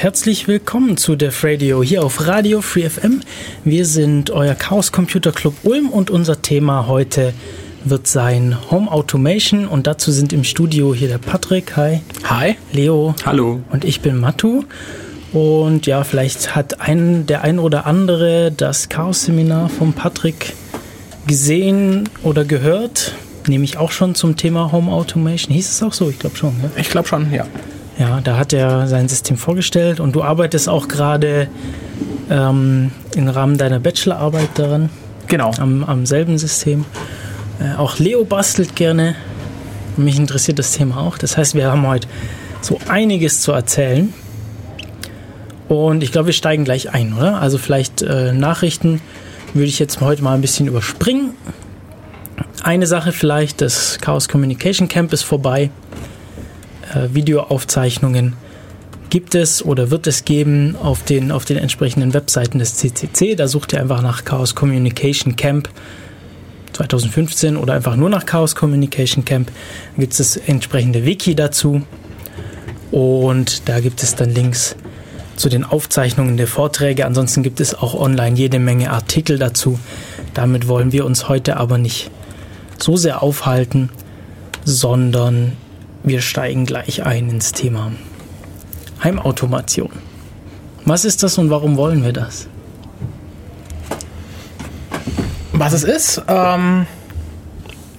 und herzlich willkommen zu Def Radio hier auf Radio Free FM. Wir sind euer Chaos Computer Club Ulm und unser Thema heute wird sein Home Automation und dazu sind im Studio hier der Patrick, hi. Hi. Leo. Hallo. Und ich bin Matu. Und ja, vielleicht hat ein, der ein oder andere das Chaos-Seminar vom Patrick gesehen oder gehört. Nehme ich auch schon zum Thema Home Automation. Hieß es auch so? Ich glaube schon. Ja? Ich glaube schon, ja. Ja, da hat er sein System vorgestellt und du arbeitest auch gerade ähm, im Rahmen deiner Bachelorarbeit daran. Genau. Am, am selben System. Äh, auch Leo bastelt gerne. Mich interessiert das Thema auch. Das heißt, wir haben heute so einiges zu erzählen. Und ich glaube, wir steigen gleich ein, oder? Also vielleicht äh, Nachrichten würde ich jetzt heute mal ein bisschen überspringen. Eine Sache vielleicht, das Chaos Communication Camp ist vorbei. Äh, Videoaufzeichnungen gibt es oder wird es geben auf den, auf den entsprechenden Webseiten des CCC. Da sucht ihr einfach nach Chaos Communication Camp 2015 oder einfach nur nach Chaos Communication Camp. Da gibt es das entsprechende Wiki dazu und da gibt es dann Links zu den Aufzeichnungen der Vorträge. Ansonsten gibt es auch online jede Menge Artikel dazu. Damit wollen wir uns heute aber nicht so sehr aufhalten, sondern wir steigen gleich ein ins Thema Heimautomation. Was ist das und warum wollen wir das? Was es ist, ähm,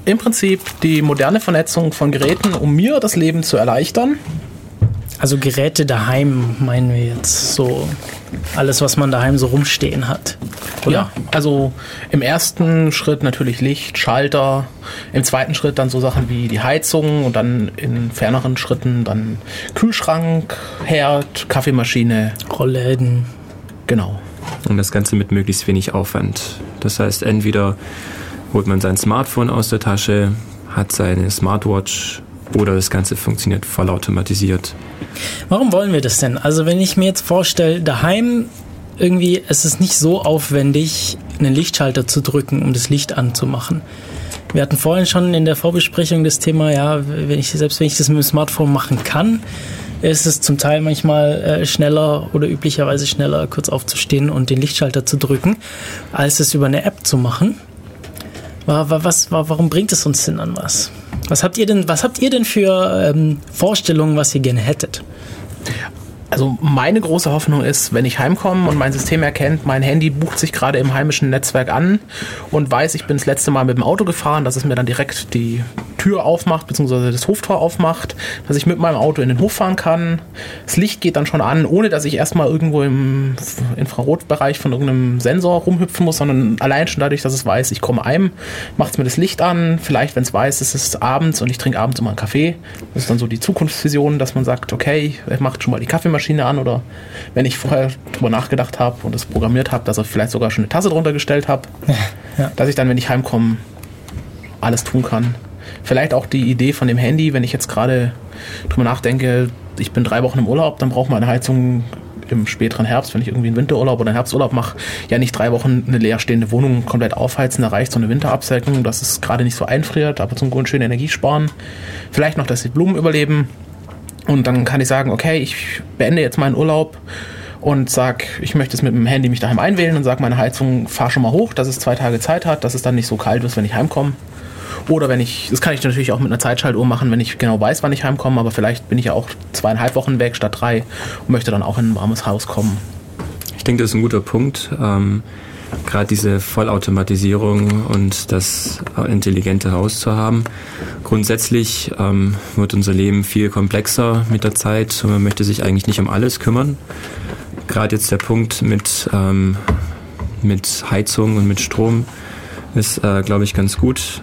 im Prinzip die moderne Vernetzung von Geräten, um mir das Leben zu erleichtern. Also Geräte daheim meinen wir jetzt so alles, was man daheim so rumstehen hat. Oder? Ja, also im ersten Schritt natürlich Licht, Schalter, im zweiten Schritt dann so Sachen wie die Heizung und dann in ferneren Schritten dann Kühlschrank, Herd, Kaffeemaschine. Rollläden. Genau. Und das Ganze mit möglichst wenig Aufwand. Das heißt, entweder holt man sein Smartphone aus der Tasche, hat seine Smartwatch oder das Ganze funktioniert vollautomatisiert. Warum wollen wir das denn? Also wenn ich mir jetzt vorstelle, daheim irgendwie, es nicht so aufwendig, einen Lichtschalter zu drücken, um das Licht anzumachen. Wir hatten vorhin schon in der Vorbesprechung das Thema, ja, wenn ich, selbst wenn ich das mit dem Smartphone machen kann, ist es zum Teil manchmal äh, schneller oder üblicherweise schneller, kurz aufzustehen und den Lichtschalter zu drücken, als es über eine App zu machen. Was, warum bringt es uns denn an was? Was habt ihr denn, was habt ihr denn für ähm, Vorstellungen, was ihr gerne hättet? Also meine große Hoffnung ist, wenn ich heimkomme und mein System erkennt, mein Handy bucht sich gerade im heimischen Netzwerk an und weiß, ich bin das letzte Mal mit dem Auto gefahren, dass es mir dann direkt die Tür aufmacht, beziehungsweise das Hoftor aufmacht, dass ich mit meinem Auto in den Hof fahren kann. Das Licht geht dann schon an, ohne dass ich erstmal irgendwo im Infrarotbereich von irgendeinem Sensor rumhüpfen muss, sondern allein schon dadurch, dass es weiß, ich komme heim, macht es mir das Licht an. Vielleicht, wenn es weiß, es ist abends und ich trinke abends immer einen Kaffee. Das ist dann so die Zukunftsvision, dass man sagt, okay, er macht schon mal die Kaffeemaschine Kaffeemaschine an oder wenn ich vorher drüber nachgedacht habe und es programmiert habe, dass ich vielleicht sogar schon eine Tasse drunter gestellt habe, ja. dass ich dann, wenn ich heimkomme, alles tun kann. Vielleicht auch die Idee von dem Handy, wenn ich jetzt gerade drüber nachdenke, ich bin drei Wochen im Urlaub, dann braucht man eine Heizung im späteren Herbst, wenn ich irgendwie einen Winterurlaub oder einen Herbsturlaub mache, ja nicht drei Wochen eine leerstehende Wohnung komplett aufheizen, da reicht so eine Winterabsäckung, dass es gerade nicht so einfriert, aber zum Grund schön Energie sparen. Vielleicht noch, dass die Blumen überleben. Und dann kann ich sagen, okay, ich beende jetzt meinen Urlaub und sag, ich möchte es mit dem Handy mich daheim einwählen und sage, meine Heizung fahr schon mal hoch, dass es zwei Tage Zeit hat, dass es dann nicht so kalt ist, wenn ich heimkomme. Oder wenn ich, das kann ich natürlich auch mit einer Zeitschaltuhr machen, wenn ich genau weiß, wann ich heimkomme, aber vielleicht bin ich ja auch zweieinhalb Wochen weg statt drei und möchte dann auch in ein warmes Haus kommen. Ich denke, das ist ein guter Punkt. Ähm, gerade diese Vollautomatisierung und das intelligente Haus zu haben. Grundsätzlich ähm, wird unser Leben viel komplexer mit der Zeit und man möchte sich eigentlich nicht um alles kümmern. Gerade jetzt der Punkt mit, ähm, mit Heizung und mit Strom ist, äh, glaube ich, ganz gut.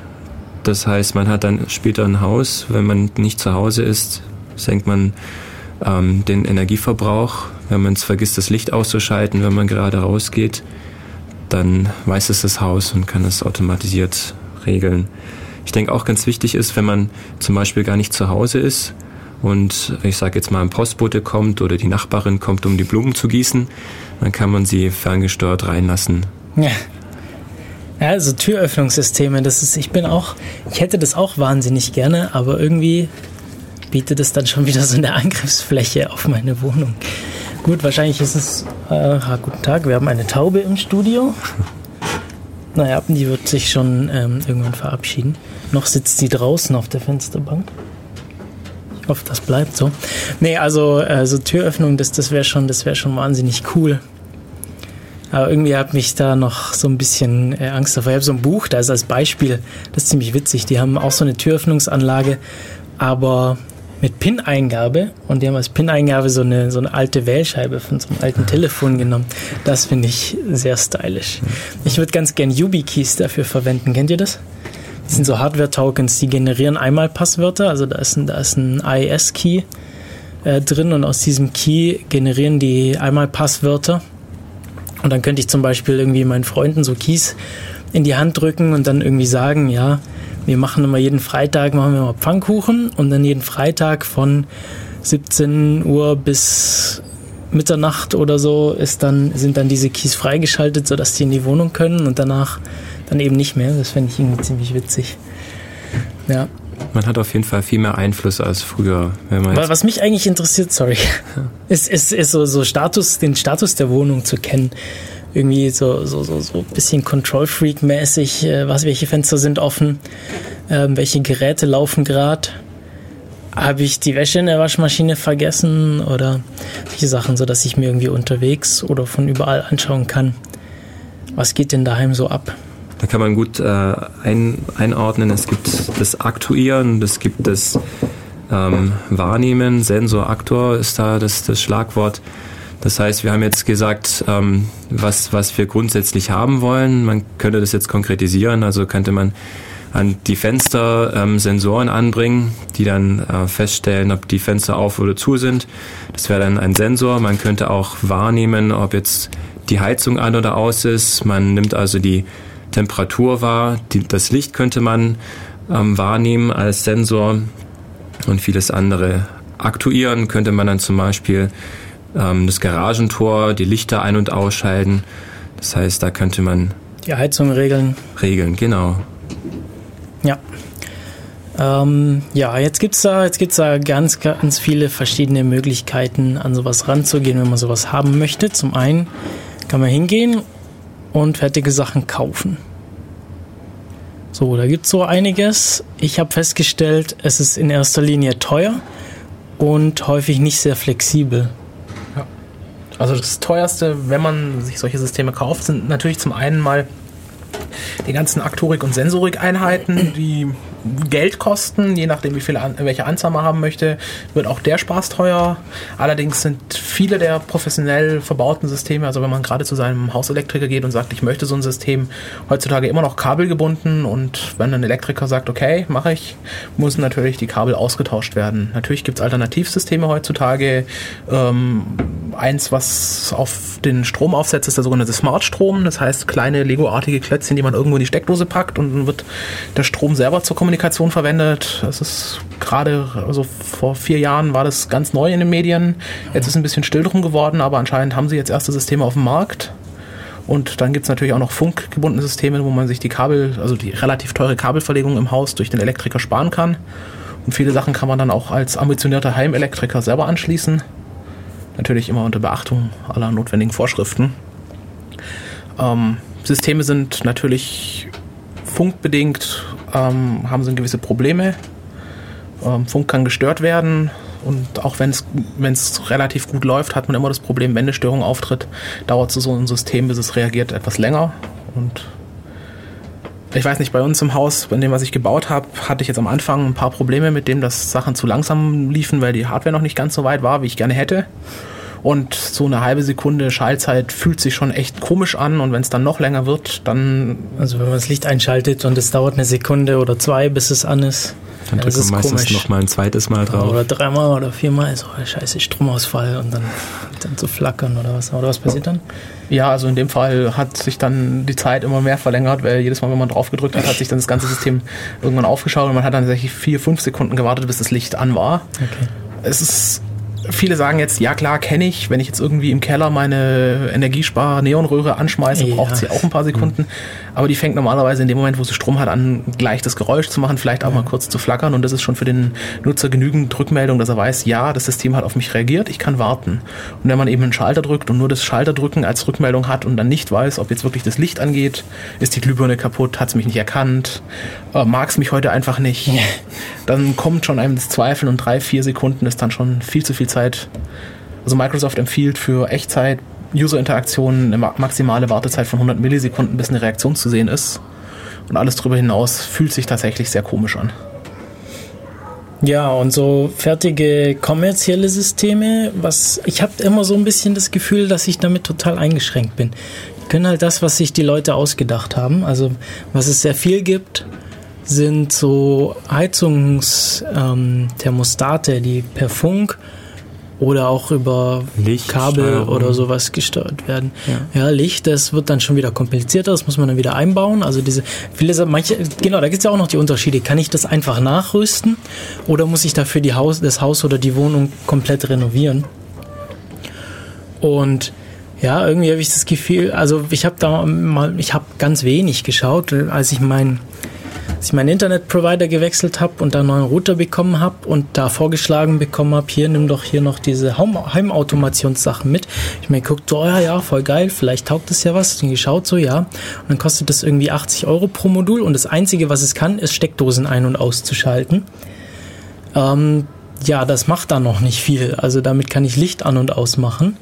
Das heißt, man hat dann später ein Haus, wenn man nicht zu Hause ist, senkt man ähm, den Energieverbrauch. Wenn man es vergisst, das Licht auszuschalten, wenn man gerade rausgeht, dann weiß es das Haus und kann es automatisiert regeln. Ich denke auch ganz wichtig ist, wenn man zum Beispiel gar nicht zu Hause ist und ich sage jetzt mal ein Postbote kommt oder die Nachbarin kommt, um die Blumen zu gießen, dann kann man sie ferngesteuert reinlassen. Ja. Also Türöffnungssysteme, das ist, ich bin auch, ich hätte das auch wahnsinnig gerne, aber irgendwie bietet es dann schon wieder so eine Angriffsfläche auf meine Wohnung. Gut, wahrscheinlich ist es. Äh, guten Tag, wir haben eine Taube im Studio. Naja, die wird sich schon ähm, irgendwann verabschieden. Noch sitzt sie draußen auf der Fensterbank. Ich hoffe, das bleibt so. Nee, also äh, so Türöffnung, das, das wäre schon, wär schon wahnsinnig cool. Aber irgendwie hat mich da noch so ein bisschen äh, Angst davor. Ich habe so ein Buch, da ist als Beispiel, das ist ziemlich witzig. Die haben auch so eine Türöffnungsanlage, aber mit PIN-Eingabe und die haben als PIN-Eingabe so eine, so eine alte Wählscheibe von so einem alten Telefon genommen. Das finde ich sehr stylisch. Ich würde ganz gern YubiKeys dafür verwenden. Kennt ihr das? Das sind so Hardware-Tokens, die generieren einmal Passwörter. Also da ist ein, da ist ein AES-Key äh, drin und aus diesem Key generieren die einmal Passwörter und dann könnte ich zum Beispiel irgendwie meinen Freunden so Kies in die Hand drücken und dann irgendwie sagen, ja, wir machen immer jeden Freitag, machen wir mal Pfannkuchen und dann jeden Freitag von 17 Uhr bis Mitternacht oder so ist dann, sind dann diese Keys freigeschaltet, sodass die in die Wohnung können und danach dann eben nicht mehr. Das fände ich irgendwie ziemlich witzig. Ja. Man hat auf jeden Fall viel mehr Einfluss als früher. Wenn man Was mich eigentlich interessiert, sorry, ist, ist, ist so, so Status, den Status der Wohnung zu kennen. Irgendwie so, so, so, so ein bisschen Control-Freak-mäßig, äh, welche Fenster sind offen, äh, welche Geräte laufen gerade. Habe ich die Wäsche in der Waschmaschine vergessen oder solche Sachen, sodass ich mir irgendwie unterwegs oder von überall anschauen kann. Was geht denn daheim so ab? Da kann man gut äh, ein, einordnen. Es gibt das Aktuieren, es gibt das ähm, Wahrnehmen. Sensor, Aktor ist da das, das Schlagwort. Das heißt, wir haben jetzt gesagt, ähm, was, was wir grundsätzlich haben wollen. Man könnte das jetzt konkretisieren. Also könnte man an die Fenster ähm, Sensoren anbringen, die dann äh, feststellen, ob die Fenster auf oder zu sind. Das wäre dann ein Sensor. Man könnte auch wahrnehmen, ob jetzt die Heizung an oder aus ist. Man nimmt also die Temperatur wahr. Die, das Licht könnte man ähm, wahrnehmen als Sensor und vieles andere. Aktuieren könnte man dann zum Beispiel ähm, das Garagentor, die Lichter ein- und ausschalten. Das heißt, da könnte man die Heizung regeln. Regeln, genau. Ja. Ähm, ja, jetzt gibt es da, jetzt gibt's da ganz, ganz viele verschiedene Möglichkeiten, an sowas ranzugehen, wenn man sowas haben möchte. Zum einen kann man hingehen und fertige Sachen kaufen. So, da gibt es so einiges. Ich habe festgestellt, es ist in erster Linie teuer und häufig nicht sehr flexibel. Also das teuerste, wenn man sich solche Systeme kauft, sind natürlich zum einen mal die ganzen Aktorik- und Sensorik-Einheiten, die Geld kosten, je nachdem, wie viele, welche Anzahl man haben möchte, wird auch der Spaß teuer. Allerdings sind viele der professionell verbauten Systeme, also wenn man gerade zu seinem Hauselektriker geht und sagt, ich möchte so ein System, heutzutage immer noch kabelgebunden und wenn ein Elektriker sagt, okay, mache ich, müssen natürlich die Kabel ausgetauscht werden. Natürlich gibt es Alternativsysteme heutzutage. Ähm, eins, was auf den Strom aufsetzt, ist der sogenannte Smart Strom. Das heißt, kleine Lego-artige Klötzchen, die man irgendwo in die Steckdose packt und dann wird der Strom selber zur Kommunikation verwendet. Das ist gerade, also vor vier Jahren war das ganz neu in den Medien. Jetzt ist ein bisschen still drum geworden, aber anscheinend haben sie jetzt erste Systeme auf dem Markt. Und dann gibt es natürlich auch noch funkgebundene Systeme, wo man sich die Kabel, also die relativ teure Kabelverlegung im Haus durch den Elektriker sparen kann. Und viele Sachen kann man dann auch als ambitionierter Heimelektriker selber anschließen. Natürlich immer unter Beachtung aller notwendigen Vorschriften. Ähm, Systeme sind natürlich funkbedingt ähm, haben sie gewisse Probleme. Ähm, Funk kann gestört werden und auch wenn es relativ gut läuft, hat man immer das Problem, wenn eine Störung auftritt, dauert so ein System, bis es reagiert, etwas länger. Und ich weiß nicht, bei uns im Haus, bei dem, was ich gebaut habe, hatte ich jetzt am Anfang ein paar Probleme mit dem, dass Sachen zu langsam liefen, weil die Hardware noch nicht ganz so weit war, wie ich gerne hätte. Und so eine halbe Sekunde Schallzeit fühlt sich schon echt komisch an. Und wenn es dann noch länger wird, dann. Also wenn man das Licht einschaltet und es dauert eine Sekunde oder zwei, bis es an ist. Dann drückt man meistens komisch. noch mal ein zweites Mal drauf. Oder dreimal oder viermal. So, scheiße, Stromausfall und dann, dann zu flackern oder was. Oder was passiert dann? Ja, also in dem Fall hat sich dann die Zeit immer mehr verlängert, weil jedes Mal, wenn man drauf gedrückt hat, hat sich dann das ganze System irgendwann aufgeschaut und man hat dann tatsächlich vier, fünf Sekunden gewartet, bis das Licht an war. Okay. Es ist viele sagen jetzt, ja klar, kenne ich, wenn ich jetzt irgendwie im Keller meine Energiespar-Neonröhre anschmeiße, ja. braucht sie auch ein paar Sekunden. Aber die fängt normalerweise in dem Moment, wo sie Strom hat, an, gleich das Geräusch zu machen, vielleicht auch mal kurz zu flackern. Und das ist schon für den Nutzer genügend Rückmeldung, dass er weiß, ja, das System hat auf mich reagiert, ich kann warten. Und wenn man eben einen Schalter drückt und nur das Schalterdrücken als Rückmeldung hat und dann nicht weiß, ob jetzt wirklich das Licht angeht, ist die Glühbirne kaputt, hat es mich nicht erkannt, äh, mag es mich heute einfach nicht, dann kommt schon einem das Zweifeln und drei, vier Sekunden ist dann schon viel zu viel Zeit. Also Microsoft empfiehlt für Echtzeit User-Interaktionen eine maximale Wartezeit von 100 Millisekunden, bis eine Reaktion zu sehen ist. Und alles darüber hinaus fühlt sich tatsächlich sehr komisch an. Ja, und so fertige kommerzielle Systeme, was ich habe immer so ein bisschen das Gefühl, dass ich damit total eingeschränkt bin. Die können halt das, was sich die Leute ausgedacht haben. Also was es sehr viel gibt, sind so Heizungsthermostate, ähm, die per Funk oder auch über Licht, Kabel oder sowas gesteuert werden. Ja. ja. Licht, das wird dann schon wieder komplizierter, das muss man dann wieder einbauen. Also diese viele manche genau, da gibt es ja auch noch die Unterschiede. Kann ich das einfach nachrüsten oder muss ich dafür die Haus, das Haus oder die Wohnung komplett renovieren? Und ja, irgendwie habe ich das Gefühl, also ich habe da mal, ich habe ganz wenig geschaut, als ich mein als ich meinen Internetprovider gewechselt habe und da einen neuen Router bekommen habe und da vorgeschlagen bekommen habe, hier nimm doch hier noch diese Heimautomationssachen mit. Ich mir geguckt, so, ja, ja, voll geil, vielleicht taugt das ja was. Und geschaut, so, ja. Und dann kostet das irgendwie 80 Euro pro Modul und das Einzige, was es kann, ist Steckdosen ein- und auszuschalten. Ähm, ja, das macht da noch nicht viel. Also damit kann ich Licht an- und ausmachen.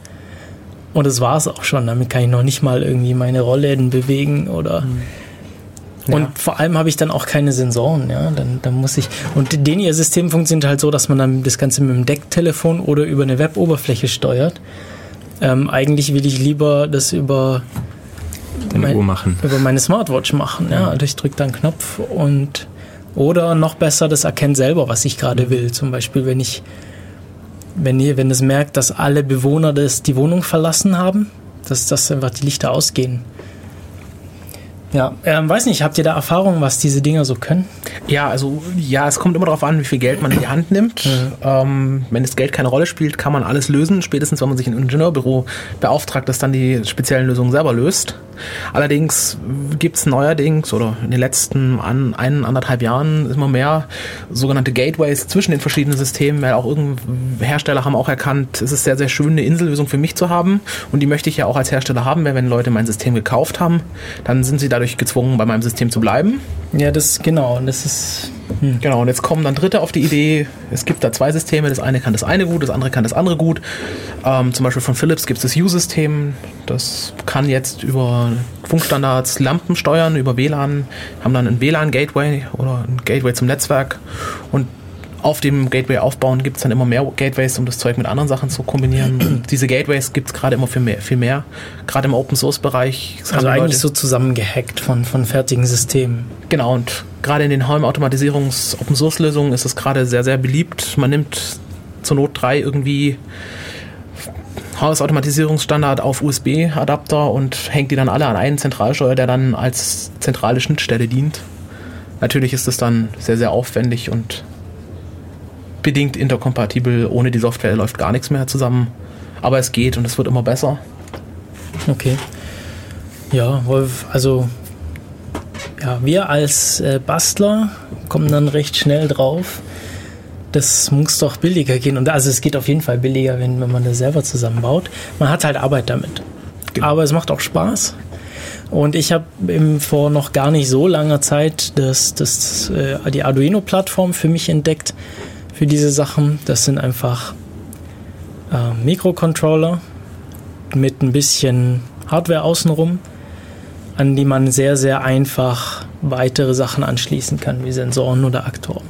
Und das war es auch schon. Damit kann ich noch nicht mal irgendwie meine Rollläden bewegen oder... Mhm und ja. vor allem habe ich dann auch keine Sensoren, ja. Dann, dann muss ich. Und den ihr System funktioniert halt so, dass man dann das Ganze mit dem Decktelefon oder über eine Web-Oberfläche steuert. Ähm, eigentlich will ich lieber das über Deine mein, Uhr machen. Über meine Smartwatch machen, ja. Also ich drücke dann einen Knopf und oder noch besser, das erkennt selber, was ich gerade will. Zum Beispiel, wenn ich, wenn ihr, wenn es merkt, dass alle Bewohner des, die Wohnung verlassen haben, dass, dass einfach die Lichter ausgehen. Ja, ähm, weiß nicht, habt ihr da Erfahrung, was diese Dinger so können? Ja, also ja, es kommt immer darauf an, wie viel Geld man in die Hand nimmt. Mhm. Ähm, wenn das Geld keine Rolle spielt, kann man alles lösen. Spätestens, wenn man sich ein Ingenieurbüro beauftragt, das dann die speziellen Lösungen selber löst. Allerdings gibt es neuerdings oder in den letzten an, ein, anderthalb Jahren immer mehr sogenannte Gateways zwischen den verschiedenen Systemen, weil auch Hersteller haben auch erkannt, es ist sehr, sehr schön, eine Insellösung für mich zu haben und die möchte ich ja auch als Hersteller haben, weil wenn Leute mein System gekauft haben, dann sind sie dadurch gezwungen, bei meinem System zu bleiben. Ja, das genau, das ist hm. Genau, und jetzt kommen dann Dritte auf die Idee, es gibt da zwei Systeme, das eine kann das eine gut, das andere kann das andere gut. Ähm, zum Beispiel von Philips gibt es das U-System, das kann jetzt über Funkstandards Lampen steuern, über WLAN, haben dann ein WLAN-Gateway oder ein Gateway zum Netzwerk. Und auf dem Gateway aufbauen gibt es dann immer mehr Gateways, um das Zeug mit anderen Sachen zu kombinieren. Und diese Gateways gibt es gerade immer viel mehr, viel mehr. Gerade im Open Source Bereich. Also eigentlich Leute, so zusammengehackt von, von fertigen Systemen. Genau, und gerade in den Home-Automatisierungs- Open Source Lösungen ist es gerade sehr, sehr beliebt. Man nimmt zur Not drei irgendwie Hausautomatisierungsstandard auf USB-Adapter und hängt die dann alle an einen Zentralsteuer, der dann als zentrale Schnittstelle dient. Natürlich ist es dann sehr, sehr aufwendig und bedingt interkompatibel. Ohne die Software läuft gar nichts mehr zusammen. Aber es geht und es wird immer besser. Okay. Ja, Wolf, also ja, wir als äh, Bastler kommen dann recht schnell drauf. Das muss doch billiger gehen. Und also es geht auf jeden Fall billiger, wenn, wenn man das selber zusammenbaut. Man hat halt Arbeit damit. Genau. Aber es macht auch Spaß. Und ich habe vor noch gar nicht so langer Zeit das, das, äh, die Arduino-Plattform für mich entdeckt für diese Sachen. Das sind einfach äh, Mikrocontroller mit ein bisschen Hardware außenrum, an die man sehr, sehr einfach weitere Sachen anschließen kann, wie Sensoren oder Aktoren.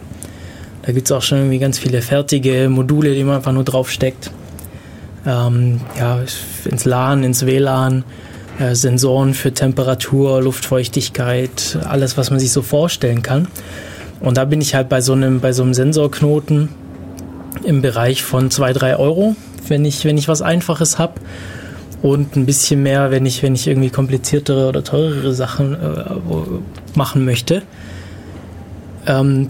Da gibt es auch schon irgendwie ganz viele fertige Module, die man einfach nur draufsteckt. Ähm, ja, ins LAN, ins WLAN, äh, Sensoren für Temperatur, Luftfeuchtigkeit, alles, was man sich so vorstellen kann. Und da bin ich halt bei so einem, bei so einem Sensorknoten im Bereich von 2, 3 Euro, wenn ich, wenn ich was Einfaches habe. Und ein bisschen mehr, wenn ich, wenn ich irgendwie kompliziertere oder teurere Sachen äh, machen möchte. Ähm,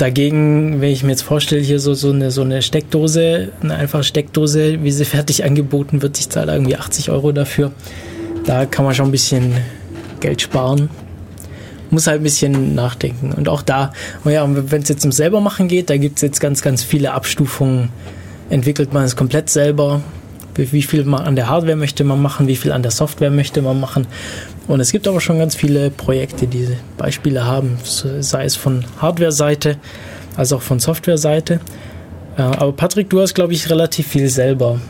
Dagegen, wenn ich mir jetzt vorstelle, hier so, so, eine, so eine Steckdose, eine einfache Steckdose, wie sie fertig angeboten wird, ich zahle irgendwie 80 Euro dafür. Da kann man schon ein bisschen Geld sparen. Muss halt ein bisschen nachdenken. Und auch da, oh ja, wenn es jetzt um selber machen geht, da gibt es jetzt ganz, ganz viele Abstufungen. Entwickelt man es komplett selber? Wie viel man an der Hardware möchte man machen? Wie viel an der Software möchte man machen? Und es gibt aber schon ganz viele Projekte, die Beispiele haben, sei es von Hardware-Seite als auch von Software-Seite. Aber Patrick, du hast, glaube ich, relativ viel selber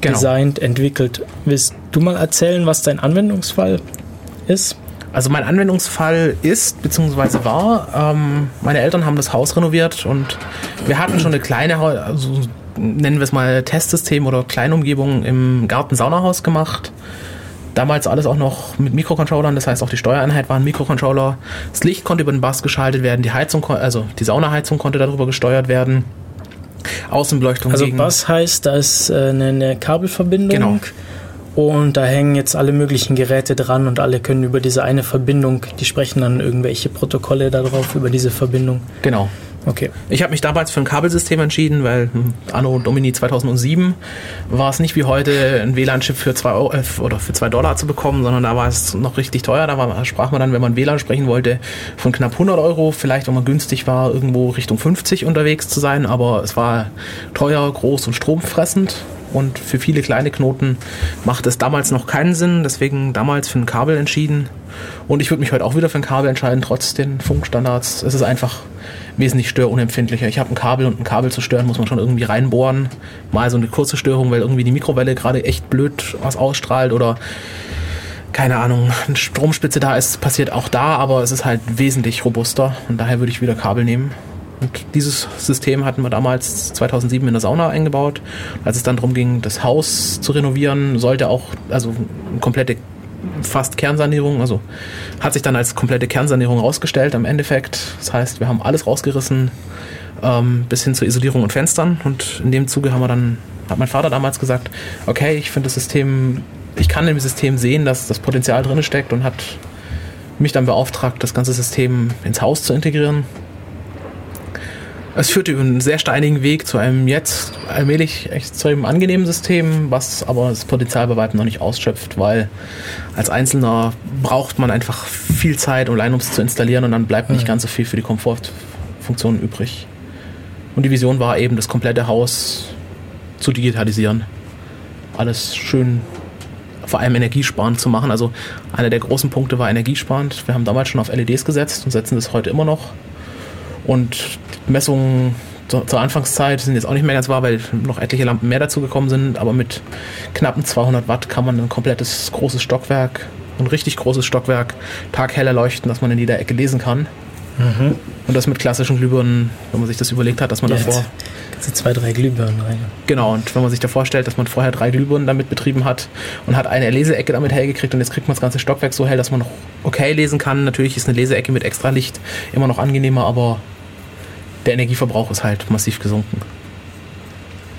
genau. designt, entwickelt. Willst du mal erzählen, was dein Anwendungsfall ist? Also mein Anwendungsfall ist bzw. war, ähm, meine Eltern haben das Haus renoviert und wir hatten schon eine kleine, also nennen wir es mal Testsystem oder Kleinumgebung im Garten-Saunahaus gemacht. Damals alles auch noch mit Mikrocontrollern, das heißt auch die Steuereinheit war ein Mikrocontroller. Das Licht konnte über den Bass geschaltet werden, die Heizung, also die Saunaheizung konnte darüber gesteuert werden. Außenbeleuchtung. Also Bass heißt, da ist äh, eine, eine Kabelverbindung. Genau. Und da hängen jetzt alle möglichen Geräte dran und alle können über diese eine Verbindung, die sprechen dann irgendwelche Protokolle darauf über diese Verbindung. Genau. Okay. Ich habe mich damals für ein Kabelsystem entschieden, weil hm, Anno Domini 2007 war es nicht wie heute ein WLAN-Chip für zwei Euro, äh, oder für zwei Dollar zu bekommen, sondern da war es noch richtig teuer. Da war, sprach man dann, wenn man WLAN sprechen wollte, von knapp 100 Euro. Vielleicht, wenn man günstig war, irgendwo Richtung 50 unterwegs zu sein. Aber es war teuer, groß und stromfressend. Und für viele kleine Knoten macht es damals noch keinen Sinn. Deswegen damals für ein Kabel entschieden. Und ich würde mich heute auch wieder für ein Kabel entscheiden, trotz den Funkstandards. Es ist einfach wesentlich störunempfindlicher. Ich habe ein Kabel und ein Kabel zu stören, muss man schon irgendwie reinbohren. Mal so eine kurze Störung, weil irgendwie die Mikrowelle gerade echt blöd was ausstrahlt oder keine Ahnung, eine Stromspitze da ist, passiert auch da, aber es ist halt wesentlich robuster und daher würde ich wieder Kabel nehmen. Und dieses System hatten wir damals 2007 in der Sauna eingebaut. Als es dann darum ging, das Haus zu renovieren, sollte auch also eine komplette fast Kernsanierung, also hat sich dann als komplette Kernsanierung rausgestellt am Endeffekt. Das heißt, wir haben alles rausgerissen, ähm, bis hin zur Isolierung und Fenstern. Und in dem Zuge haben wir dann, hat mein Vater damals gesagt, okay, ich finde das System, ich kann im System sehen, dass das Potenzial drin steckt und hat mich dann beauftragt, das ganze System ins Haus zu integrieren. Es führte über einen sehr steinigen Weg zu einem jetzt allmählich extrem angenehmen System, was aber das Potenzial bei weitem noch nicht ausschöpft, weil als Einzelner braucht man einfach viel Zeit, um es zu installieren und dann bleibt nicht ganz so viel für die Komfortfunktionen übrig. Und die Vision war eben, das komplette Haus zu digitalisieren. Alles schön vor allem energiesparend zu machen. Also einer der großen Punkte war energiesparend. Wir haben damals schon auf LEDs gesetzt und setzen das heute immer noch. Und Messungen zur Anfangszeit sind jetzt auch nicht mehr ganz wahr, weil noch etliche Lampen mehr dazugekommen sind, aber mit knappen 200 Watt kann man ein komplettes großes Stockwerk, ein richtig großes Stockwerk, taghell erleuchten, dass man in jeder Ecke lesen kann. Mhm. Und das mit klassischen Glühbirnen, wenn man sich das überlegt hat, dass man Jetzt davor. Kannst du zwei, drei Glühbirnen rein. Genau, und wenn man sich da vorstellt, dass man vorher drei Glühbirnen damit betrieben hat und hat eine Leseecke damit hell gekriegt und jetzt kriegt man das ganze Stockwerk so hell, dass man noch okay lesen kann. Natürlich ist eine Leseecke mit extra Licht immer noch angenehmer, aber der Energieverbrauch ist halt massiv gesunken.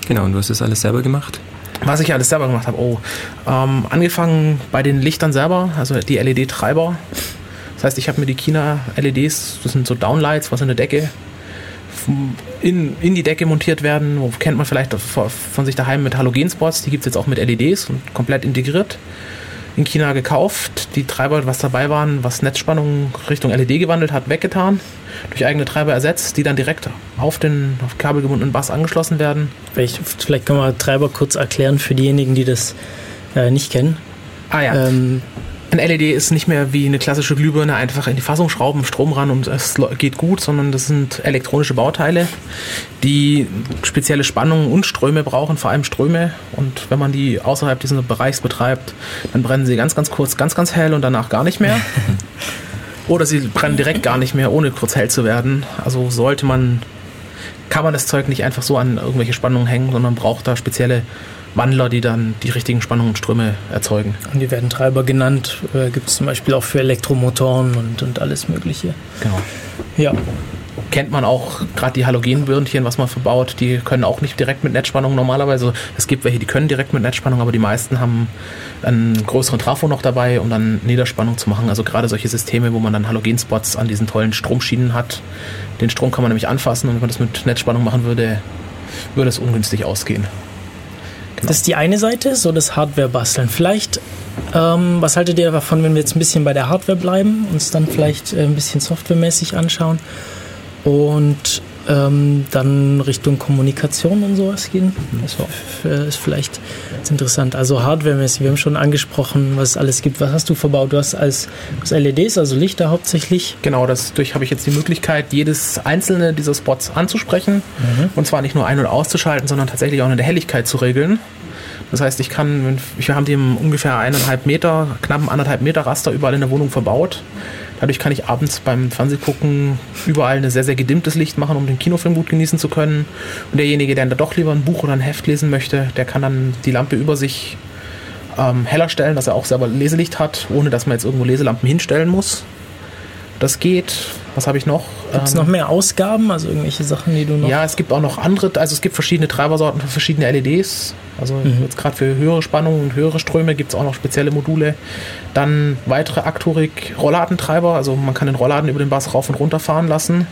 Genau, und du hast das alles selber gemacht? Was ich alles selber gemacht habe, oh, ähm, angefangen bei den Lichtern selber, also die LED-Treiber. Das heißt, ich habe mir die China-LEDs, das sind so Downlights, was in der Decke in, in die Decke montiert werden. Kennt man vielleicht von sich daheim mit Halogenspots. Die gibt es jetzt auch mit LEDs und komplett integriert in China gekauft. Die Treiber, was dabei waren, was Netzspannung Richtung LED gewandelt hat, weggetan. Durch eigene Treiber ersetzt, die dann direkt auf den auf kabelgebundenen Bass angeschlossen werden. Vielleicht, vielleicht können wir Treiber kurz erklären für diejenigen, die das äh, nicht kennen. Ah ja. Ähm, ein LED ist nicht mehr wie eine klassische Glühbirne einfach in die Fassung schrauben, Strom ran und es geht gut, sondern das sind elektronische Bauteile, die spezielle Spannungen und Ströme brauchen, vor allem Ströme. Und wenn man die außerhalb dieses Bereichs betreibt, dann brennen sie ganz, ganz kurz, ganz, ganz hell und danach gar nicht mehr. Oder sie brennen direkt gar nicht mehr, ohne kurz hell zu werden. Also sollte man, kann man das Zeug nicht einfach so an irgendwelche Spannungen hängen, sondern braucht da spezielle Wandler, die dann die richtigen Spannungen und Ströme erzeugen. Und die werden Treiber genannt. Äh, Gibt es zum Beispiel auch für Elektromotoren und, und alles Mögliche. Genau. Ja. kennt man auch gerade die Halogenbirnchen, was man verbaut, die können auch nicht direkt mit Netzspannung normalerweise. Es gibt welche, die können direkt mit Netzspannung, aber die meisten haben einen größeren Trafo noch dabei, um dann Niederspannung zu machen. Also gerade solche Systeme, wo man dann Halogenspots an diesen tollen Stromschienen hat. Den Strom kann man nämlich anfassen und wenn man das mit Netzspannung machen würde, würde es ungünstig ausgehen. Genau. Das ist die eine Seite, so das Hardware-Basteln. Vielleicht, ähm, was haltet ihr davon, wenn wir jetzt ein bisschen bei der Hardware bleiben, uns dann vielleicht äh, ein bisschen softwaremäßig anschauen und ähm, dann Richtung Kommunikation und sowas gehen. Das ist vielleicht interessant. Also hardwaremäßig, wir haben schon angesprochen, was es alles gibt. Was hast du verbaut? Du hast als LEDs, also Lichter hauptsächlich. Genau, dadurch habe ich jetzt die Möglichkeit, jedes einzelne dieser Spots anzusprechen. Mhm. Und zwar nicht nur ein- oder auszuschalten, sondern tatsächlich auch in der Helligkeit zu regeln. Das heißt, ich kann, wir haben dem ungefähr eineinhalb Meter, knapp anderthalb Meter Raster überall in der Wohnung verbaut. Dadurch kann ich abends beim Fernsehgucken überall ein sehr, sehr gedimmtes Licht machen, um den Kinofilm gut genießen zu können. Und derjenige, der dann doch lieber ein Buch oder ein Heft lesen möchte, der kann dann die Lampe über sich ähm, heller stellen, dass er auch selber Leselicht hat, ohne dass man jetzt irgendwo Leselampen hinstellen muss. Das geht. Was habe ich noch? Gibt es ähm, noch mehr Ausgaben, also irgendwelche Sachen, die du noch. Ja, es gibt auch noch andere, also es gibt verschiedene Treibersorten für verschiedene LEDs. Also mhm. jetzt gerade für höhere Spannungen und höhere Ströme gibt es auch noch spezielle Module. Dann weitere Aktorik-Rolladentreiber, also man kann den Rollladen über den Bass rauf und runter fahren lassen.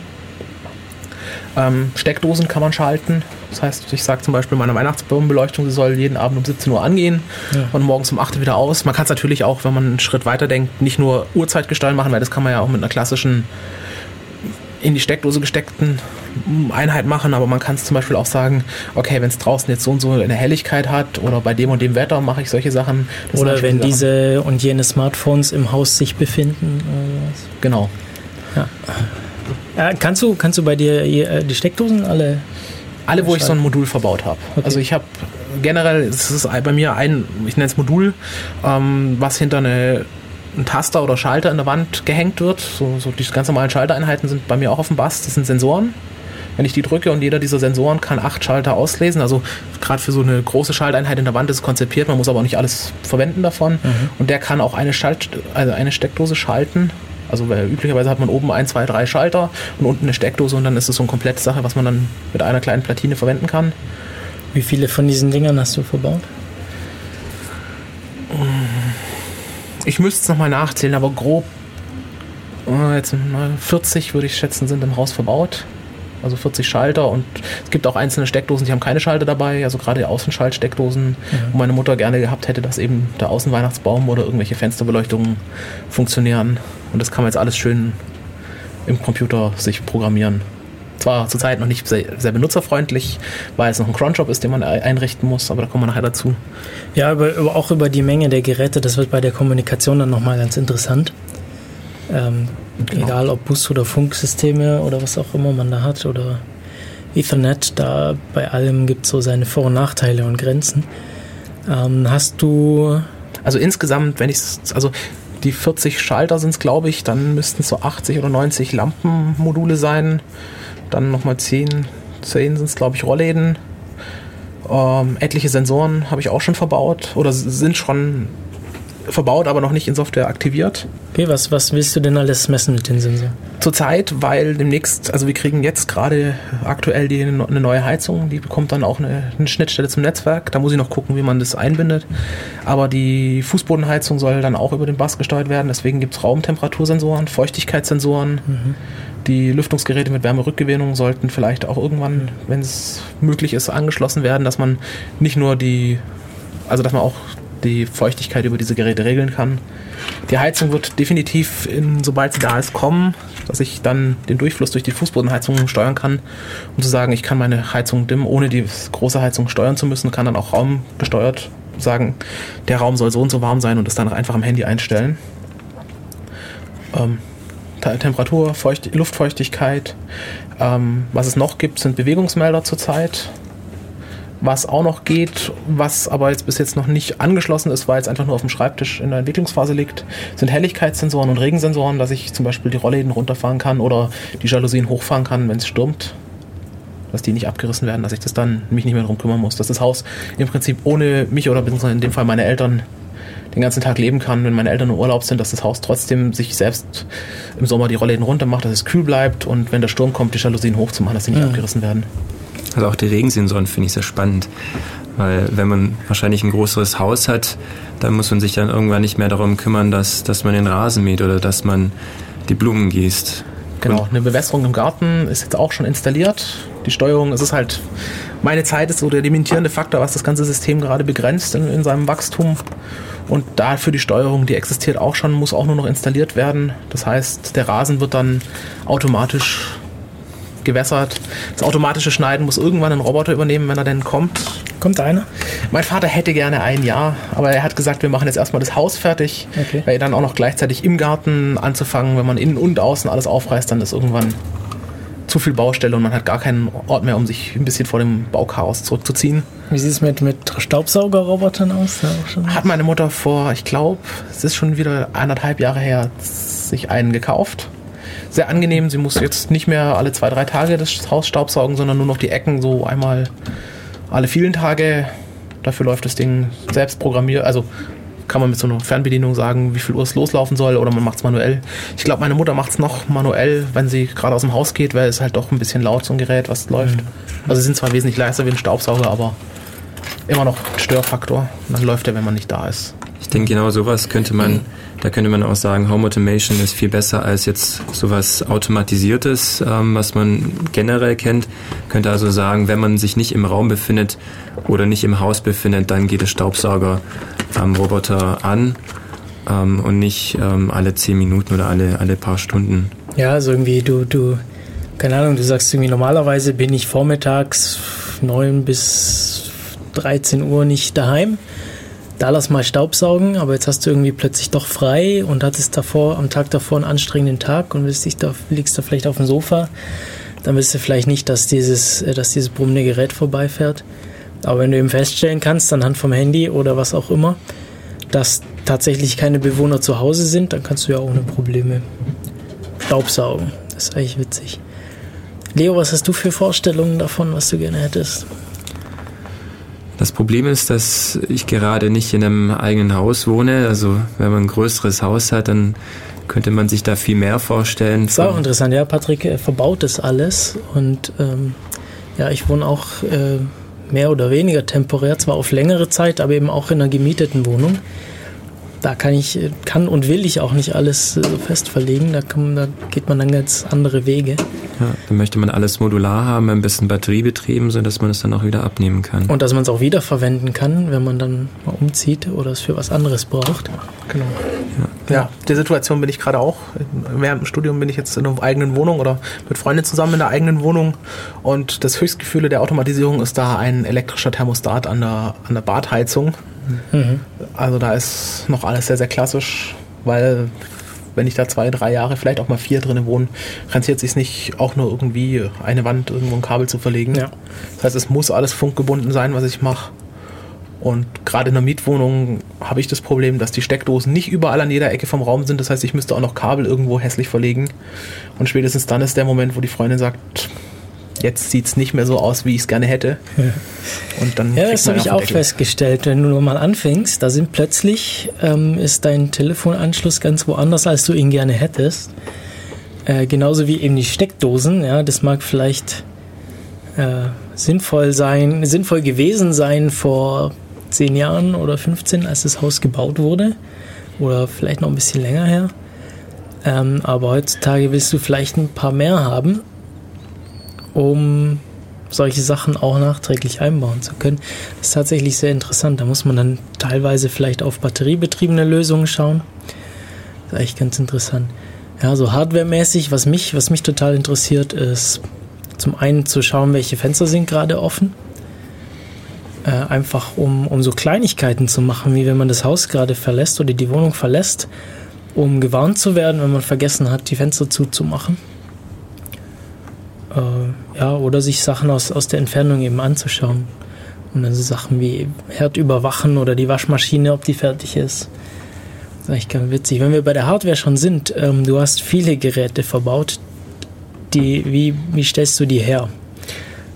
Ähm, Steckdosen kann man schalten. Das heißt, ich sage zum Beispiel meiner Weihnachtsbaumbeleuchtung, sie soll jeden Abend um 17 Uhr angehen ja. und morgens um 8 Uhr wieder aus. Man kann es natürlich auch, wenn man einen Schritt weiter denkt, nicht nur Uhrzeitgestalten machen, weil das kann man ja auch mit einer klassischen in die Steckdose gesteckten Einheit machen, aber man kann es zum Beispiel auch sagen, okay, wenn es draußen jetzt so und so eine Helligkeit hat oder bei dem und dem Wetter mache ich solche Sachen. Oder wenn diese und jene Smartphones im Haus sich befinden. Genau. Ja. Äh, kannst, du, kannst du bei dir äh, die Steckdosen alle? Alle, wo ich so ein Modul verbaut habe. Okay. Also ich habe generell, es ist bei mir ein, ich nenne es Modul, ähm, was hinter eine ein Taster oder Schalter in der Wand gehängt wird. So, so die ganz normalen Schaltereinheiten sind bei mir auch auf dem Bass. Das sind Sensoren. Wenn ich die drücke und jeder dieser Sensoren kann acht Schalter auslesen, also gerade für so eine große Schalteinheit in der Wand ist es konzipiert, man muss aber auch nicht alles verwenden davon. Mhm. Und der kann auch eine, Schalt also eine Steckdose schalten. Also üblicherweise hat man oben ein, zwei, drei Schalter und unten eine Steckdose und dann ist es so eine komplette Sache, was man dann mit einer kleinen Platine verwenden kann. Wie viele von diesen Dingern hast du verbaut? Ich müsste es nochmal nachzählen, aber grob äh, jetzt 40 würde ich schätzen, sind im Haus verbaut. Also 40 Schalter und es gibt auch einzelne Steckdosen, die haben keine Schalter dabei, also gerade Außenschaltsteckdosen, mhm. wo meine Mutter gerne gehabt hätte, dass eben der Außenweihnachtsbaum oder irgendwelche Fensterbeleuchtungen funktionieren. Und das kann man jetzt alles schön im Computer sich programmieren. Zwar zurzeit noch nicht sehr, sehr benutzerfreundlich, weil es noch ein Cronjob ist, den man einrichten muss, aber da kommen wir nachher dazu. Ja, aber auch über die Menge der Geräte, das wird bei der Kommunikation dann nochmal ganz interessant. Ähm, genau. Egal ob Bus- oder Funksysteme oder was auch immer man da hat oder Ethernet, da bei allem gibt es so seine Vor- und Nachteile und Grenzen. Ähm, hast du. Also insgesamt, wenn ich also die 40 Schalter sind es, glaube ich, dann müssten es so 80 oder 90 Lampenmodule sein. Dann nochmal 10, 10 sind es, glaube ich, Rollläden. Ähm, etliche Sensoren habe ich auch schon verbaut oder sind schon verbaut, aber noch nicht in Software aktiviert. Okay, was, was willst du denn alles messen mit den Sensoren? Zurzeit, weil demnächst, also wir kriegen jetzt gerade aktuell die, eine neue Heizung, die bekommt dann auch eine, eine, Schnittstelle zum Netzwerk. Da muss ich noch gucken, wie man das einbindet. Aber die Fußbodenheizung soll dann auch über den Bass gesteuert werden. Deswegen gibt es Raumtemperatursensoren, Feuchtigkeitssensoren. Mhm. Die Lüftungsgeräte mit Wärmerückgewinnung sollten vielleicht auch irgendwann, wenn es möglich ist, angeschlossen werden, dass man nicht nur die, also dass man auch die Feuchtigkeit über diese Geräte regeln kann. Die Heizung wird definitiv, in, sobald sie da ist, kommen, dass ich dann den Durchfluss durch die Fußbodenheizung steuern kann, um zu sagen, ich kann meine Heizung dimmen, ohne die große Heizung steuern zu müssen, kann dann auch raumgesteuert sagen, der Raum soll so und so warm sein und das dann einfach am Handy einstellen. Ähm, Temperatur, Feucht Luftfeuchtigkeit. Ähm, was es noch gibt, sind Bewegungsmelder zurzeit. Was auch noch geht, was aber jetzt bis jetzt noch nicht angeschlossen ist, weil es einfach nur auf dem Schreibtisch in der Entwicklungsphase liegt, sind Helligkeitssensoren und Regensensoren, dass ich zum Beispiel die Rollläden runterfahren kann oder die Jalousien hochfahren kann, wenn es stürmt. Dass die nicht abgerissen werden, dass ich das dann mich nicht mehr darum kümmern muss. Dass das Haus im Prinzip ohne mich oder beziehungsweise in dem Fall meine Eltern den ganzen Tag leben kann, wenn meine Eltern im Urlaub sind, dass das Haus trotzdem sich selbst im Sommer die Rollläden runter macht, dass es kühl bleibt und wenn der Sturm kommt, die Jalousien hochzumachen, dass sie nicht mhm. abgerissen werden. Also auch die Regensensoren finde ich sehr spannend. Weil wenn man wahrscheinlich ein größeres Haus hat, dann muss man sich dann irgendwann nicht mehr darum kümmern, dass, dass man den Rasen mäht oder dass man die Blumen gießt. Genau, eine Bewässerung im Garten ist jetzt auch schon installiert. Die Steuerung, es ist halt, meine Zeit ist so der limitierende Faktor, was das ganze System gerade begrenzt in, in seinem Wachstum. Und dafür die Steuerung, die existiert auch schon, muss auch nur noch installiert werden. Das heißt, der Rasen wird dann automatisch gewässert. Das automatische Schneiden muss irgendwann ein Roboter übernehmen, wenn er denn kommt. Kommt einer? Mein Vater hätte gerne ein Jahr, aber er hat gesagt, wir machen jetzt erstmal das Haus fertig, okay. weil dann auch noch gleichzeitig im Garten anzufangen, wenn man innen und außen alles aufreißt, dann ist irgendwann zu viel Baustelle und man hat gar keinen Ort mehr, um sich ein bisschen vor dem Bauchaos zurückzuziehen. Wie sieht es mit, mit Staubsaugerrobotern aus? Hat meine Mutter vor, ich glaube, es ist schon wieder eineinhalb Jahre her, sich einen gekauft. Sehr angenehm, sie muss jetzt nicht mehr alle zwei, drei Tage das Haus staubsaugen, sondern nur noch die Ecken so einmal alle vielen Tage. Dafür läuft das Ding selbst programmiert, also kann man mit so einer Fernbedienung sagen, wie viel Uhr es loslaufen soll oder man macht es manuell. Ich glaube, meine Mutter macht es noch manuell, wenn sie gerade aus dem Haus geht, weil es halt doch ein bisschen laut, so ein Gerät, was läuft. Mhm. Also sie sind zwar wesentlich leiser wie ein Staubsauger, aber immer noch Störfaktor. Und dann läuft er, wenn man nicht da ist. Ich denke, genau sowas könnte man, da könnte man auch sagen, Home Automation ist viel besser als jetzt sowas Automatisiertes, ähm, was man generell kennt. Könnte also sagen, wenn man sich nicht im Raum befindet oder nicht im Haus befindet, dann geht der Staubsauger am Roboter an ähm, und nicht ähm, alle zehn Minuten oder alle, alle paar Stunden. Ja, also irgendwie du, du, keine Ahnung, du sagst irgendwie normalerweise bin ich vormittags 9 bis 13 Uhr nicht daheim da lass mal Staubsaugen, aber jetzt hast du irgendwie plötzlich doch frei und hattest davor, am Tag davor einen anstrengenden Tag und willst dich da, liegst da vielleicht auf dem Sofa, dann willst du vielleicht nicht, dass dieses, äh, dass dieses brummende Gerät vorbeifährt. Aber wenn du eben feststellen kannst, anhand vom Handy oder was auch immer, dass tatsächlich keine Bewohner zu Hause sind, dann kannst du ja ohne Probleme Staubsaugen. Das ist eigentlich witzig. Leo, was hast du für Vorstellungen davon, was du gerne hättest? Das Problem ist, dass ich gerade nicht in einem eigenen Haus wohne. Also wenn man ein größeres Haus hat, dann könnte man sich da viel mehr vorstellen. Das ist auch interessant, ja. Patrick äh, verbaut das alles und ähm, ja, ich wohne auch äh, mehr oder weniger temporär, zwar auf längere Zeit, aber eben auch in einer gemieteten Wohnung da kann ich, kann und will ich auch nicht alles so fest verlegen. Da, kann, da geht man dann ganz andere Wege. Ja, dann möchte man alles modular haben, ein bisschen batteriebetrieben, sodass man es dann auch wieder abnehmen kann. Und dass man es auch wiederverwenden kann, wenn man dann mal umzieht oder es für was anderes braucht. Genau. Ja, ja der Situation bin ich gerade auch. Während dem Studium bin ich jetzt in einer eigenen Wohnung oder mit Freunden zusammen in der eigenen Wohnung. Und das Höchstgefühle der Automatisierung ist da ein elektrischer Thermostat an der, an der Badheizung Mhm. Also da ist noch alles sehr, sehr klassisch, weil wenn ich da zwei, drei Jahre, vielleicht auch mal vier drin wohne, rentiert sich nicht auch nur irgendwie eine Wand irgendwo ein Kabel zu verlegen. Ja. Das heißt, es muss alles funkgebunden sein, was ich mache. Und gerade in der Mietwohnung habe ich das Problem, dass die Steckdosen nicht überall an jeder Ecke vom Raum sind. Das heißt, ich müsste auch noch Kabel irgendwo hässlich verlegen. Und spätestens dann ist der Moment, wo die Freundin sagt, jetzt sieht es nicht mehr so aus, wie ich es gerne hätte. Und dann ja, das habe ich auch Deckel. festgestellt. Wenn du mal anfängst, da sind plötzlich, ähm, ist dein Telefonanschluss ganz woanders, als du ihn gerne hättest. Äh, genauso wie eben die Steckdosen. Ja, das mag vielleicht äh, sinnvoll sein, sinnvoll gewesen sein vor zehn Jahren oder 15, als das Haus gebaut wurde. Oder vielleicht noch ein bisschen länger her. Ähm, aber heutzutage willst du vielleicht ein paar mehr haben um solche Sachen auch nachträglich einbauen zu können. Das ist tatsächlich sehr interessant. Da muss man dann teilweise vielleicht auf batteriebetriebene Lösungen schauen. Das ist eigentlich ganz interessant. Ja, so hardwaremäßig, was mich, was mich total interessiert, ist zum einen zu schauen, welche Fenster sind gerade offen. Äh, einfach um, um so Kleinigkeiten zu machen, wie wenn man das Haus gerade verlässt oder die Wohnung verlässt, um gewarnt zu werden, wenn man vergessen hat, die Fenster zuzumachen. Äh, ja, oder sich Sachen aus, aus der Entfernung eben anzuschauen. Und dann so Sachen wie Herd überwachen oder die Waschmaschine, ob die fertig ist. Das ist eigentlich ganz witzig. Wenn wir bei der Hardware schon sind, ähm, du hast viele Geräte verbaut. Die, wie, wie stellst du die her?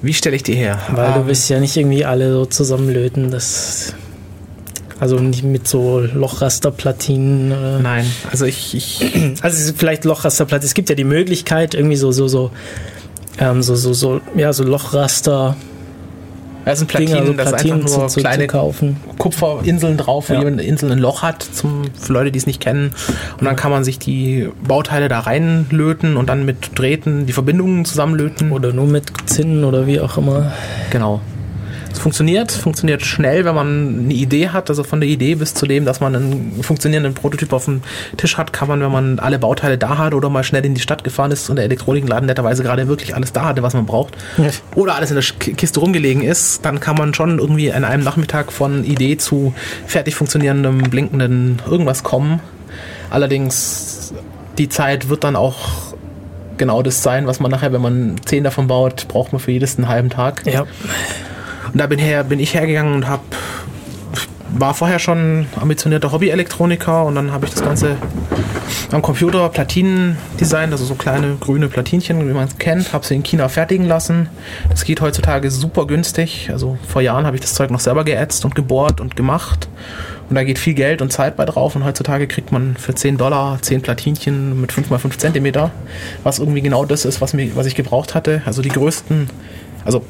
Wie stelle ich die her? Weil um, du ähm, willst ja nicht irgendwie alle so zusammenlöten. Das Also nicht mit so Lochrasterplatinen. Äh. Nein, also ich, ich Also vielleicht Lochrasterplatin. Es gibt ja die Möglichkeit, irgendwie so, so, so, ähm, so, so, so, ja, so Lochraster. Das sind Platinen, Dinger, so das Platinen einfach nur zu- kleine zu. Kupferinseln drauf, wo Ja. jemand eine Insel ein Loch hat, zum, für Leute, die es nicht kennen. Und dann kann man sich die Bauteile da reinlöten und dann mit Drähten die Verbindungen zusammenlöten. Oder nur mit Zinnen oder wie auch immer. Genau. Es funktioniert, funktioniert schnell, wenn man eine Idee hat. Also von der Idee bis zu dem, dass man einen funktionierenden Prototyp auf dem Tisch hat, kann man, wenn man alle Bauteile da hat oder mal schnell in die Stadt gefahren ist und der Elektronikladen netterweise gerade wirklich alles da hatte, was man braucht, oder alles in der Kiste rumgelegen ist, dann kann man schon irgendwie an einem Nachmittag von Idee zu fertig funktionierendem, blinkenden irgendwas kommen. Allerdings, die Zeit wird dann auch genau das sein, was man nachher, wenn man zehn davon baut, braucht man für jedes einen halben Tag. Ja. Und da bin, her, bin ich hergegangen und hab, war vorher schon ambitionierter Hobby-Elektroniker und dann habe ich das Ganze am Computer Platinen designt, also so kleine grüne Platinchen, wie man es kennt, habe sie in China fertigen lassen. Das geht heutzutage super günstig. Also vor Jahren habe ich das Zeug noch selber geätzt und gebohrt und gemacht. Und da geht viel Geld und Zeit bei drauf und heutzutage kriegt man für 10 Dollar 10 Platinchen mit 5 x 5 Zentimeter, was irgendwie genau das ist, was, mir, was ich gebraucht hatte. Also die größten, also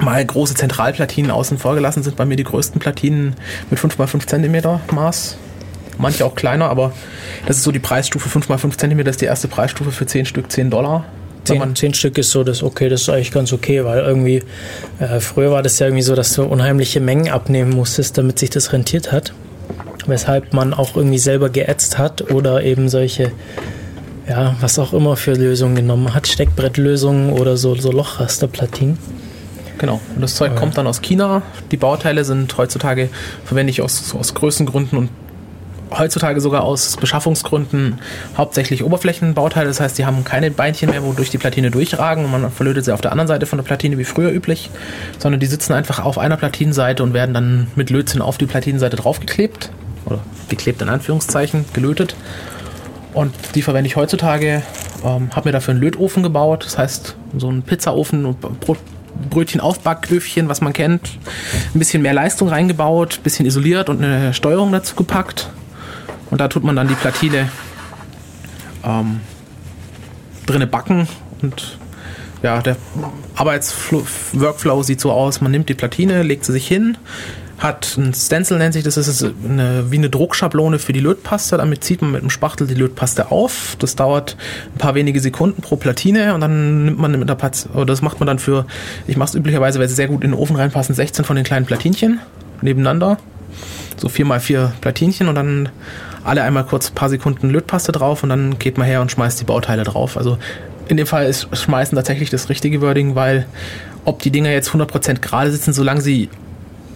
mal große Zentralplatinen außen vor gelassen sind bei mir die größten Platinen mit 5 x 5 Zentimeter Maß. Manche auch kleiner, aber das ist so die Preisstufe 5 x 5 Zentimeter, ist die erste Preisstufe für 10 Stück 10 Dollar. Wenn Zehn, man, zehn Stück ist so das okay, das ist eigentlich ganz okay, weil irgendwie äh, früher war das ja irgendwie so, dass du unheimliche Mengen abnehmen musstest, damit sich das rentiert hat. Weshalb man auch irgendwie selber geätzt hat oder eben solche, ja, was auch immer für Lösungen genommen hat, Steckbrettlösungen oder so, so Lochrasterplatinen. Genau. Und das Zeug kommt dann aus China. Die Bauteile sind heutzutage, verwende ich aus, aus Größengründen und heutzutage sogar aus Beschaffungsgründen hauptsächlich Oberflächenbauteile. Das heißt, die haben keine Beinchen mehr, wodurch die Platine durchragen und man verlötet sie auf der anderen Seite von der Platine wie früher üblich, sondern die sitzen einfach auf einer Platinenseite und werden dann mit Lötzinn auf die Platinenseite draufgeklebt oder geklebt in Anführungszeichen, gelötet. Und die verwende ich heutzutage. Ähm, habe mir dafür einen Lötofen gebaut, das heißt so einen Pizzaofen und Brot, Brötchen-Aufbacköfchen, was man kennt. Ein bisschen mehr Leistung reingebaut, bisschen isoliert und eine Steuerung dazu gepackt. Und da tut man dann die Platine ähm, drinne backen und ja, der Arbeitsworkflow sieht so aus, man nimmt die Platine, legt sie sich hin, hat ein Stencil nennt sich das, ist eine, wie eine Druckschablone für die Lötpaste, damit zieht man mit dem Spachtel die Lötpaste auf. Das dauert ein paar wenige Sekunden pro Platine und dann nimmt man mit der Pat oder das macht man dann für, ich mache es üblicherweise, weil sie sehr gut in den Ofen reinpassen, 16 von den kleinen Platinchen nebeneinander. So vier mal vier Platinchen und dann alle einmal kurz ein paar Sekunden Lötpaste drauf und dann geht man her und schmeißt die Bauteile drauf. Also in dem Fall ist schmeißen tatsächlich das richtige Wording, weil ob die Dinger jetzt 100% gerade sitzen, solange sie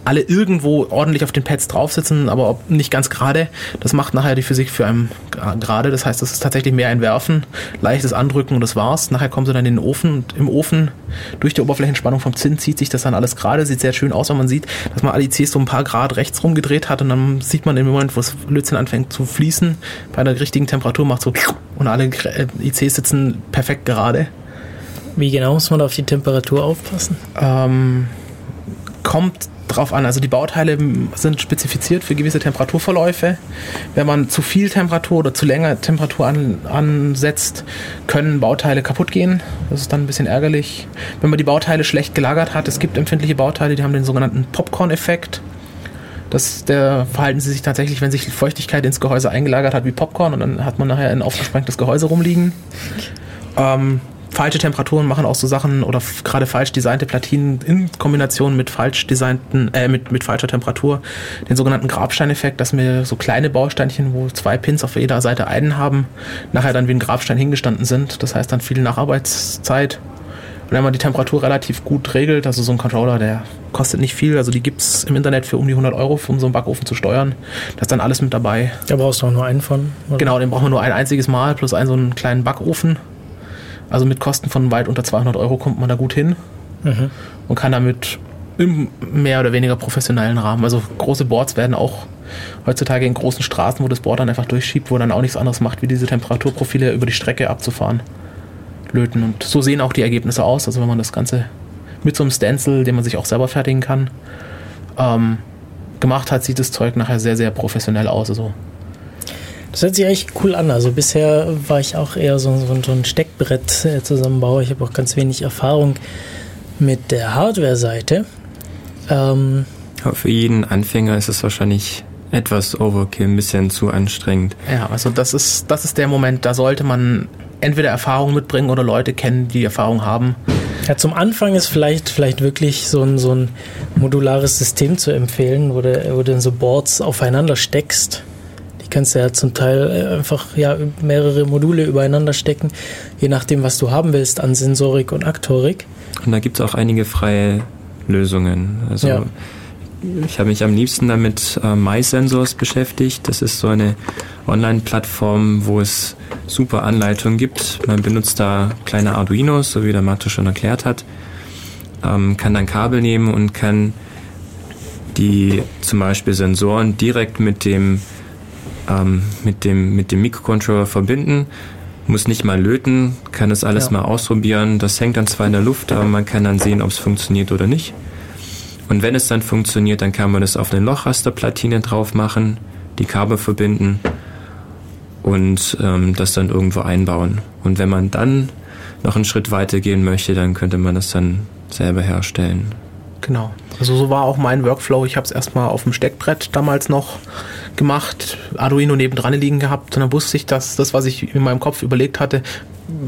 alle irgendwo ordentlich auf den Pads drauf sitzen, aber nicht ganz gerade, das macht nachher die Physik für einen gerade. Das heißt, das ist tatsächlich mehr ein Werfen, leichtes Andrücken und das war's. Nachher kommen sie dann in den Ofen und im Ofen durch die Oberflächenspannung vom Zinn zieht sich das dann alles gerade. Sieht sehr schön aus, wenn man sieht, dass man alle ICs so ein paar Grad rechts rumgedreht hat und dann sieht man im Moment, wo das Lötzinn anfängt zu fließen, bei der richtigen Temperatur macht so und alle äh, ICs sitzen perfekt gerade. Wie genau muss man auf die Temperatur aufpassen? Ähm, kommt drauf an. Also die Bauteile sind spezifiziert für gewisse Temperaturverläufe. Wenn man zu viel Temperatur oder zu länger Temperatur an, ansetzt, können Bauteile kaputt gehen. Das ist dann ein bisschen ärgerlich. Wenn man die Bauteile schlecht gelagert hat, es gibt empfindliche Bauteile, die haben den sogenannten Popcorn-Effekt. Das, der verhalten sie sich tatsächlich, wenn sich Feuchtigkeit ins Gehäuse eingelagert hat, wie Popcorn und dann hat man nachher ein aufgesprengtes Gehäuse rumliegen. Ähm, falsche Temperaturen machen auch so Sachen oder gerade falsch designte Platinen in Kombination mit falsch designten, äh, mit, mit falscher Temperatur, den sogenannten Grabsteineffekt, dass wir so kleine Bausteinchen, wo zwei Pins auf jeder Seite einen haben, nachher dann wie ein Grabstein hingestanden sind. Das heißt dann viel Nacharbeitszeit. Und wenn man die Temperatur relativ gut regelt, also so ein Controller, der kostet nicht viel, also die gibt's im Internet für um die 100 Euro, um so einen Backofen zu steuern. Da ist dann alles mit dabei. Da brauchst du auch nur einen von. oder? Genau, den braucht man nur ein einziges Mal plus einen so einen kleinen Backofen. Also mit Kosten von weit unter 200 Euro kommt man da gut hin Mhm. und kann damit im mehr oder weniger professionellen Rahmen. Also große Boards werden auch heutzutage in großen Straßen, wo das Board dann einfach durchschiebt, wo dann auch nichts anderes macht, wie diese Temperaturprofile über die Strecke abzufahren, löten. Und so sehen auch die Ergebnisse aus. Also wenn man das Ganze mit so einem Stencil, den man sich auch selber fertigen kann, ähm, gemacht hat, sieht das Zeug nachher sehr, sehr professionell aus. Also das hört sich echt cool an. Also bisher war ich auch eher so, so, so ein Steckbrett äh, zusammenbauer. Ich habe auch ganz wenig Erfahrung mit der Hardware-Seite. Ähm, für jeden Anfänger ist es wahrscheinlich etwas Overkill, ein bisschen zu anstrengend. Ja, also das ist, das ist der Moment, da sollte man entweder Erfahrung mitbringen oder Leute kennen, die Erfahrung haben. Ja, zum Anfang ist vielleicht, vielleicht wirklich so ein, so ein modulares System zu empfehlen, wo du, wo du so Boards aufeinander steckst kannst ja zum Teil äh, einfach ja, mehrere Module übereinander stecken, je nachdem, was du haben willst an Sensorik und Aktorik. Und da gibt es auch einige freie Lösungen. Also ja. ich habe mich am liebsten damit äh, MySensors beschäftigt. Das ist so eine Online-Plattform, wo es super Anleitungen gibt. Man benutzt da kleine Arduinos, so wie der Mathe schon erklärt hat, ähm, kann dann Kabel nehmen und kann die zum Beispiel Sensoren direkt mit dem ähm, mit, dem, mit dem Mikrocontroller verbinden, muss nicht mal löten, kann das alles ja. mal ausprobieren. Das hängt dann zwar in der Luft, aber man kann dann sehen, ob es funktioniert oder nicht. Und wenn es dann funktioniert, dann kann man das auf eine Lochrasterplatine drauf machen, die Kabel verbinden und ähm, das dann irgendwo einbauen. Und wenn man dann noch einen Schritt weiter gehen möchte, dann könnte man das dann selber herstellen. Genau. Also so war auch mein Workflow. Ich habe es erstmal auf dem Steckbrett damals noch gemacht, Arduino nebendran liegen gehabt und dann wusste ich, dass das, was ich in meinem Kopf überlegt hatte,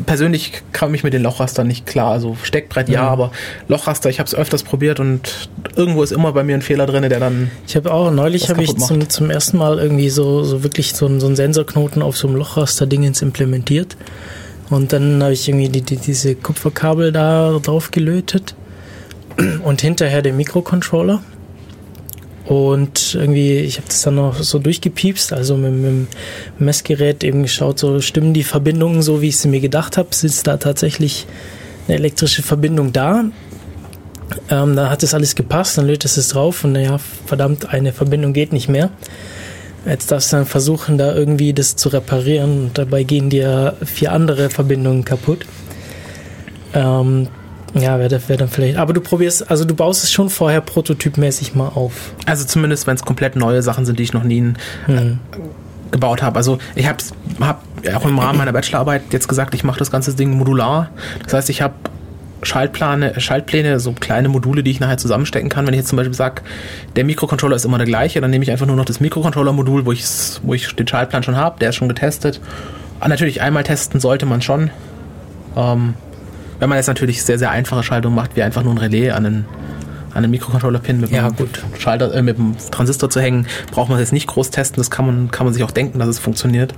persönlich kam ich mit den Lochrastern nicht klar. Also Steckbrett ja, mhm. aber Lochraster, ich habe es öfters probiert und irgendwo ist immer bei mir ein Fehler drin, der dann. Ich habe auch neulich habe ich zum, zum, ersten Mal irgendwie so, so wirklich so, so einen Sensorknoten auf so einem Lochraster-Dingens implementiert. Und dann habe ich irgendwie die, die, diese Kupferkabel da drauf gelötet und hinterher den Mikrocontroller. Und irgendwie, ich habe das dann noch so durchgepiepst, also mit, mit, dem Messgerät eben geschaut, so stimmen die Verbindungen so, wie ich sie mir gedacht habe, sitzt da tatsächlich eine elektrische Verbindung da. Ähm, dann hat das alles gepasst, dann lötet es drauf und naja, verdammt, eine Verbindung geht nicht mehr. Jetzt darfst du dann versuchen, da irgendwie das zu reparieren und dabei gehen dir vier andere Verbindungen kaputt. Ähm, ja, wäre wär dann vielleicht. Aber du probierst, also du baust es schon vorher prototypmäßig mal auf. Also zumindest, wenn es komplett neue Sachen sind, die ich noch nie hm. gebaut habe. Also ich habe hab auch im Rahmen meiner Bachelorarbeit jetzt gesagt, ich mache das ganze Ding modular. Das heißt, ich habe Schaltpläne, Schaltpläne, so kleine Module, die ich nachher zusammenstecken kann. Wenn ich jetzt zum Beispiel sage, der Mikrocontroller ist immer der gleiche, dann nehme ich einfach nur noch das Mikrocontroller-Modul, wo, wo ich den Schaltplan schon habe, der ist schon getestet. Aber natürlich einmal testen sollte man schon. Ähm, wenn man jetzt natürlich sehr, sehr einfache Schaltungen macht, wie einfach nur ein Relais an einen, an einen Mikrocontroller-Pin mit, ja, Schalter, äh, mit einem Transistor zu hängen, braucht man jetzt nicht groß testen. Das kann man, kann man sich auch denken, dass es funktioniert.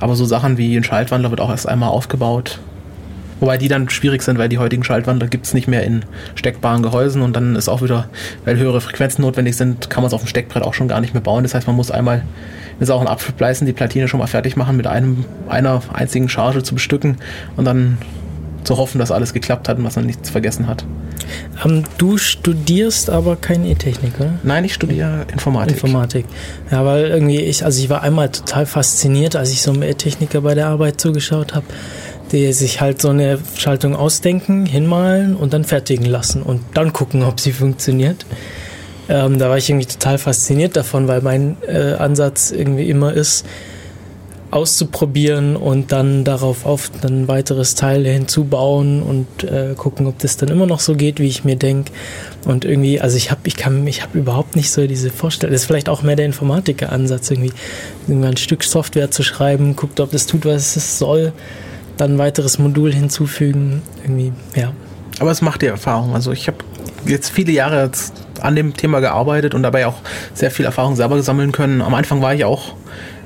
Aber so Sachen wie ein Schaltwandler wird auch erst einmal aufgebaut. Wobei die dann schwierig sind, weil die heutigen Schaltwandler gibt es nicht mehr in steckbaren Gehäusen und dann ist auch wieder, weil höhere Frequenzen notwendig sind, kann man es auf dem Steckbrett auch schon gar nicht mehr bauen. Das heißt, man muss einmal ist auch ein Apfelbleißen die Platine schon mal fertig machen, mit einem, einer einzigen Charge zu bestücken und dann zu hoffen, dass alles geklappt hat und dass man nichts vergessen hat. Ähm, du studierst aber kein E-Technik, oder? Nein, ich studiere Informatik. Informatik. Ja, weil irgendwie ich, also ich war einmal total fasziniert, als ich so einem E-Techniker bei der Arbeit zugeschaut habe, die sich halt so eine Schaltung ausdenken, hinmalen und dann fertigen lassen und dann gucken, ob sie funktioniert. Ähm, da war ich irgendwie total fasziniert davon, weil mein äh, Ansatz irgendwie immer ist, auszuprobieren und dann darauf auf dann weiteres Teile hinzubauen und äh, gucken, ob das dann immer noch so geht, wie ich mir denke. Und irgendwie, also ich habe, ich kann, ich habe überhaupt nicht so diese Vorstellung. Das ist vielleicht auch mehr der Informatiker-Ansatz, irgendwie, irgendwie ein Stück Software zu schreiben, guckt, ob das tut, was es soll, dann ein weiteres Modul hinzufügen, irgendwie, ja. Aber es macht die Erfahrung. Also ich habe jetzt viele Jahre an dem Thema gearbeitet und dabei auch sehr viel Erfahrung selber sammeln können. Am Anfang war ich auch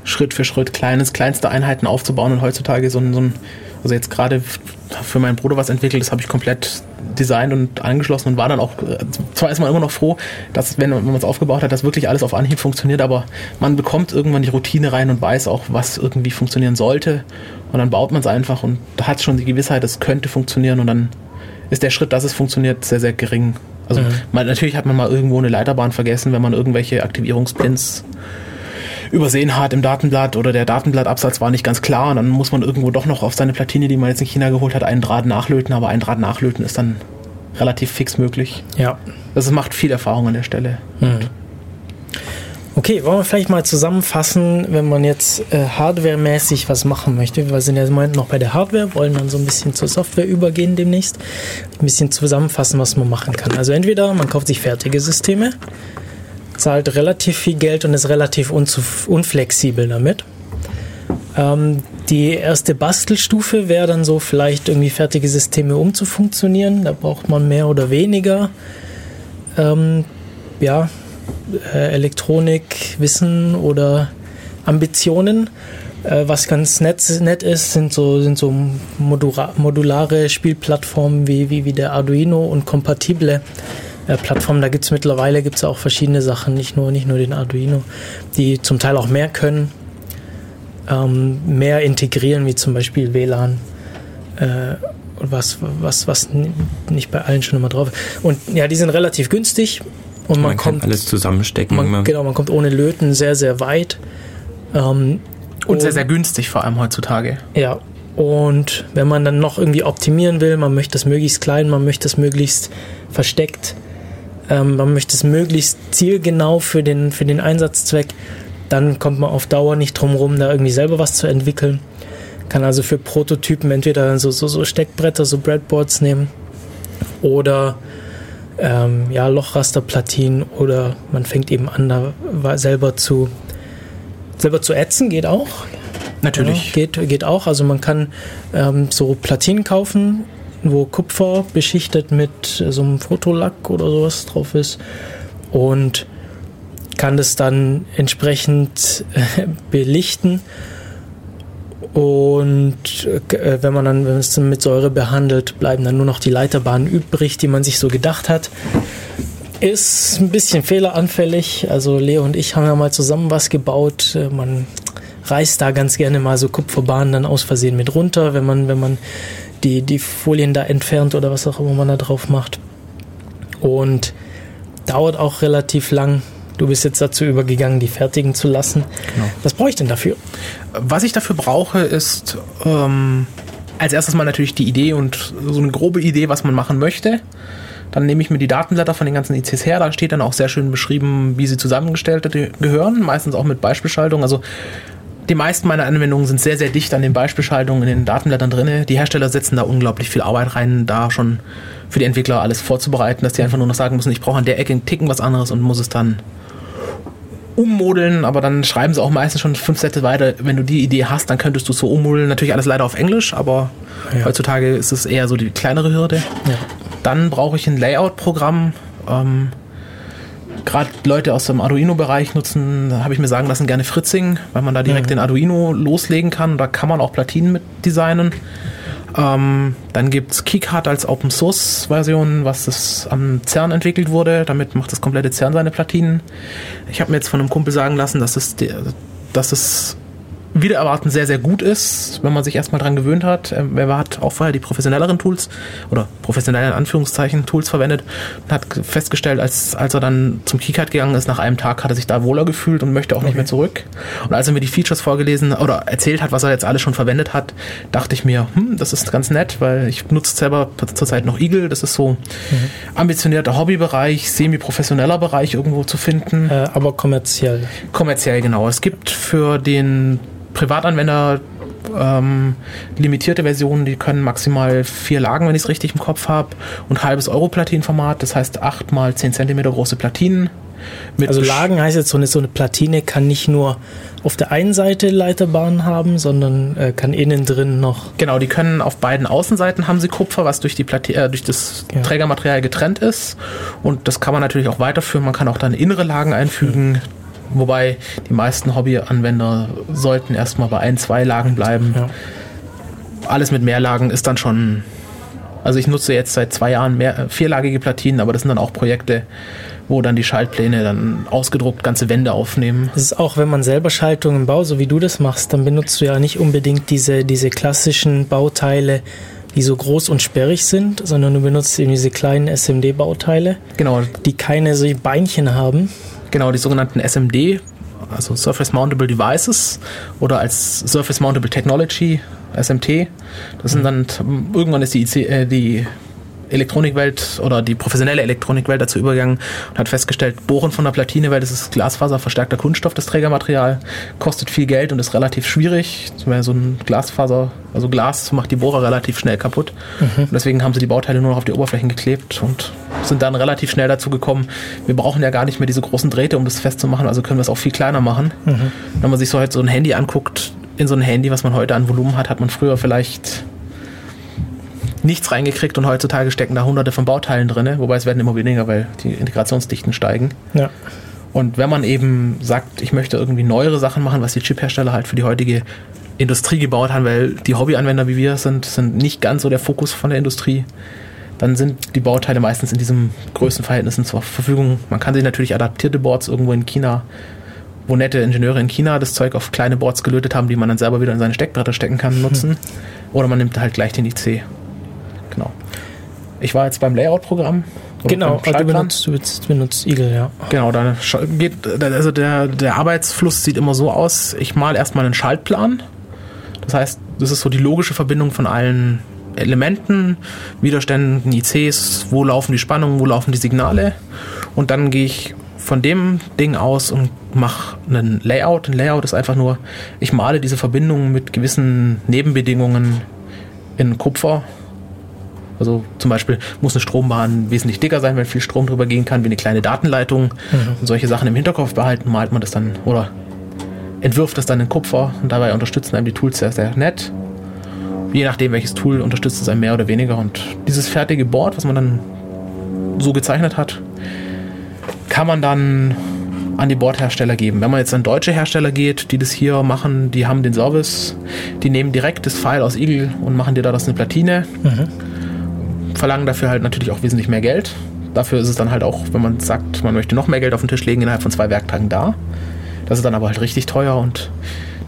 Schritt für Schritt kleines, kleinste Einheiten aufzubauen und heutzutage so ein, so ein also jetzt gerade für meinen Bruder was entwickelt, das habe ich komplett designt und angeschlossen und war dann auch, zwar ist man immer noch froh, dass wenn, wenn man es aufgebaut hat, dass wirklich alles auf Anhieb funktioniert, aber man bekommt irgendwann die Routine rein und weiß auch, was irgendwie funktionieren sollte und dann baut man es einfach und da hat schon die Gewissheit, es könnte funktionieren und dann ist der Schritt, dass es funktioniert, sehr, sehr gering. Also mhm. man, natürlich hat man mal irgendwo eine Leiterbahn vergessen, wenn man irgendwelche Aktivierungspins übersehen hat im Datenblatt oder der Datenblattabsatz war nicht ganz klar und dann muss man irgendwo doch noch auf seine Platine, die man jetzt in China geholt hat, einen Draht nachlöten, aber ein Draht nachlöten ist dann relativ fix möglich. Ja. Das macht viel Erfahrung an der Stelle. Mhm. Okay, wollen wir vielleicht mal zusammenfassen, wenn man jetzt äh, hardwaremäßig was machen möchte. Wir sind ja im Moment noch bei der Hardware, wollen dann so ein bisschen zur Software übergehen demnächst. Ein bisschen zusammenfassen, was man machen kann. Also entweder man kauft sich fertige Systeme, zahlt relativ viel Geld und ist relativ unflexibel damit. Ähm, die erste Bastelstufe wäre dann so, vielleicht irgendwie fertige Systeme umzufunktionieren. Da braucht man mehr oder weniger ähm, ja, äh, Elektronik, Wissen oder Ambitionen. Äh, was ganz nett, nett ist, sind so, sind so modulare Spielplattformen wie, wie, wie der Arduino und kompatible äh, Plattformen. Da gibt es mittlerweile gibt's auch verschiedene Sachen, nicht nur, nicht nur den Arduino, die zum Teil auch mehr können ähm, mehr integrieren, wie zum Beispiel WLAN. Äh, was, was, was nicht bei allen schon immer drauf ist. Und ja, die sind relativ günstig. Und man, man kommt, alles zusammenstecken. Man, genau, man kommt ohne Löten sehr, sehr weit. Ähm, und sehr, sehr günstig vor allem heutzutage. Ja. Und wenn man dann noch irgendwie optimieren will, man möchte es möglichst klein, man möchte es möglichst versteckt, ähm, man möchte es möglichst zielgenau für den, für den Einsatzzweck, dann kommt man auf Dauer nicht drum rum, da irgendwie selber was zu entwickeln. Kann also für Prototypen entweder so, so, so Steckbretter, so Breadboards nehmen oder ähm, ja, Lochrasterplatinen oder man fängt eben an, da selber zu, selber zu ätzen, geht auch. Natürlich. Ja, geht, geht auch. Also man kann ähm, so Platinen kaufen, wo Kupfer beschichtet mit so einem Fotolack oder sowas drauf ist. Und kann das dann entsprechend äh, belichten. Und äh, wenn man dann, wenn es dann mit Säure behandelt, bleiben dann nur noch die Leiterbahnen übrig, die man sich so gedacht hat. Ist ein bisschen fehleranfällig. Also Leo und ich haben ja mal zusammen was gebaut. Äh, man reißt da ganz gerne mal so Kupferbahnen dann aus Versehen mit runter, wenn man, wenn man die, die Folien da entfernt oder was auch immer man da drauf macht. Und dauert auch relativ lang. Du bist jetzt dazu übergegangen, die fertigen zu lassen. Genau. Was brauche ich denn dafür? Was ich dafür brauche, ist ähm, als erstes mal natürlich die Idee und so eine grobe Idee, was man machen möchte. Dann nehme ich mir die Datenblätter von den ganzen ICs her. Da steht dann auch sehr schön beschrieben, wie sie zusammengestellt gehören. Meistens auch mit Beispielschaltung. Also die meisten meiner Anwendungen sind sehr, sehr dicht an den Beispielschaltungen in den Datenblättern drin. Die Hersteller setzen da unglaublich viel Arbeit rein, da schon für die Entwickler alles vorzubereiten, dass die einfach nur noch sagen müssen, ich brauche an der Ecke einen Ticken was anderes und muss es dann ummodeln, aber dann schreiben sie auch meistens schon fünf Sätze weiter. Wenn du die Idee hast, dann könntest du es so ummodeln. Natürlich alles leider auf Englisch, aber ja. heutzutage ist es eher so die kleinere Hürde. Ja. Dann brauche ich ein Layout-Programm. Ähm, Gerade Leute aus dem Arduino-Bereich nutzen, habe ich mir sagen lassen, gerne Fritzing, weil man da direkt mhm. den Arduino loslegen kann. Da kann man auch Platinen mit designen. Ähm, dann gibt es KiCad als Open Source Version, was das am CERN entwickelt wurde. Damit macht das komplette CERN seine Platinen. Ich habe mir jetzt von einem Kumpel sagen lassen, dass es, dass es wieder erwarten sehr, sehr gut ist, wenn man sich erstmal dran gewöhnt hat. Ähm, er hat auch vorher die professionelleren Tools oder professionellen Anführungszeichen Tools verwendet und hat festgestellt, als, als er dann zum KeyCard gegangen ist, nach einem Tag hat er sich da wohler gefühlt und möchte auch okay. nicht mehr zurück. Und als er mir die Features vorgelesen oder erzählt hat, was er jetzt alles schon verwendet hat, dachte ich mir, hm, das ist ganz nett, weil ich nutze selber zurzeit noch Eagle. Das ist so mhm. ambitionierter Hobbybereich, semi-professioneller Bereich irgendwo zu finden. Äh, aber kommerziell. Kommerziell, genau. Es gibt für den Privatanwender ähm, limitierte Versionen, die können maximal vier Lagen, wenn ich es richtig im Kopf habe, und halbes Euro-Platinenformat, das heißt acht mal zehn Zentimeter große Platinen. also Lagen heißt jetzt, so eine, so eine Platine kann nicht nur auf der einen Seite Leiterbahnen haben, sondern äh, kann innen drin noch. Genau, die können auf beiden Außenseiten haben sie Kupfer, was durch, die Plati äh, durch das ja. Trägermaterial getrennt ist. Und das kann man natürlich auch weiterführen. Man kann auch dann innere Lagen einfügen. Mhm Wobei die meisten Hobbyanwender sollten erstmal bei ein, zwei Lagen bleiben. Ja. Alles mit Mehrlagen ist dann schon. Also ich nutze jetzt seit zwei Jahren mehr, äh, vierlagige Platinen, aber das sind dann auch Projekte, wo dann die Schaltpläne dann ausgedruckt ganze Wände aufnehmen. Das ist auch, wenn man selber Schaltungen baut, so wie du das machst, dann benutzt du ja nicht unbedingt diese, diese klassischen Bauteile, die so groß und sperrig sind, sondern du benutzt eben diese kleinen SMD-Bauteile, genau. die keine so Beinchen haben, Genau, die sogenannten SMD, also Surface Mountable Devices oder als Surface Mountable Technology, SMT. Das sind dann, irgendwann ist die, IC, äh, die Elektronikwelt oder die professionelle Elektronikwelt dazu übergegangen und hat festgestellt, Bohren von der Platine, weil das ist Glasfaser verstärkter Kunststoff, das Trägermaterial, kostet viel Geld und ist relativ schwierig. So ein Glasfaser, also Glas macht die Bohrer relativ schnell kaputt. Mhm. Und deswegen haben sie die Bauteile nur noch auf die Oberflächen geklebt und sind dann relativ schnell dazu gekommen, wir brauchen ja gar nicht mehr diese großen Drähte, um das festzumachen, also können wir es auch viel kleiner machen. Mhm. Wenn man sich so halt so ein Handy anguckt, in so ein Handy, was man heute an Volumen hat, hat man früher vielleicht nichts reingekriegt und heutzutage stecken da hunderte von Bauteilen drin, wobei es werden immer weniger, weil die Integrationsdichten steigen. Ja. Und wenn man eben sagt, ich möchte irgendwie neuere Sachen machen, was die Chiphersteller halt für die heutige Industrie gebaut haben, weil die Hobbyanwender wie wir sind, sind nicht ganz so der Fokus von der Industrie, dann sind die Bauteile meistens in diesen Größenverhältnissen zur Verfügung. Man kann sich natürlich adaptierte Boards irgendwo in China, wo nette Ingenieure in China das Zeug auf kleine Boards gelötet haben, die man dann selber wieder in seine Steckbretter stecken kann, nutzen. Hm. Oder man nimmt halt gleich den IC. Genau. Ich war jetzt beim Layout-Programm. Genau, du benutzt, du benutzt Eagle, ja. Genau, da geht, also der, der Arbeitsfluss sieht immer so aus, ich mal erstmal einen Schaltplan. Das heißt, das ist so die logische Verbindung von allen Elementen, Widerständen, ICs, wo laufen die Spannungen, wo laufen die Signale. Und dann gehe ich von dem Ding aus und mache einen Layout. Ein Layout ist einfach nur, ich male diese Verbindungen mit gewissen Nebenbedingungen in Kupfer also zum Beispiel muss eine Strombahn wesentlich dicker sein, weil viel Strom drüber gehen kann, wie eine kleine Datenleitung. Mhm. Und solche Sachen im Hinterkopf behalten, malt man das dann oder entwirft das dann in Kupfer und dabei unterstützen einem die Tools sehr, sehr nett. Je nachdem, welches Tool unterstützt es einem mehr oder weniger. Und dieses fertige Board, was man dann so gezeichnet hat, kann man dann an die Bordhersteller geben. Wenn man jetzt an deutsche Hersteller geht, die das hier machen, die haben den Service, die nehmen direkt das File aus Eagle und machen dir da das eine Platine. Mhm verlangen dafür halt natürlich auch wesentlich mehr Geld. Dafür ist es dann halt auch, wenn man sagt, man möchte noch mehr Geld auf den Tisch legen, innerhalb von zwei Werktagen da. Das ist dann aber halt richtig teuer und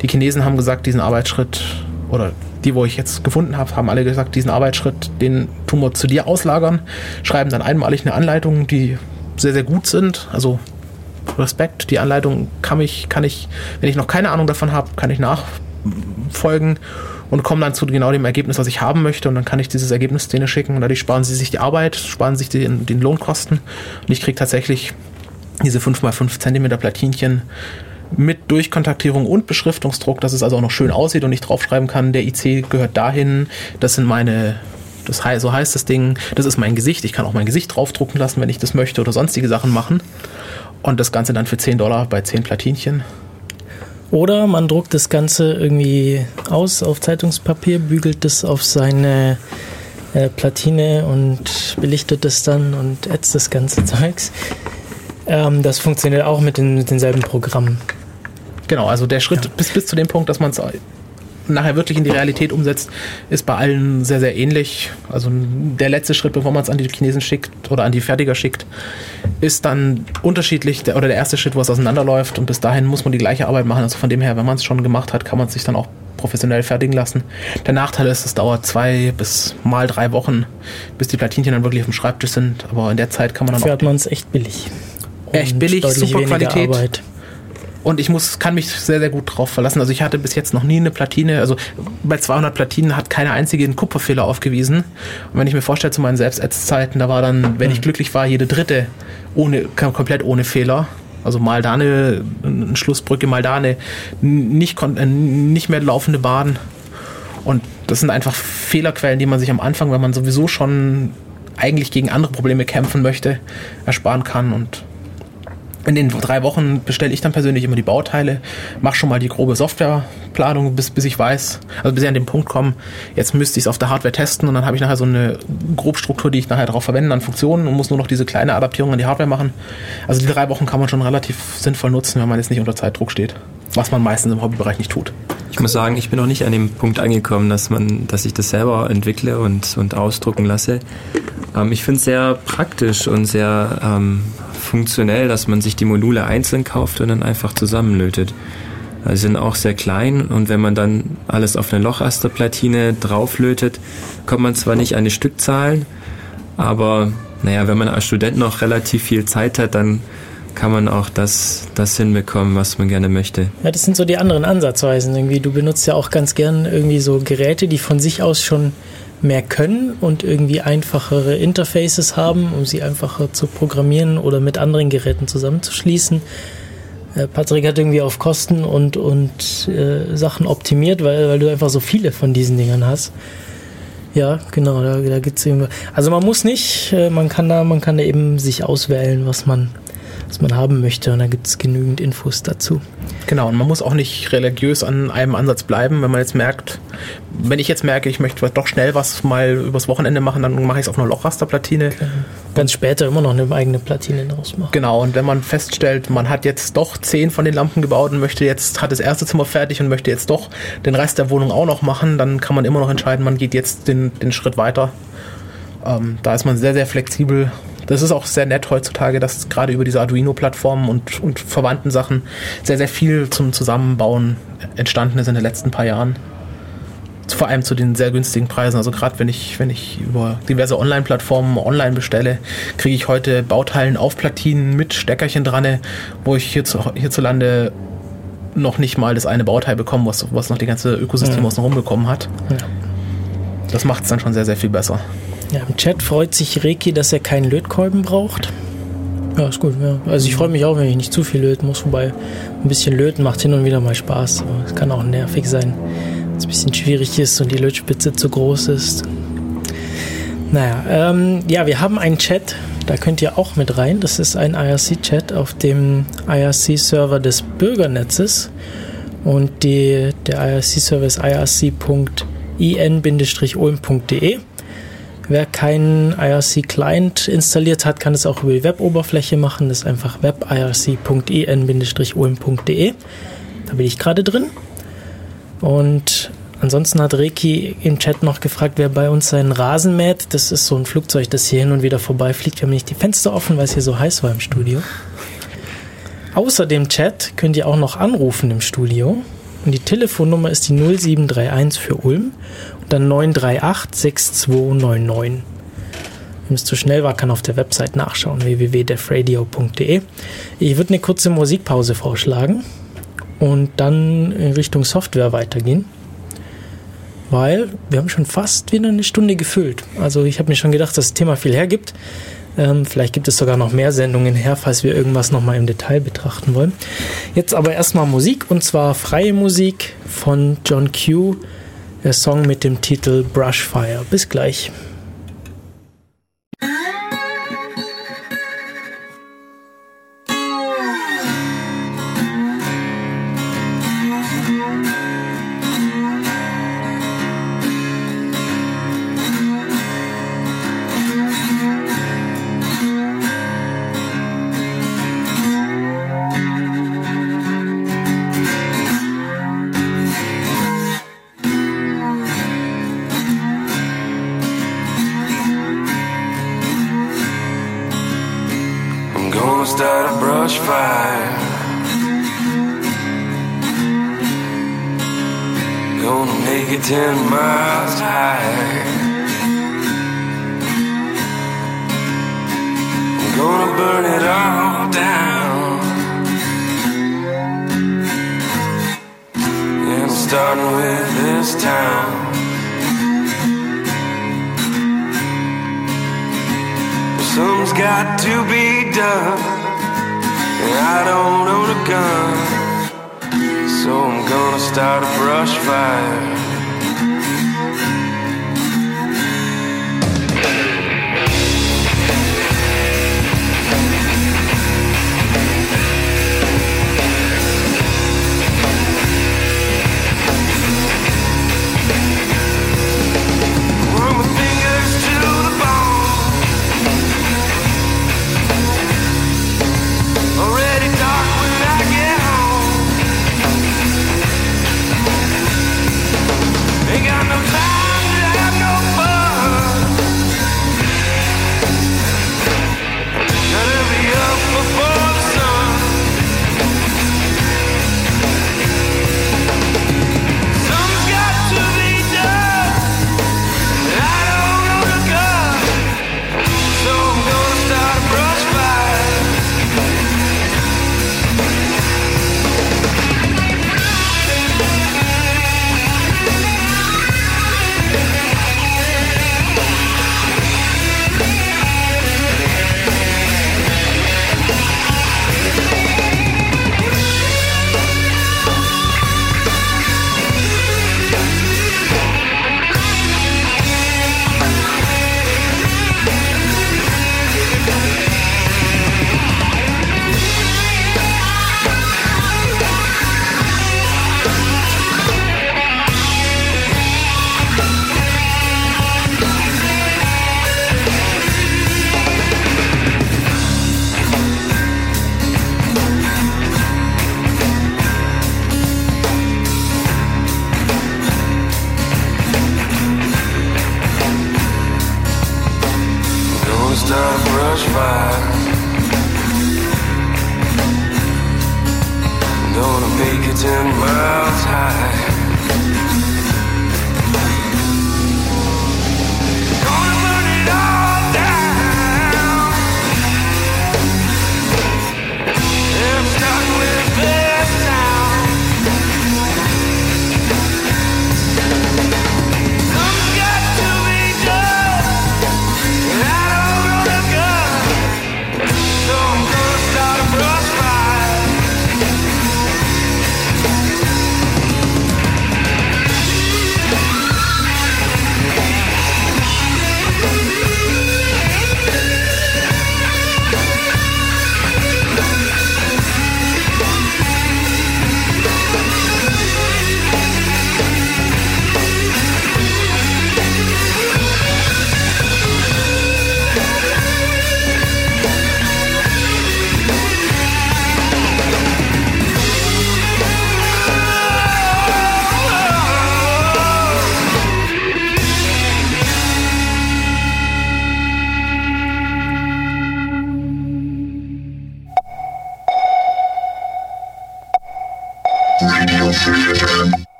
die Chinesen haben gesagt, diesen Arbeitsschritt oder die, wo ich jetzt gefunden habe, haben alle gesagt, diesen Arbeitsschritt, den tun wir zu dir auslagern, schreiben dann einmalig eine Anleitung, die sehr, sehr gut sind. Also Respekt, die Anleitung kann ich, kann ich, wenn ich noch keine Ahnung davon habe, kann ich nachfolgen und komme dann zu genau dem Ergebnis, was ich haben möchte. Und dann kann ich dieses Ergebnis denen schicken und dadurch sparen sie sich die Arbeit, sparen sich den, den Lohnkosten. Und ich kriege tatsächlich diese 5x5 cm Platinchen mit Durchkontaktierung und Beschriftungsdruck, dass es also auch noch schön aussieht und ich draufschreiben kann, der IC gehört dahin, das sind meine, das heißt, so heißt das Ding, das ist mein Gesicht, ich kann auch mein Gesicht draufdrucken lassen, wenn ich das möchte oder sonstige Sachen machen. Und das Ganze dann für 10 Dollar bei 10 Platinchen. Oder man druckt das Ganze irgendwie aus auf Zeitungspapier, bügelt das auf seine äh, Platine und belichtet es dann und ätzt das ganze Zeugs. Ähm, das funktioniert auch mit, den, mit denselben Programmen. Genau, also der Schritt ja. bis, bis zu dem Punkt, dass man es nachher wirklich in die Realität umsetzt, ist bei allen sehr, sehr ähnlich. Also der letzte Schritt, bevor man es an die Chinesen schickt oder an die Fertiger schickt, ist dann unterschiedlich, oder der erste Schritt, wo es auseinanderläuft und bis dahin muss man die gleiche Arbeit machen. Also von dem her, wenn man es schon gemacht hat, kann man es sich dann auch professionell fertigen lassen. Der Nachteil ist, es dauert zwei bis mal drei Wochen, bis die Platinchen dann wirklich auf dem Schreibtisch sind. Aber in der Zeit kann man dann Dafür auch... hat man es echt billig. Echt billig, super Qualität. Arbeit. Und ich muss, kann mich sehr, sehr gut drauf verlassen. Also ich hatte bis jetzt noch nie eine Platine, also bei 200 Platinen hat keine einzige einen Kupferfehler aufgewiesen. Und wenn ich mir vorstelle, zu meinen Selbstätzzeiten, da war dann, wenn ich hm. glücklich war, jede dritte ohne, komplett ohne Fehler. Also mal da eine, eine Schlussbrücke, mal da eine nicht, äh, nicht mehr laufende Bahn. Und das sind einfach Fehlerquellen, die man sich am Anfang, wenn man sowieso schon eigentlich gegen andere Probleme kämpfen möchte, ersparen kann. Und in den drei Wochen bestelle ich dann persönlich immer die Bauteile, mache schon mal die grobe Softwareplanung, bis, bis ich weiß, also bis ich an den Punkt komme, jetzt müsste ich es auf der Hardware testen und dann habe ich nachher so eine Grobstruktur, die ich nachher darauf verwende an Funktionen und muss nur noch diese kleine Adaptierung an die Hardware machen. Also die drei Wochen kann man schon relativ sinnvoll nutzen, wenn man jetzt nicht unter Zeitdruck steht, was man meistens im Hobbybereich nicht tut. Ich muss sagen, ich bin noch nicht an dem Punkt angekommen, dass man, dass ich das selber entwickle und, und ausdrucken lasse. Ähm, ich finde es sehr praktisch und sehr ähm, funktionell, dass man sich die Module einzeln kauft und dann einfach zusammenlötet. Sie sind auch sehr klein und wenn man dann alles auf eine Lochasterplatine drauflötet, kommt man zwar nicht an die Stückzahlen, aber naja, wenn man als Student noch relativ viel Zeit hat, dann kann man auch das, das hinbekommen, was man gerne möchte. Ja, das sind so die anderen Ansatzweisen irgendwie. Du benutzt ja auch ganz gern irgendwie so Geräte, die von sich aus schon mehr können und irgendwie einfachere Interfaces haben, um sie einfacher zu programmieren oder mit anderen Geräten zusammenzuschließen. Äh, Patrick hat irgendwie auf Kosten und, und äh, Sachen optimiert, weil, weil du einfach so viele von diesen Dingern hast. Ja, genau, da, da gibt's irgendwie. Also man muss nicht, äh, man kann da, man kann da eben sich auswählen, was man, was man haben möchte. Und da gibt es genügend Infos dazu. Genau, und man muss auch nicht religiös an einem Ansatz bleiben, wenn man jetzt merkt, wenn ich jetzt merke, ich möchte doch schnell was mal übers Wochenende machen, dann mache ich es auf einer Lochrasterplatine. Okay. Ganz später immer noch eine eigene Platine draus machen. Genau, und wenn man feststellt, man hat jetzt doch zehn von den Lampen gebaut und möchte jetzt, hat das erste Zimmer fertig und möchte jetzt doch den Rest der Wohnung auch noch machen, dann kann man immer noch entscheiden, man geht jetzt den, den Schritt weiter. Ähm, da ist man sehr, sehr flexibel das ist auch sehr nett heutzutage, dass gerade über diese Arduino-Plattformen und, und verwandten Sachen sehr, sehr viel zum Zusammenbauen entstanden ist in den letzten paar Jahren. Vor allem zu den sehr günstigen Preisen. Also gerade wenn ich, wenn ich über diverse Online-Plattformen online bestelle, kriege ich heute Bauteilen auf Platinen mit Steckerchen dran, wo ich hierzu, hierzulande noch nicht mal das eine Bauteil bekomme, was, was noch die ganze Ökosystem ja. außen bekommen hat. Ja. Das macht es dann schon sehr, sehr viel besser. Ja, im Chat freut sich Reki, dass er keinen Lötkolben braucht. Ja, ist gut. Ja. Also ich freue mich auch, wenn ich nicht zu viel löten muss, wobei ein bisschen löten macht hin und wieder mal Spaß. Aber es kann auch nervig sein, wenn es ein bisschen schwierig ist und die Lötspitze zu groß ist. Naja, ähm, ja, wir haben einen Chat, da könnt ihr auch mit rein. Das ist ein IRC-Chat auf dem IRC-Server des Bürgernetzes. Und die, der IRC-Server ist irc.in-ulm.de. Wer keinen IRC-Client installiert hat, kann es auch über die Web-Oberfläche machen. Das ist einfach web-irc.in-ulm.de. Da bin ich gerade drin. Und ansonsten hat Reiki im Chat noch gefragt, wer bei uns seinen Rasen mäht. Das ist so ein Flugzeug, das hier hin und wieder vorbeifliegt. Wir haben nicht die Fenster offen, weil es hier so heiß war im Studio. Außer dem Chat könnt ihr auch noch anrufen im Studio. Und die Telefonnummer ist die 0731 für Ulm dann 938 6299. Wenn es zu schnell war, kann auf der Website nachschauen, www.defradio.de. Ich würde eine kurze Musikpause vorschlagen und dann in Richtung Software weitergehen, weil wir haben schon fast wieder eine Stunde gefüllt. Also ich habe mir schon gedacht, dass das Thema viel hergibt. Ähm, vielleicht gibt es sogar noch mehr Sendungen her, falls wir irgendwas nochmal im Detail betrachten wollen. Jetzt aber erstmal Musik und zwar freie Musik von John Q der Song mit dem Titel Brushfire. Bis gleich.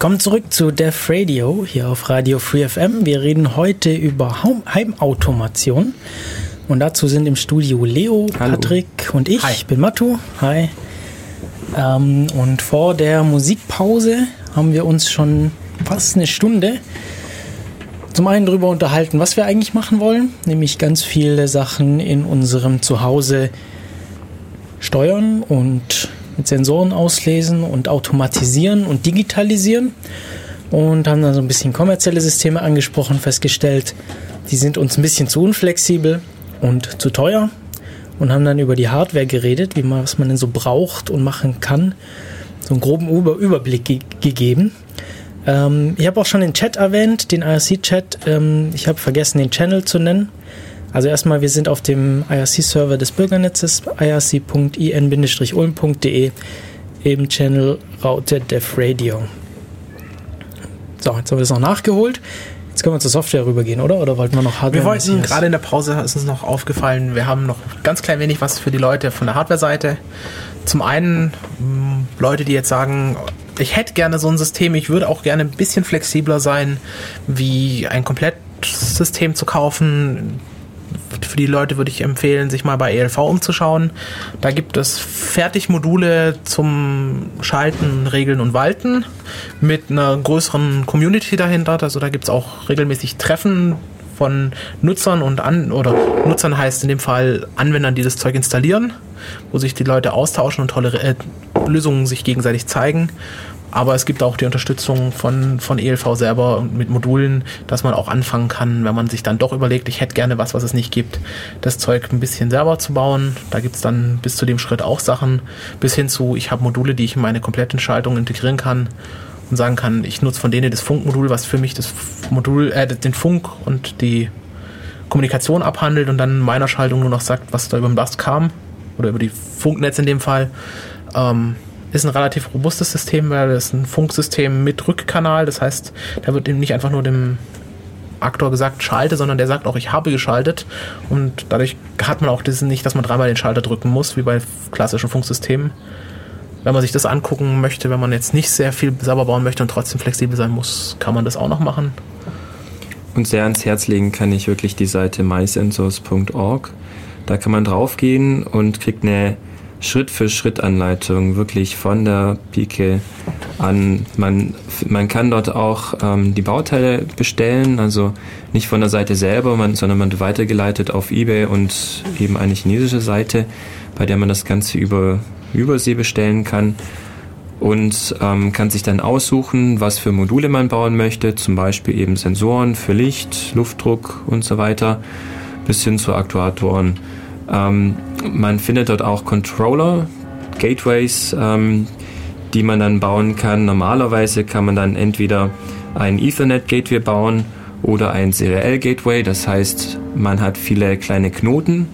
Willkommen zurück zu Def Radio hier auf Radio Free FM. Wir reden heute über Heimautomation. Und dazu sind im Studio Leo, Hallo. Patrick und ich. Hi. Ich bin Matu. Hi. Ähm, und vor der Musikpause haben wir uns schon fast eine Stunde zum einen darüber unterhalten, was wir eigentlich machen wollen, nämlich ganz viele Sachen in unserem Zuhause steuern und mit Sensoren auslesen und automatisieren und digitalisieren. Und haben dann so ein bisschen kommerzielle Systeme angesprochen, festgestellt, die sind uns ein bisschen zu unflexibel und zu teuer. Und haben dann über die Hardware geredet, wie man, was man denn so braucht und machen kann. So einen groben Über Überblick ge gegeben. Ähm, ich habe auch schon den Chat erwähnt, den IRC-Chat. Ähm, ich habe vergessen, den Channel zu nennen. Also erstmal, wir sind auf dem IRC-Server des Bürgernetzes, irc.in-ulm.de, im Channel Raute Def Radio. So, jetzt haben wir das noch nachgeholt. Jetzt können wir zur Software rübergehen, oder? Oder wollten wir noch Hardware? Wir wollten gerade in der Pause, ist uns noch aufgefallen, wir haben noch ganz klein wenig was für die Leute von der Hardware-Seite. Zum einen mh, Leute, die jetzt sagen, ich hätte gerne so ein System, ich würde auch gerne ein bisschen flexibler sein, wie ein Komplettsystem zu kaufen. Für die Leute würde ich empfehlen, sich mal bei ELV umzuschauen. Da gibt es Fertigmodule zum Schalten, Regeln und Walten mit einer größeren Community dahinter. Also da gibt es auch regelmäßig Treffen von Nutzern und an oder Nutzern heißt in dem Fall Anwendern, die das Zeug installieren, wo sich die Leute austauschen und tolle äh, Lösungen sich gegenseitig zeigen. Aber es gibt auch die Unterstützung von, von ELV selber mit Modulen, dass man auch anfangen kann, wenn man sich dann doch überlegt, ich hätte gerne was, was es nicht gibt, das Zeug ein bisschen selber zu bauen. Da gibt es dann bis zu dem Schritt auch Sachen, bis hin zu, ich habe Module, die ich in meine komplette Schaltung integrieren kann und sagen kann, ich nutze von denen das Funkmodul, was für mich das Modul, äh, den Funk und die Kommunikation abhandelt und dann in meiner Schaltung nur noch sagt, was da über den Last kam oder über die Funknetz in dem Fall. Ähm, ist ein relativ robustes System, weil es ein Funksystem mit Rückkanal, das heißt, da wird eben nicht einfach nur dem Aktor gesagt, schalte, sondern der sagt auch, ich habe geschaltet und dadurch hat man auch diesen nicht, dass man dreimal den Schalter drücken muss, wie bei klassischen Funksystemen. Wenn man sich das angucken möchte, wenn man jetzt nicht sehr viel selber bauen möchte und trotzdem flexibel sein muss, kann man das auch noch machen. Und sehr ans Herz legen kann ich wirklich die Seite mysensors.org. Da kann man draufgehen und kriegt eine Schritt-für-Schritt-Anleitung, wirklich von der Pike an. Man, man kann dort auch ähm, die Bauteile bestellen, also nicht von der Seite selber, man, sondern man wird weitergeleitet auf Ebay und eben eine chinesische Seite, bei der man das Ganze über Übersee bestellen kann und ähm, kann sich dann aussuchen, was für Module man bauen möchte, zum Beispiel eben Sensoren für Licht, Luftdruck und so weiter, bis hin zu Aktuatoren. Ähm, man findet dort auch Controller, Gateways, ähm, die man dann bauen kann. Normalerweise kann man dann entweder ein Ethernet-Gateway bauen oder ein Serial-Gateway. Das heißt, man hat viele kleine Knoten,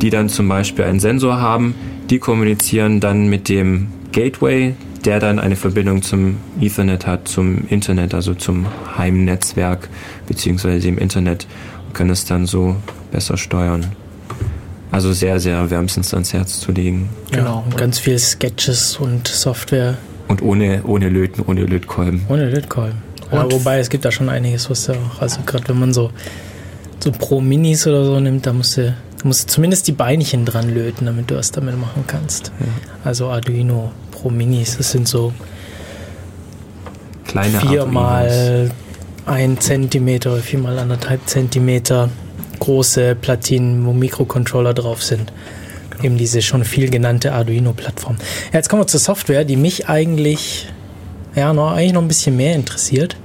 die dann zum Beispiel einen Sensor haben. Die kommunizieren dann mit dem Gateway, der dann eine Verbindung zum Ethernet hat, zum Internet, also zum Heimnetzwerk beziehungsweise dem Internet und kann es dann so besser steuern. Also sehr, sehr wärmstens ans Herz zu legen. Genau. Und ganz viel Sketches und Software Und ohne, ohne Löten, ohne Lötkolben. ohne Litcoin. Ja, wobei es gibt da schon einiges, was ja auch, also gerade wenn man so, so Pro Minis oder so nimmt, da musst du, du musst zumindest die Beinchen dran löten, damit du was damit machen kannst. Also Arduino Pro Minis, das sind so Kleine Arduinos. viermal ein Zentimeter, viermal anderthalb Zentimeter große Platinen, wo Mikrocontroller drauf sind. Eben diese schon viel genannte Arduino-Plattform. Ja, jetzt kommen wir zur Software, die mich eigentlich, ja, noch, eigentlich noch ein bisschen mehr interessiert.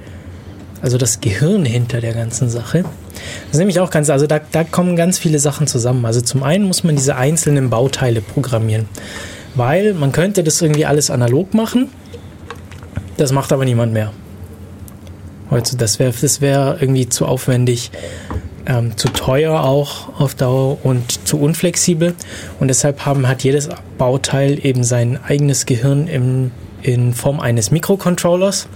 Also das Gehirn hinter der ganzen Sache. Das ist nämlich auch ganz, also da, da kommen ganz viele Sachen zusammen. Also zum einen muss man diese einzelnen Bauteile programmieren. Weil man könnte das irgendwie alles analog machen. Das macht aber niemand mehr. Heutzutage, das wäre das wär irgendwie zu aufwendig, ähm, zu teuer auch auf Dauer und zu unflexibel. Und deshalb haben, hat jedes Bauteil eben sein eigenes Gehirn im, in Form eines Mikrocontrollers.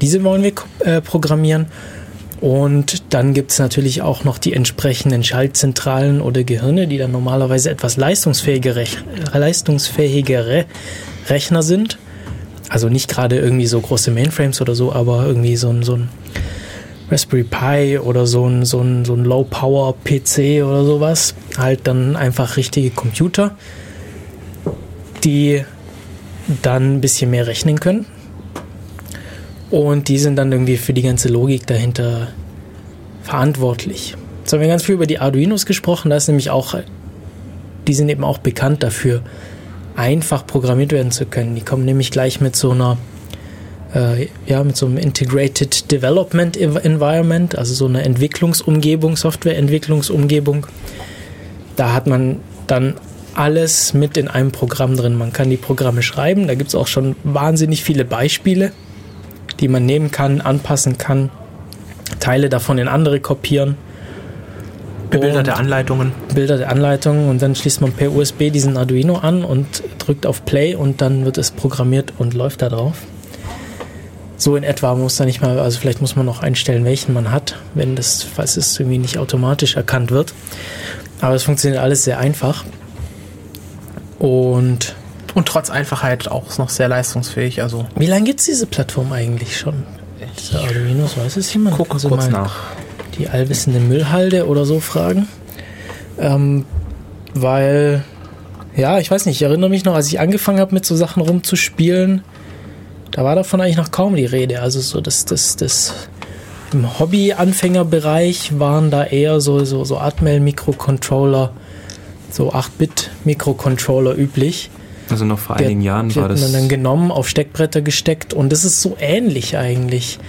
Diese wollen wir äh, programmieren. Und dann gibt es natürlich auch noch die entsprechenden Schaltzentralen oder Gehirne, die dann normalerweise etwas leistungsfähigere, leistungsfähigere Rechner sind. Also nicht gerade irgendwie so große Mainframes oder so, aber irgendwie so ein, so ein Raspberry Pi oder so ein, so ein, so ein Low-Power-PC oder sowas. Halt dann einfach richtige Computer, die dann ein bisschen mehr rechnen können. Und die sind dann irgendwie für die ganze Logik dahinter verantwortlich. Jetzt haben wir ganz viel über die Arduinos gesprochen, da ist nämlich auch, die sind eben auch bekannt dafür, einfach programmiert werden zu können. Die kommen nämlich gleich mit so einer, äh, ja, mit so einem Integrated Development Environment, also so einer Entwicklungsumgebung, Softwareentwicklungsumgebung. Da hat man dann alles mit in einem Programm drin. Man kann die Programme schreiben, da gibt es auch schon wahnsinnig viele Beispiele, die man nehmen kann, anpassen kann, Teile davon in andere kopieren. Bebilderte Und- Anleitungen. Bilder der Anleitung und dann schließt man per USB diesen Arduino an und drückt auf Play und dann wird es programmiert und läuft da drauf. So in etwa muss da nicht mal, also vielleicht muss man noch einstellen, welchen man hat, wenn das, falls es irgendwie nicht automatisch erkannt wird. Aber es funktioniert alles sehr einfach. Und Und trotz Einfachheit auch noch sehr leistungsfähig. Also wie lange gibt es diese Plattform eigentlich schon? Diese Arduinos, weiß es jemand? gucke Kannst du kurz mal nach. die allwissende Müllhalde oder so fragen. Ähm, weil, ja, ich weiß nicht, ich erinnere mich noch, als ich angefangen habe, mit so Sachen rumzuspielen, da war davon eigentlich noch kaum die Rede. Also so das, das, das im Hobby-Anfängerbereich waren da eher so, so, so Atmel-Mikrocontroller, so 8-Bit-Mikrocontroller üblich. Also noch vor einigen Jahren die war das. man dann genommen, auf Steckbretter gesteckt und das ist so ähnlich eigentlich.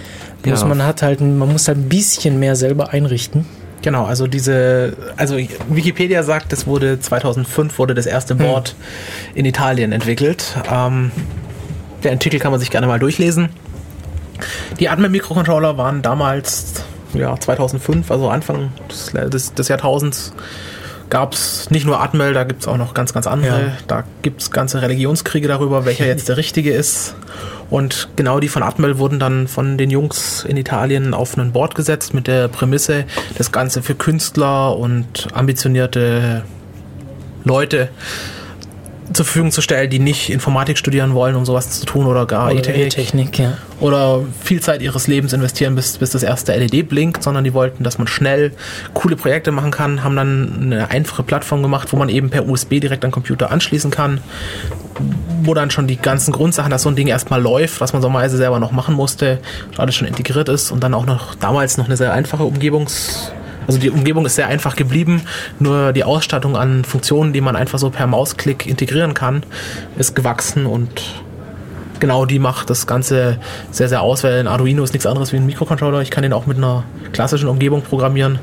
Bloß Ja. man hat halt, man muss halt ein bisschen mehr selber einrichten. Genau, also diese, also Wikipedia sagt, es wurde 2005 wurde das erste Board in Italien entwickelt. Ähm, der Titel kann man sich gerne mal durchlesen. Die Atmel-Mikrocontroller waren damals, ja, 2005, also Anfang des, des, des Jahrtausends, gab es nicht nur Atmel, da gibt es auch noch ganz, ganz andere. Ja. Da gibt es ganze Religionskriege darüber, welcher jetzt der richtige ist. Und genau die von Atmel wurden dann von den Jungs in Italien auf ein Board gesetzt mit der Prämisse, das Ganze für Künstler und ambitionierte Leute zur Verfügung zu stellen, die nicht Informatik studieren wollen, um sowas zu tun oder gar E-Technik E-Technik, ja. oder viel Zeit ihres Lebens investieren, bis, bis das erste LED blinkt, sondern die wollten, dass man schnell coole Projekte machen kann, haben dann eine einfache Plattform gemacht, wo man eben per USB direkt an den Computer anschließen kann, wo dann schon die ganzen Grundsachen, dass so ein Ding erstmal läuft, was man normalerweise selber noch machen musste, alles schon integriert ist und dann auch noch damals noch eine sehr einfache Umgebungs- also die Umgebung ist sehr einfach geblieben, nur die Ausstattung an Funktionen, die man einfach so per Mausklick integrieren kann, ist gewachsen und genau die macht das Ganze sehr, sehr aus, weil ein Arduino ist nichts anderes wie ein Mikrocontroller. Ich kann den auch mit einer klassischen Umgebung programmieren.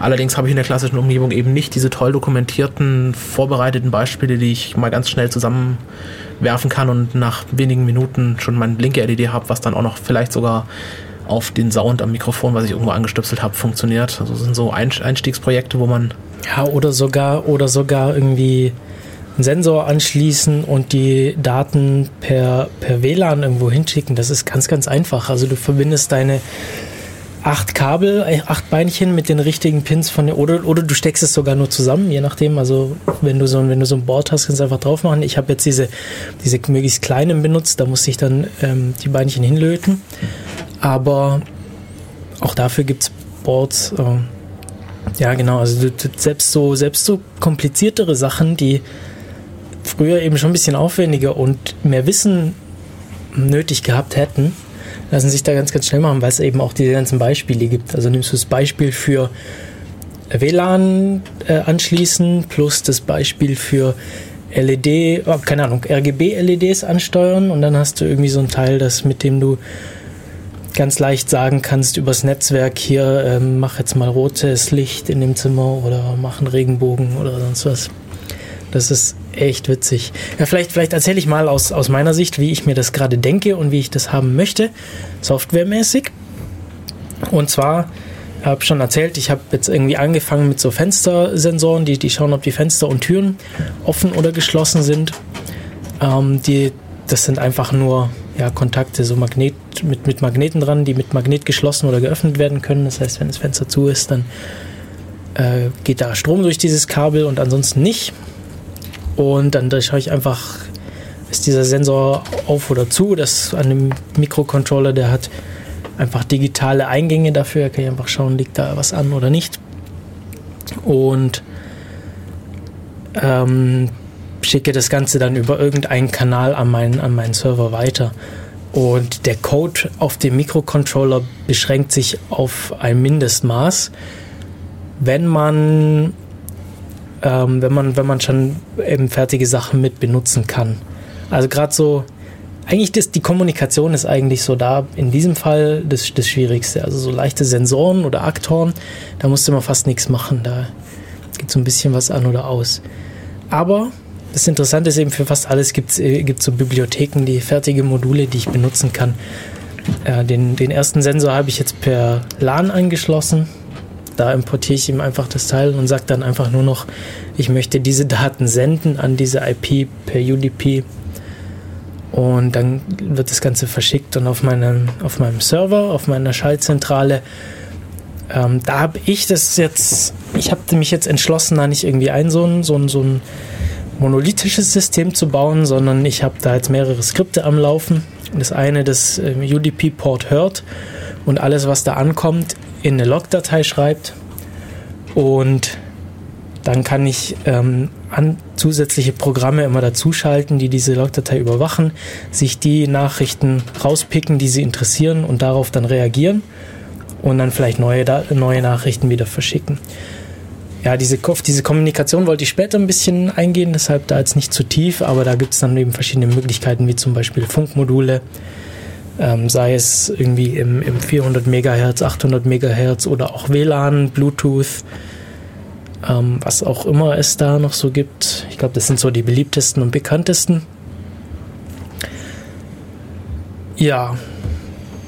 Allerdings habe ich in der klassischen Umgebung eben nicht diese toll dokumentierten, vorbereiteten Beispiele, die ich mal ganz schnell zusammenwerfen kann und nach wenigen Minuten schon mein Blinke-LED habe, was dann auch noch vielleicht sogar auf den Sound am Mikrofon, was ich irgendwo angestöpselt habe, funktioniert. Also das sind so Einst- Einstiegsprojekte, wo man Ja, oder sogar, oder sogar irgendwie einen Sensor anschließen und die Daten per, per WLAN irgendwo hinschicken. Das ist ganz, ganz einfach. Also du verbindest deine acht Kabel, äh, acht Beinchen mit den richtigen Pins von der, oder, oder du steckst es sogar nur zusammen, je nachdem. Also wenn du so, ein- wenn du so ein Board hast, kannst du einfach drauf machen. Ich habe jetzt diese, diese möglichst kleinen benutzt, da musste ich dann ähm, die Beinchen hinlöten. Aber auch dafür gibt es Boards. ähm, ja, genau. Also selbst so, selbst so kompliziertere Sachen, die früher eben schon ein bisschen aufwendiger und mehr Wissen nötig gehabt hätten, lassen sich da ganz, ganz schnell machen, weil es eben auch diese ganzen Beispiele gibt. Also nimmst du das Beispiel für WLAN äh, anschließen plus das Beispiel für LED, oh, keine Ahnung, RGB-LEDs ansteuern und dann hast du irgendwie so ein Teil, das mit dem du ganz leicht sagen kannst übers Netzwerk hier, ähm, mach jetzt mal rotes Licht in dem Zimmer oder mach einen Regenbogen oder sonst was. Das ist echt witzig. Ja, vielleicht, vielleicht erzähle ich mal aus, aus meiner Sicht, wie ich mir das gerade denke und wie ich das haben möchte, softwaremäßig. Und zwar, habe schon erzählt, ich habe jetzt irgendwie angefangen mit so Fenstersensoren, die, die schauen, ob die Fenster und Türen offen oder geschlossen sind. Ähm, die, das sind einfach nur ja, Kontakte, so Magnet, mit, mit Magneten dran, die mit Magnet geschlossen oder geöffnet werden können. Das heißt, wenn das Fenster zu ist, dann äh, geht da Strom durch dieses Kabel und ansonsten nicht. Und dann da schaue ich einfach, ist dieser Sensor auf oder zu. Das an dem Mikrocontroller, der hat einfach digitale Eingänge dafür. Da kann ich einfach schauen, liegt da was an oder nicht. Und ähm, schicke das Ganze dann über irgendeinen Kanal an meinen, an meinen Server weiter. Und der Code auf dem Mikrocontroller beschränkt sich auf ein Mindestmaß. Wenn man, ähm, wenn man, wenn man schon eben fertige Sachen mit benutzen kann. Also gerade so, eigentlich das, die Kommunikation ist eigentlich so da in diesem Fall das, das Schwierigste. Also so leichte Sensoren oder Aktoren, da musste man fast nichts machen. Da geht so ein bisschen was an oder aus. Aber das Interessante ist eben, für fast alles gibt es äh, so Bibliotheken, die fertige Module, die ich benutzen kann. Äh, den, den ersten Sensor habe ich jetzt per LAN angeschlossen. Da importiere ich ihm einfach das Teil und sage dann einfach nur noch, ich möchte diese Daten senden an diese IP per UDP. Und dann wird das Ganze verschickt und auf meinem, auf meinem Server, auf meiner Schaltzentrale, ähm, da habe ich das jetzt, ich habe mich jetzt entschlossen, da nicht irgendwie ein so ein, so ein, so ein monolithisches System zu bauen, sondern ich habe da jetzt mehrere Skripte am Laufen. Das eine, das ähm, UDP-Port hört und alles, was da ankommt, in eine Logdatei schreibt. Und dann kann ich ähm, an zusätzliche Programme immer dazuschalten, die diese Logdatei überwachen, sich die Nachrichten rauspicken, die sie interessieren und darauf dann reagieren und dann vielleicht neue, neue Nachrichten wieder verschicken. Ja, diese, diese Kommunikation wollte ich später ein bisschen eingehen, deshalb da jetzt nicht zu tief, aber da gibt es dann eben verschiedene Möglichkeiten, wie zum Beispiel Funkmodule, ähm, sei es irgendwie im, im 400 Megahertz, 800 Megahertz oder auch WLAN, Bluetooth, ähm, was auch immer es da noch so gibt. Ich glaube, das sind so die beliebtesten und bekanntesten. Ja,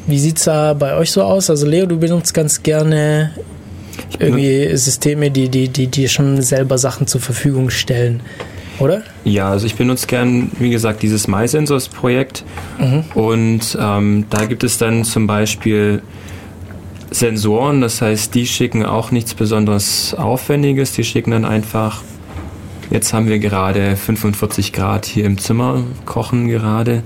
wie sieht's da bei euch so aus? Also Leo, du benutzt ganz gerne irgendwie Systeme, die, die, die dir schon selber Sachen zur Verfügung stellen, oder? Ja, also ich benutze gern, wie gesagt, dieses MySensors-Projekt. Und ähm, da gibt es dann zum Beispiel Sensoren, das heißt, die schicken auch nichts besonders Aufwendiges, die schicken dann einfach, jetzt haben wir gerade 45 Grad hier im Zimmer, kochen gerade.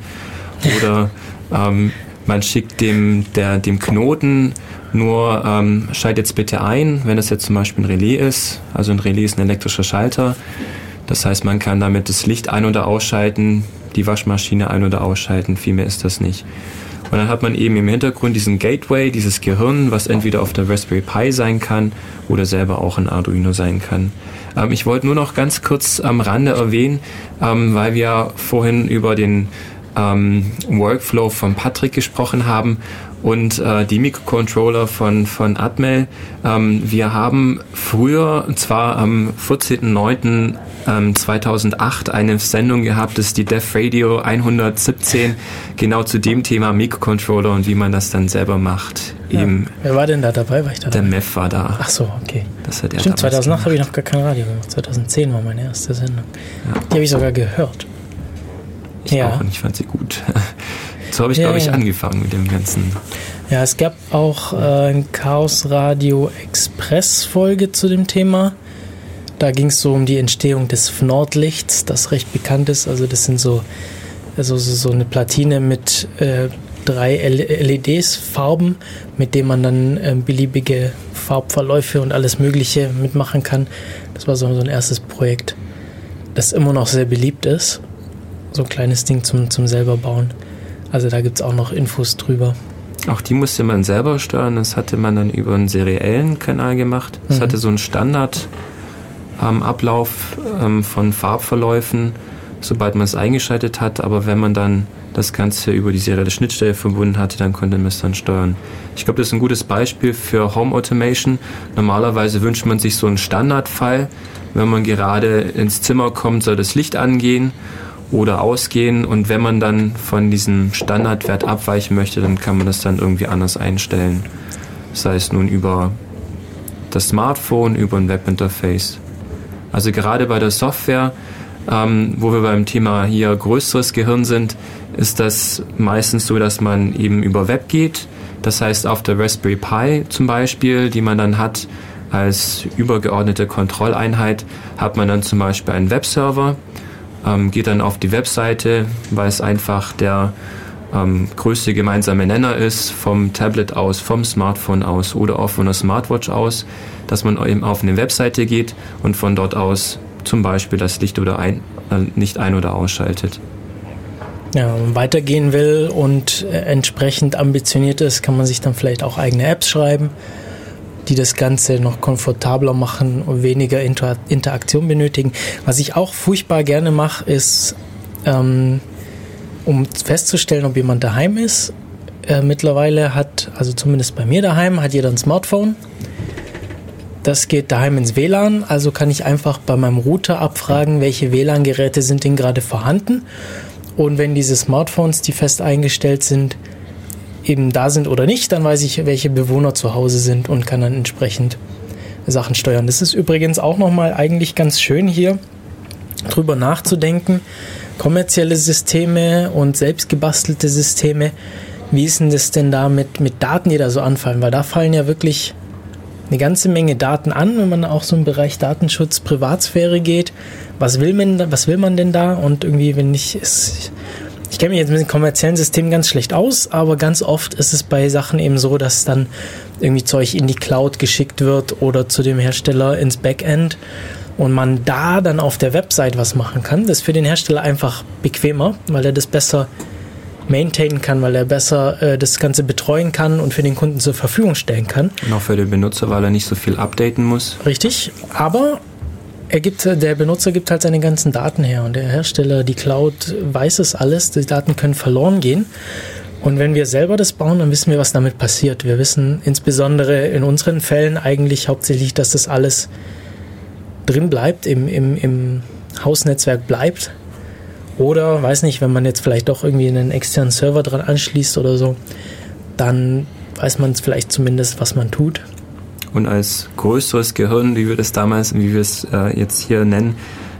Oder ähm, man schickt dem, der, dem Knoten nur, ähm, schalt jetzt bitte ein, wenn das jetzt zum Beispiel ein Relais ist. Also ein Relais ist ein elektrischer Schalter. Das heißt, man kann damit das Licht ein- oder ausschalten, die Waschmaschine ein- oder ausschalten, viel mehr ist das nicht. Und dann hat man eben im Hintergrund diesen Gateway, dieses Gehirn, was entweder auf der Raspberry Pi sein kann oder selber auch ein Arduino sein kann. Ähm, ich wollte nur noch ganz kurz am Rande erwähnen, ähm, weil wir vorhin über den ähm, Workflow von Patrick gesprochen haben und äh, die Mikrocontroller von, von Atmel. Ähm, wir haben früher, und zwar am 14.09.2008, eine Sendung gehabt, das ist die Dev Radio 117, genau zu dem Thema Mikrocontroller und wie man das dann selber macht. Eben Wer war denn da dabei? War ich da der dabei? Mev war da. Ach so, okay. Das hat er Stimmt, damals 2008 habe ich noch gar kein Radio gemacht. 2010 war meine erste Sendung. Die habe ich sogar gehört. Ich ja. auch und ich fand sie gut. so habe ich, Ja, glaube ich, ja. angefangen mit dem ganzen. Ja, es gab auch äh, ein Chaos Radio Express Folge zu dem Thema. Da ging es so um die Entstehung des Nordlichts, das recht bekannt ist. Also das sind so, also so, so eine Platine mit äh, drei LEDs, Farben, mit denen man dann äh, beliebige Farbverläufe und alles Mögliche mitmachen kann. Das war so, so ein erstes Projekt, das immer noch sehr beliebt ist. So ein kleines Ding zum, zum selber bauen. Also da gibt es auch noch Infos drüber. Auch die musste man selber steuern. Das hatte man dann über einen seriellen Kanal gemacht. Es Mhm. hatte so einen Standard ähm, Ablauf ähm, von Farbverläufen, sobald man es eingeschaltet hat. Aber wenn man dann das Ganze über die serielle Schnittstelle verbunden hatte, dann konnte man es dann steuern. Ich glaube, das ist ein gutes Beispiel für Home Automation. Normalerweise wünscht man sich so einen Standardfall. Wenn man gerade ins Zimmer kommt, soll das Licht angehen oder ausgehen. Und wenn man dann von diesem Standardwert abweichen möchte, dann kann man das dann irgendwie anders einstellen. Sei es nun über das Smartphone, über ein Webinterface. Also gerade bei der Software, ähm, wo wir beim Thema hier größeres Gehirn sind, ist das meistens so, dass man eben über Web geht. Das heißt, auf der Raspberry Pi zum Beispiel, die man dann hat als übergeordnete Kontrolleinheit, hat man dann zum Beispiel einen Webserver, ähm, geht dann auf die Webseite, weil es einfach der ähm, größte gemeinsame Nenner ist, vom Tablet aus, vom Smartphone aus oder auch von der Smartwatch aus, dass man eben auf eine Webseite geht und von dort aus zum Beispiel das Licht oder ein, äh, nicht ein- oder ausschaltet. Ja, wenn man weitergehen will und äh, entsprechend ambitioniert ist, kann man sich dann vielleicht auch eigene Apps schreiben, die das Ganze noch komfortabler machen und weniger Inter Interaktion benötigen. Was ich auch furchtbar gerne mache, ist, ähm, um festzustellen, ob jemand daheim ist. Äh, mittlerweile hat, also zumindest bei mir daheim, hat jeder ein Smartphone. Das geht daheim ins WLAN, also kann ich einfach bei meinem Router abfragen, welche WLAN-Geräte sind denn gerade vorhanden. Und wenn diese Smartphones, die fest eingestellt sind, eben da sind oder nicht, dann weiß ich, welche Bewohner zu Hause sind und kann dann entsprechend Sachen steuern. Das ist übrigens auch nochmal eigentlich ganz schön hier drüber nachzudenken. Kommerzielle Systeme und selbstgebastelte Systeme, wie ist denn das denn da mit, mit Daten, die da so anfallen? Weil da fallen ja wirklich eine ganze Menge Daten an, wenn man auch so im Bereich Datenschutz, Privatsphäre geht. Was will man, was will man denn da? Und irgendwie, wenn ich es, ich kenne mich jetzt mit den kommerziellen Systemen ganz schlecht aus, aber ganz oft ist es bei Sachen eben so, dass dann irgendwie Zeug in die Cloud geschickt wird oder zu dem Hersteller ins Backend und man da dann auf der Website was machen kann. Das ist für den Hersteller einfach bequemer, weil er das besser maintainen kann, weil er besser äh, das Ganze betreuen kann und für den Kunden zur Verfügung stellen kann. Und auch für den Benutzer, weil er nicht so viel updaten muss. Richtig, aber er gibt, der Benutzer gibt halt seine ganzen Daten her und der Hersteller, die Cloud weiß es alles, die Daten können verloren gehen. Und wenn wir selber das bauen, dann wissen wir, was damit passiert. Wir wissen insbesondere in unseren Fällen eigentlich hauptsächlich, dass das alles drin bleibt, im, im, im Hausnetzwerk bleibt. Oder, weiß nicht, wenn man jetzt vielleicht doch irgendwie einen externen Server dran anschließt oder so, dann weiß man vielleicht zumindest, was man tut. Und als größeres Gehirn, wie wir das damals, wie wir es äh, jetzt hier nennen,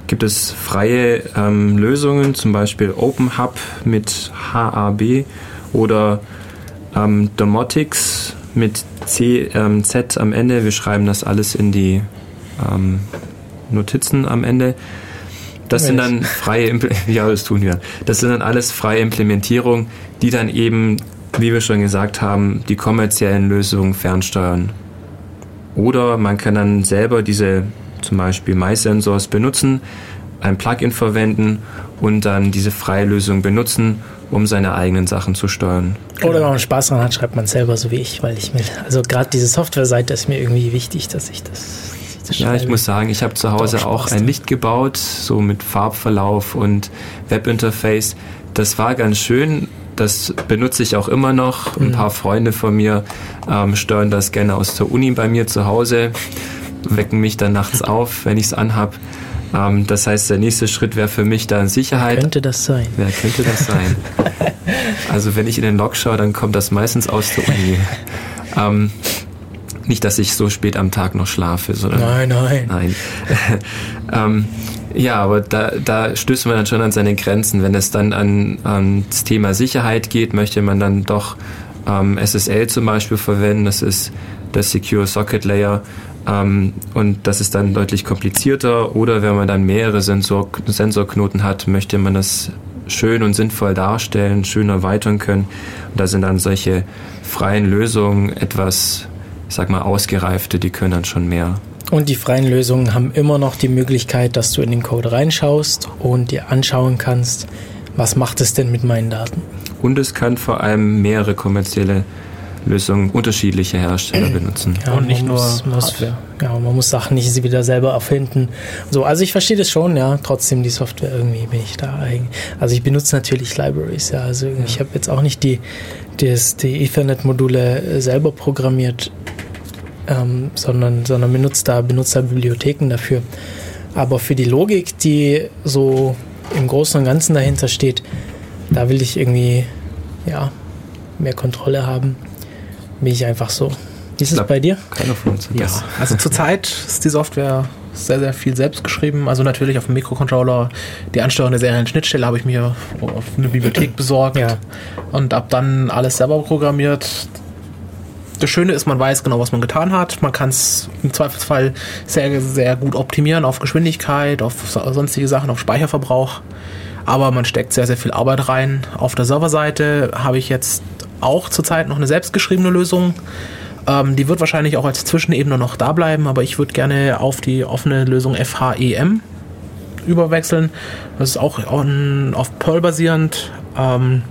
gibt es freie ähm, Lösungen, zum Beispiel OpenHub mit HAB oder ähm, Domotics mit C, ähm, Z am Ende. Wir schreiben das alles in die ähm, Notizen am Ende. Das sind dann freie, Impl- ja, das tun wir. Das sind dann alles freie Implementierungen, die dann eben, wie wir schon gesagt haben, die kommerziellen Lösungen fernsteuern. Oder man kann dann selber diese zum Beispiel MySensors benutzen, ein Plugin verwenden und dann diese freie Lösung benutzen, um seine eigenen Sachen zu steuern. Oder wenn man Spaß dran hat, schreibt man selber so wie ich, weil ich mir, also gerade diese Softwareseite ist mir irgendwie wichtig, dass ich das. dass ich das Ja, ich muss sagen, ich habe zu Hause auch auch ein. Licht gebaut, so mit Farbverlauf und Webinterface. Das war ganz schön. Das benutze ich auch immer noch. Ein paar Freunde von mir ähm, steuern das gerne aus der Uni bei mir zu Hause, wecken mich dann nachts auf, wenn ich es anhab. Ähm, das heißt, der nächste Schritt wäre für mich dann Sicherheit. Könnte das sein? Wer könnte das sein? Also wenn ich in den Log schaue, dann kommt das meistens aus der Uni. ähm, nicht, dass ich so spät am Tag noch schlafe, sondern Nein, nein. Nein. ähm, ja, aber da, da stößt man dann schon an seine Grenzen. Wenn es dann an, an das Thema Sicherheit geht, möchte man dann doch ähm, SSL zum Beispiel verwenden. Das ist der Secure Socket Layer. Ähm, und das ist dann deutlich komplizierter. Oder wenn man dann mehrere Sensor Sensorknoten hat, möchte man das schön und sinnvoll darstellen, schön erweitern können. Und da sind dann solche freien Lösungen etwas, ich sag mal, ausgereifte, die können dann schon mehr. Und die freien Lösungen haben immer noch die Möglichkeit, dass du in den Code reinschaust und dir anschauen kannst, was macht es denn mit meinen Daten. Und es kann vor allem mehrere kommerzielle Lösungen unterschiedliche Hersteller benutzen. Ja, Und nicht man nur muss, Hardware. Ja, man muss Sachen nicht wieder selber erfinden. So, also ich verstehe das schon, ja. Trotzdem die Software irgendwie bin ich da eigen. Also ich benutze natürlich Libraries, ja. Also ich habe jetzt auch nicht die, das, die Ethernet-Module selber programmiert, ähm, sondern, sondern benutze da, benutze da Bibliotheken dafür. Aber für die Logik, die so im Großen und Ganzen dahinter steht, da will ich irgendwie, ja, mehr Kontrolle haben. Bin ich einfach so. Wie ist es bei dir? Keiner von uns Ja, das. also zurzeit ist die Software sehr, sehr viel selbst geschrieben. Also natürlich auf dem Mikrocontroller. Die Ansteuerung der Serienschnittstelle habe ich mir auf eine Bibliothek besorgt. Ja. Und ab dann alles selber programmiert. Das Schöne ist, man weiß genau, was man getan hat. Man kann es im Zweifelsfall sehr, sehr gut optimieren auf Geschwindigkeit, auf so- sonstige Sachen, auf Speicherverbrauch. Aber man steckt sehr, sehr viel Arbeit rein. Auf der Serverseite habe ich jetzt auch zurzeit noch eine selbstgeschriebene Lösung. Ähm, die wird wahrscheinlich auch als Zwischenebene noch da bleiben, aber ich würde gerne auf die offene Lösung FHEM überwechseln. Das ist auch on, auf Perl basierend. Ähm,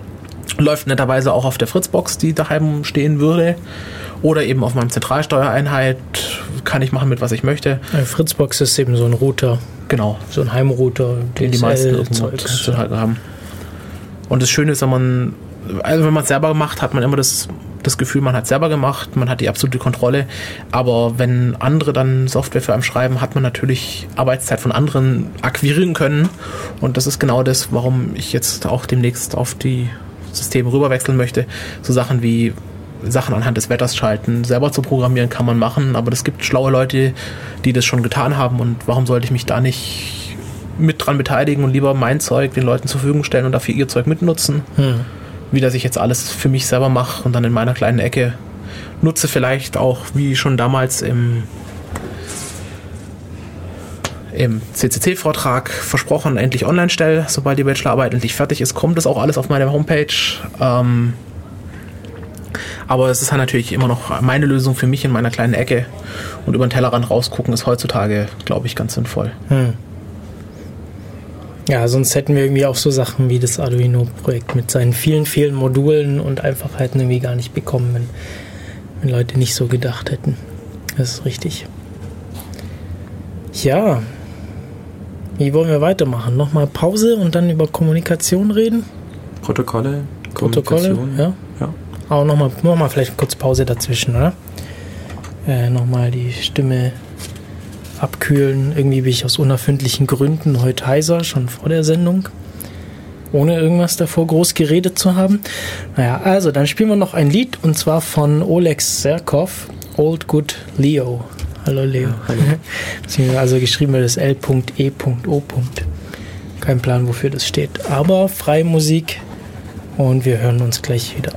läuft netterweise auch auf der Fritzbox, die daheim stehen würde. Oder eben auf meinem Zentralsteuereinheit. Kann ich machen mit was ich möchte. Äh, Fritzbox ist eben so ein Router, Genau. so ein Heimrouter, den die meisten Zeugs. zu halten haben. Und das Schöne ist, wenn man, also wenn man es selber macht, hat man immer das, das Gefühl, man hat es selber gemacht, man hat die absolute Kontrolle. Aber wenn andere dann Software für einen schreiben, hat man natürlich Arbeitszeit von anderen akquirieren können. Und das ist genau das, warum ich jetzt auch demnächst auf die Systeme rüberwechseln möchte. So Sachen wie Sachen anhand des Wetters schalten, selber zu programmieren kann man machen, aber es gibt schlaue Leute, die das schon getan haben und warum sollte ich mich da nicht mit dran beteiligen und lieber mein Zeug den Leuten zur Verfügung stellen und dafür ihr Zeug mitnutzen, Hm. wie dass ich jetzt alles für mich selber mache und dann in meiner kleinen Ecke nutze vielleicht auch wie schon damals im im CCC-Vortrag versprochen, endlich online stelle. Sobald die Bachelorarbeit endlich fertig ist, kommt das auch alles auf meine Homepage. Ähm, aber es ist halt natürlich immer noch meine Lösung für mich in meiner kleinen Ecke. Und über den Tellerrand rausgucken ist heutzutage, glaube ich, ganz sinnvoll. Hm. Ja, sonst hätten wir irgendwie auch so Sachen wie das Arduino-Projekt mit seinen vielen, vielen Modulen und Einfachheiten irgendwie gar nicht bekommen, wenn, wenn Leute nicht so gedacht hätten. Das ist richtig. Ja. Wie wollen wir weitermachen? Nochmal Pause und dann über Kommunikation reden? Protokolle, Protokolle? Kommunikation. Ja. Aber nochmal noch mal vielleicht kurz Pause dazwischen, oder? Äh, nochmal die Stimme abkühlen. Irgendwie bin ich aus unerfindlichen Gründen heute heiser, schon vor der Sendung. Ohne irgendwas davor groß geredet zu haben. Naja, also dann spielen wir noch ein Lied und zwar von Oleg Serkov, Old Good Leo. Hallo Leo. Beziehungsweise Also geschrieben wird es L.E.O. Kein Plan, wofür das steht. Aber freie Musik und wir hören uns gleich wieder.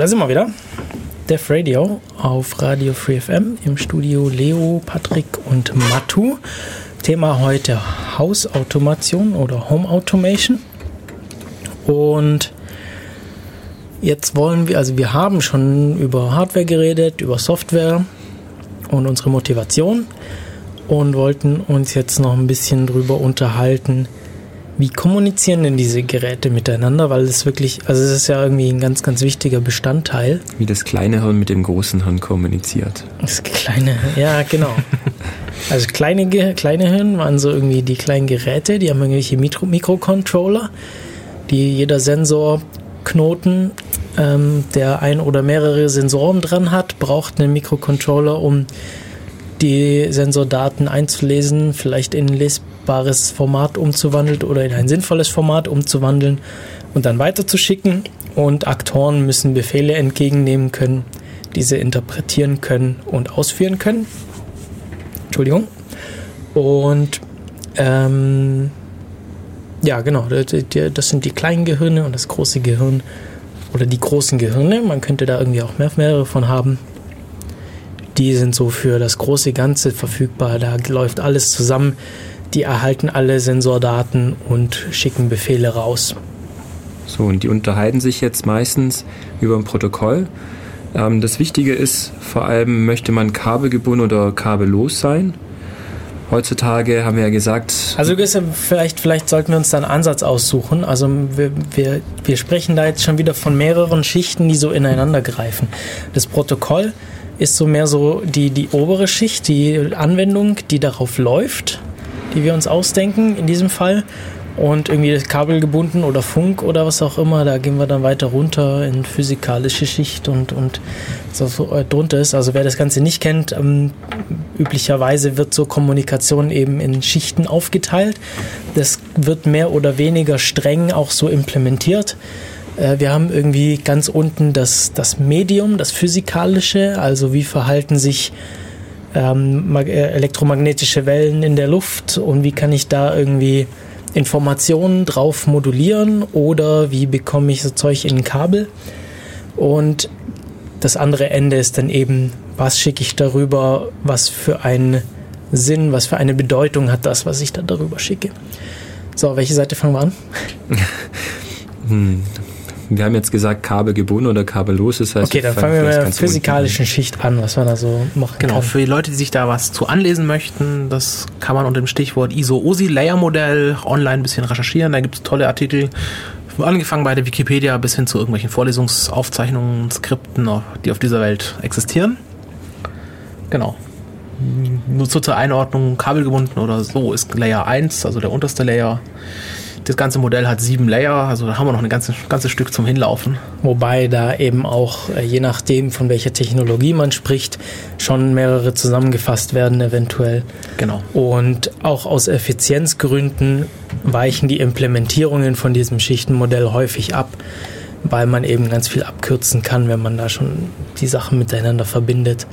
Da sind wir wieder. Def Radio auf Radio Free FM im Studio Leo, Patrick und Matu. Thema heute Hausautomation oder Home Automation. Und jetzt wollen wir, also wir haben schon über Hardware geredet, über Software und unsere Motivation und wollten uns jetzt noch ein bisschen drüber unterhalten, wie kommunizieren denn diese Geräte miteinander, weil es wirklich, also es ist ja irgendwie ein ganz, ganz wichtiger Bestandteil. Wie das kleine Hirn mit dem großen Hirn kommuniziert. Das kleine, ja, genau. Also kleine, kleine Hirn waren so irgendwie die kleinen Geräte, die haben irgendwelche Mikro Mikrocontroller, die jeder Sensorknoten, ähm, der ein oder mehrere Sensoren dran hat, braucht einen Mikrocontroller, um die Sensordaten einzulesen, vielleicht in ein lesbares Format umzuwandeln oder in ein sinnvolles Format umzuwandeln und dann weiterzuschicken. Und Aktoren müssen Befehle entgegennehmen können, diese interpretieren können und ausführen können. Entschuldigung. Und ähm, ja, genau, das sind die kleinen Gehirne und das große Gehirn oder die großen Gehirne. Man könnte da irgendwie auch mehr, mehrere von haben. Die sind so für das große Ganze verfügbar. Da läuft alles zusammen. Die erhalten alle Sensordaten und schicken Befehle raus. So, und die unterhalten sich jetzt meistens über ein Protokoll. Ähm, das Wichtige ist, vor allem möchte man kabelgebunden oder kabellos sein. Heutzutage haben wir ja gesagt, Also vielleicht, vielleicht sollten wir uns da einen Ansatz aussuchen. Also wir, wir, wir sprechen da jetzt schon wieder von mehreren Schichten, die so ineinander greifen. Das Protokoll ist so mehr so die, die obere Schicht, die Anwendung, die darauf läuft, die wir uns ausdenken in diesem Fall. Und irgendwie das Kabel gebunden oder Funk oder was auch immer, da gehen wir dann weiter runter in physikalische Schicht und, und so, so äh, drunter ist. Also wer das Ganze nicht kennt, ähm, üblicherweise wird so Kommunikation eben in Schichten aufgeteilt. Das wird mehr oder weniger streng auch so implementiert. Äh, Wir haben irgendwie ganz unten das, das Medium, das Physikalische, also wie verhalten sich ähm, äh, elektromagnetische Wellen in der Luft und wie kann ich da irgendwie Informationen drauf modulieren oder wie bekomme ich so Zeug in ein Kabel. Und das andere Ende ist dann eben, was schicke ich darüber, was für einen Sinn, was für eine Bedeutung hat das, was ich da darüber schicke. So, welche Seite fangen wir an? hm, wir haben jetzt gesagt kabelgebunden oder kabellos. Das heißt, Okay, dann fangen wir mit der physikalischen Schicht an, was man da so machen Genau, kann. für die Leute, die sich da was zu anlesen möchten, das kann man unter dem Stichwort ISO-OSI-Layer-Modell online ein bisschen recherchieren. Da gibt es tolle Artikel, angefangen bei der Wikipedia bis hin zu irgendwelchen Vorlesungsaufzeichnungen, Skripten, die auf dieser Welt existieren. Genau. Nur so zur Einordnung, kabelgebunden oder so ist Layer 1, also der unterste Layer. Das ganze Modell hat sieben Layer, also da haben wir noch ein ganzes, ganzes Stück zum Hinlaufen. Wobei da eben auch, äh, je nachdem, von welcher Technologie man spricht, schon mehrere zusammengefasst werden eventuell. Genau. Und auch aus Effizienzgründen weichen die Implementierungen von diesem Schichtenmodell häufig ab, weil man eben ganz viel abkürzen kann, wenn man da schon die Sachen miteinander verbindet.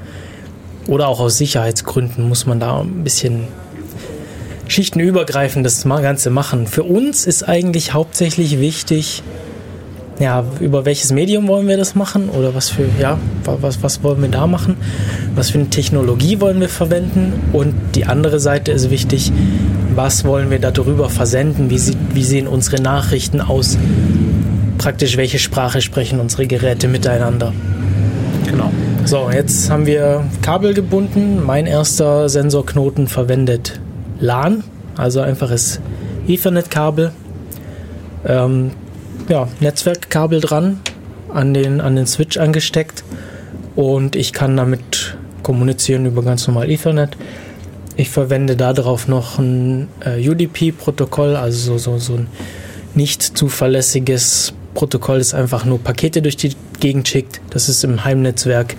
Oder auch aus Sicherheitsgründen muss man da ein bisschen schichtenübergreifend das ma- Ganze machen. Für uns ist eigentlich hauptsächlich wichtig, ja, über welches Medium wollen wir das machen oder was für, ja, wa- was, was wollen wir da machen, was für eine Technologie wollen wir verwenden und die andere Seite ist wichtig, was wollen wir darüber versenden, wie, sieht, wie sehen unsere Nachrichten aus, praktisch welche Sprache sprechen unsere Geräte miteinander. Genau. So, jetzt haben wir Kabel gebunden. Mein erster Sensorknoten verwendet LAN, also einfaches Ethernet-Kabel. Ähm, ja, Netzwerkkabel dran, an den, an den Switch angesteckt und ich kann damit kommunizieren über ganz normal Ethernet. Ich verwende darauf noch ein äh, UDP-Protokoll, also so, so, so ein nicht zuverlässiges Protokoll, das einfach nur Pakete durch die Gegend schickt. Das ist im Heimnetzwerk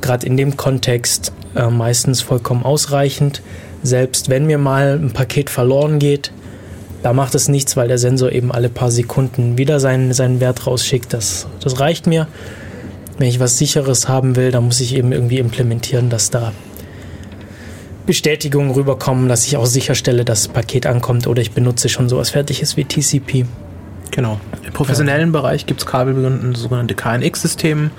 gerade in dem Kontext äh, meistens vollkommen ausreichend. Selbst wenn mir mal ein Paket verloren geht, da macht es nichts, weil der Sensor eben alle paar Sekunden wieder seinen, seinen Wert rausschickt. Das, das reicht mir. Wenn ich was Sicheres haben will, dann muss ich eben irgendwie implementieren, dass da Bestätigungen rüberkommen, dass ich auch sicherstelle, dass das Paket ankommt oder ich benutze schon sowas Fertiges wie TCP. Genau. Im professionellen Bereich gibt es kabelgebundene sogenannte KNX-System.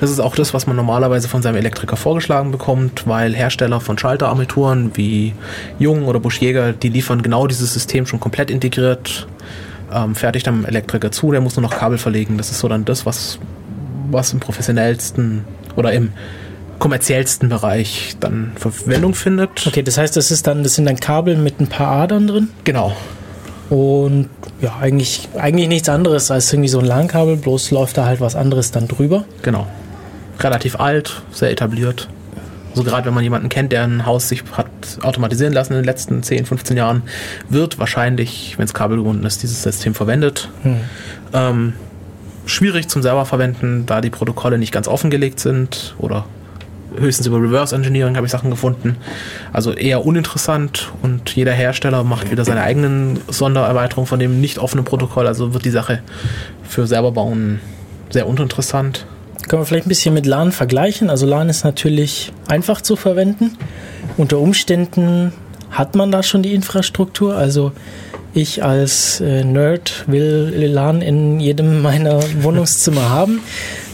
Das ist auch das, was man normalerweise von seinem Elektriker vorgeschlagen bekommt, weil Hersteller von Schalterarmaturen wie Jung oder Busch Jäger, die liefern genau dieses System schon komplett integriert, ähm, fertig dem Elektriker zu, der muss nur noch Kabel verlegen. Das ist so dann das, was, was im professionellsten oder im kommerziellsten Bereich dann Verwendung findet. Okay, das heißt, das ist dann, das sind dann Kabel mit ein paar Adern drin Genau. Und ja, eigentlich, eigentlich nichts anderes als irgendwie so ein LAN-Kabel, bloß läuft da halt was anderes dann drüber. Genau. Relativ alt, sehr etabliert. Also gerade wenn man jemanden kennt, der ein Haus sich hat automatisieren lassen in den letzten 10, 15 Jahren, wird wahrscheinlich, wenn es kabelgebunden ist, dieses System verwendet. Ähm, schwierig zum selber verwenden, da die Protokolle nicht ganz offengelegt sind oder höchstens über Reverse Engineering habe ich Sachen gefunden. Also eher uninteressant und jeder Hersteller macht wieder seine eigenen Sondererweiterungen von dem nicht offenen Protokoll. Also wird die Sache für selber bauen sehr uninteressant. Können wir vielleicht ein bisschen mit LAN vergleichen. Also LAN ist natürlich einfach zu verwenden. Unter Umständen hat man da schon die Infrastruktur. Also ich als äh, Nerd will LAN in jedem meiner Wohnungszimmer haben.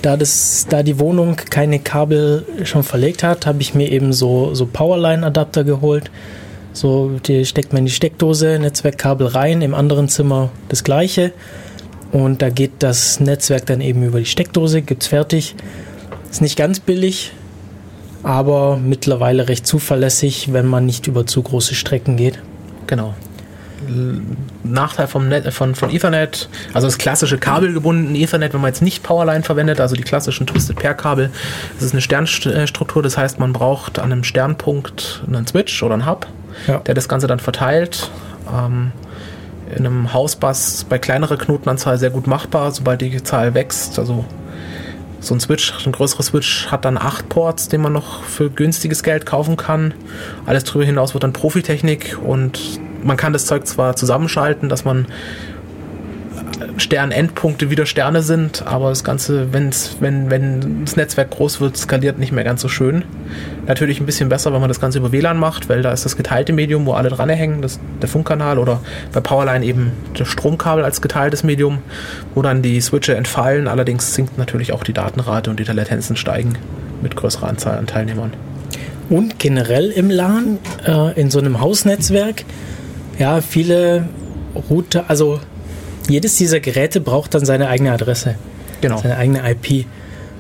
Da, das, da die Wohnung keine Kabel schon verlegt hat, habe ich mir eben so, so Powerline-Adapter geholt. So, die steckt man in die Steckdose, Netzwerkkabel rein, im anderen Zimmer das gleiche. Und da geht das Netzwerk dann eben über die Steckdose, gibt's fertig. Ist nicht ganz billig, aber mittlerweile recht zuverlässig, wenn man nicht über zu große Strecken geht. Genau. Nachteil vom Net, von, von Ethernet, also das klassische kabelgebundene Ethernet, wenn man jetzt nicht Powerline verwendet, also die klassischen Twisted Pair Kabel, das ist eine Sternstruktur, das heißt, man braucht an einem Sternpunkt einen Switch oder einen Hub, Ja. der das Ganze dann verteilt. Ähm, in einem Hausbus bei kleinerer Knotenanzahl sehr gut machbar, sobald die Zahl wächst. Also so ein Switch, ein größerer Switch hat dann acht Ports, den man noch für günstiges Geld kaufen kann. Alles darüber hinaus wird dann Profitechnik und man kann das Zeug zwar zusammenschalten, dass man Sternendpunkte wieder Sterne sind, aber das Ganze, wenn's, wenn, wenn das Netzwerk groß wird, skaliert nicht mehr ganz so schön. Natürlich ein bisschen besser, wenn man das Ganze über WLAN macht, weil da ist das geteilte Medium, wo alle dran hängen, das, der Funkkanal oder bei Powerline eben das Stromkabel als geteiltes Medium, wo dann die Switche entfallen. Allerdings sinkt natürlich auch die Datenrate und die Latenzen steigen mit größerer Anzahl an Teilnehmern. Und generell im LAN, äh, in so einem Hausnetzwerk, ja, viele Router, also jedes dieser Geräte braucht dann seine eigene Adresse, Genau. seine eigene IP.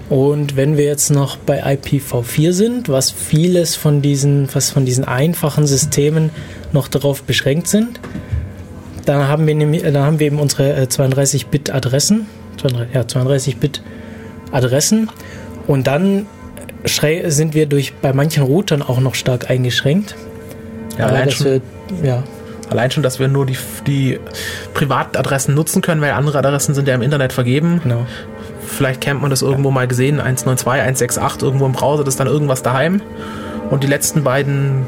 Und wenn wir jetzt noch bei IPv4 sind, was vieles von diesen, was von diesen einfachen Systemen noch darauf beschränkt sind, dann haben wir, nämlich, dann haben wir eben unsere äh, 32-Bit-Adressen, 32 ja, 32-Bit-Adressen und dann sind wir durch bei manchen Routern auch noch stark eingeschränkt. Ja, Äh, allein dass schon, wir, ja, allein schon, dass wir nur die, die Privatadressen nutzen können, weil andere Adressen sind ja im Internet vergeben. genau. Vielleicht kennt man das irgendwo mal gesehen, 192, 168 irgendwo im Browser, das ist dann irgendwas daheim. Und die letzten beiden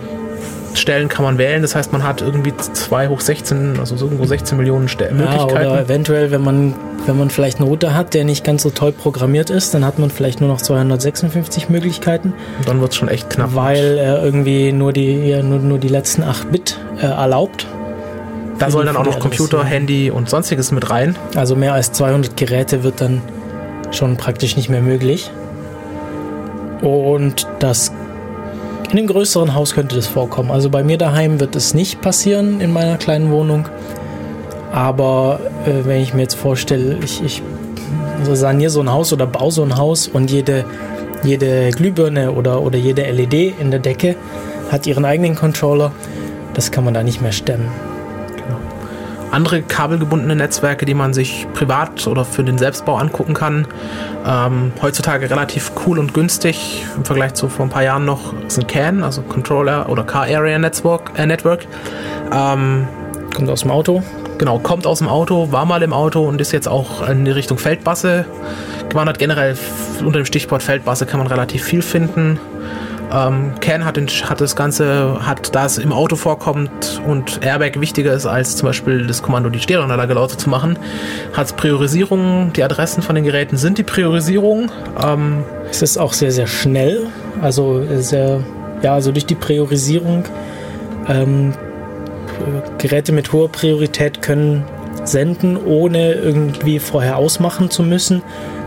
Stellen kann man wählen, das heißt, man hat irgendwie 2 hoch 16, also so irgendwo 16 Millionen Ste Ja, Möglichkeiten. oder eventuell, wenn man, wenn man vielleicht einen Router hat, der nicht ganz so toll programmiert ist, dann hat man vielleicht nur noch 256 Möglichkeiten, Und dann wird es schon echt knapp. weil er irgendwie nur die, ja, nur, nur die letzten 8 Bit äh, erlaubt. da soll dann auch noch Computer, Adresse. Handy und sonstiges mit rein. Also mehr als 200 Geräte wird dann schon praktisch nicht mehr möglich. Und das in einem größeren Haus könnte das vorkommen. Also bei mir daheim wird es nicht passieren in meiner kleinen Wohnung. Aber äh, wenn ich mir jetzt vorstelle, ich, ich also saniere so ein Haus oder baue so ein Haus und jede, jede Glühbirne oder, oder jede LED in der Decke hat ihren eigenen Controller, das kann man da nicht mehr stemmen. Andere kabelgebundene Netzwerke, die man sich privat oder für den Selbstbau angucken kann. Ähm, heutzutage relativ cool und günstig im Vergleich zu vor ein paar Jahren noch sind CAN, also Controller oder Car Area Network. Äh, Network. Ähm, Kommt aus dem Auto. genau, kommt aus dem Auto, war mal im Auto und ist jetzt auch in die Richtung Feldbasse gewandert. Generell unter dem Stichwort Feldbasse kann man relativ viel finden. Ähm, CAN hat, den, hat das Ganze, hat da es im Auto vorkommt und Airbag wichtiger ist als zum Beispiel das Kommando, die Stereoanlage lauter zu machen, hat es Priorisierung. Die Adressen von den Geräten sind die Priorisierung. Ähm, Es ist auch sehr, sehr schnell. Also sehr, ja, also durch die Priorisierung. Ähm, Geräte mit hoher Priorität können senden, ohne irgendwie vorher ausmachen zu müssen,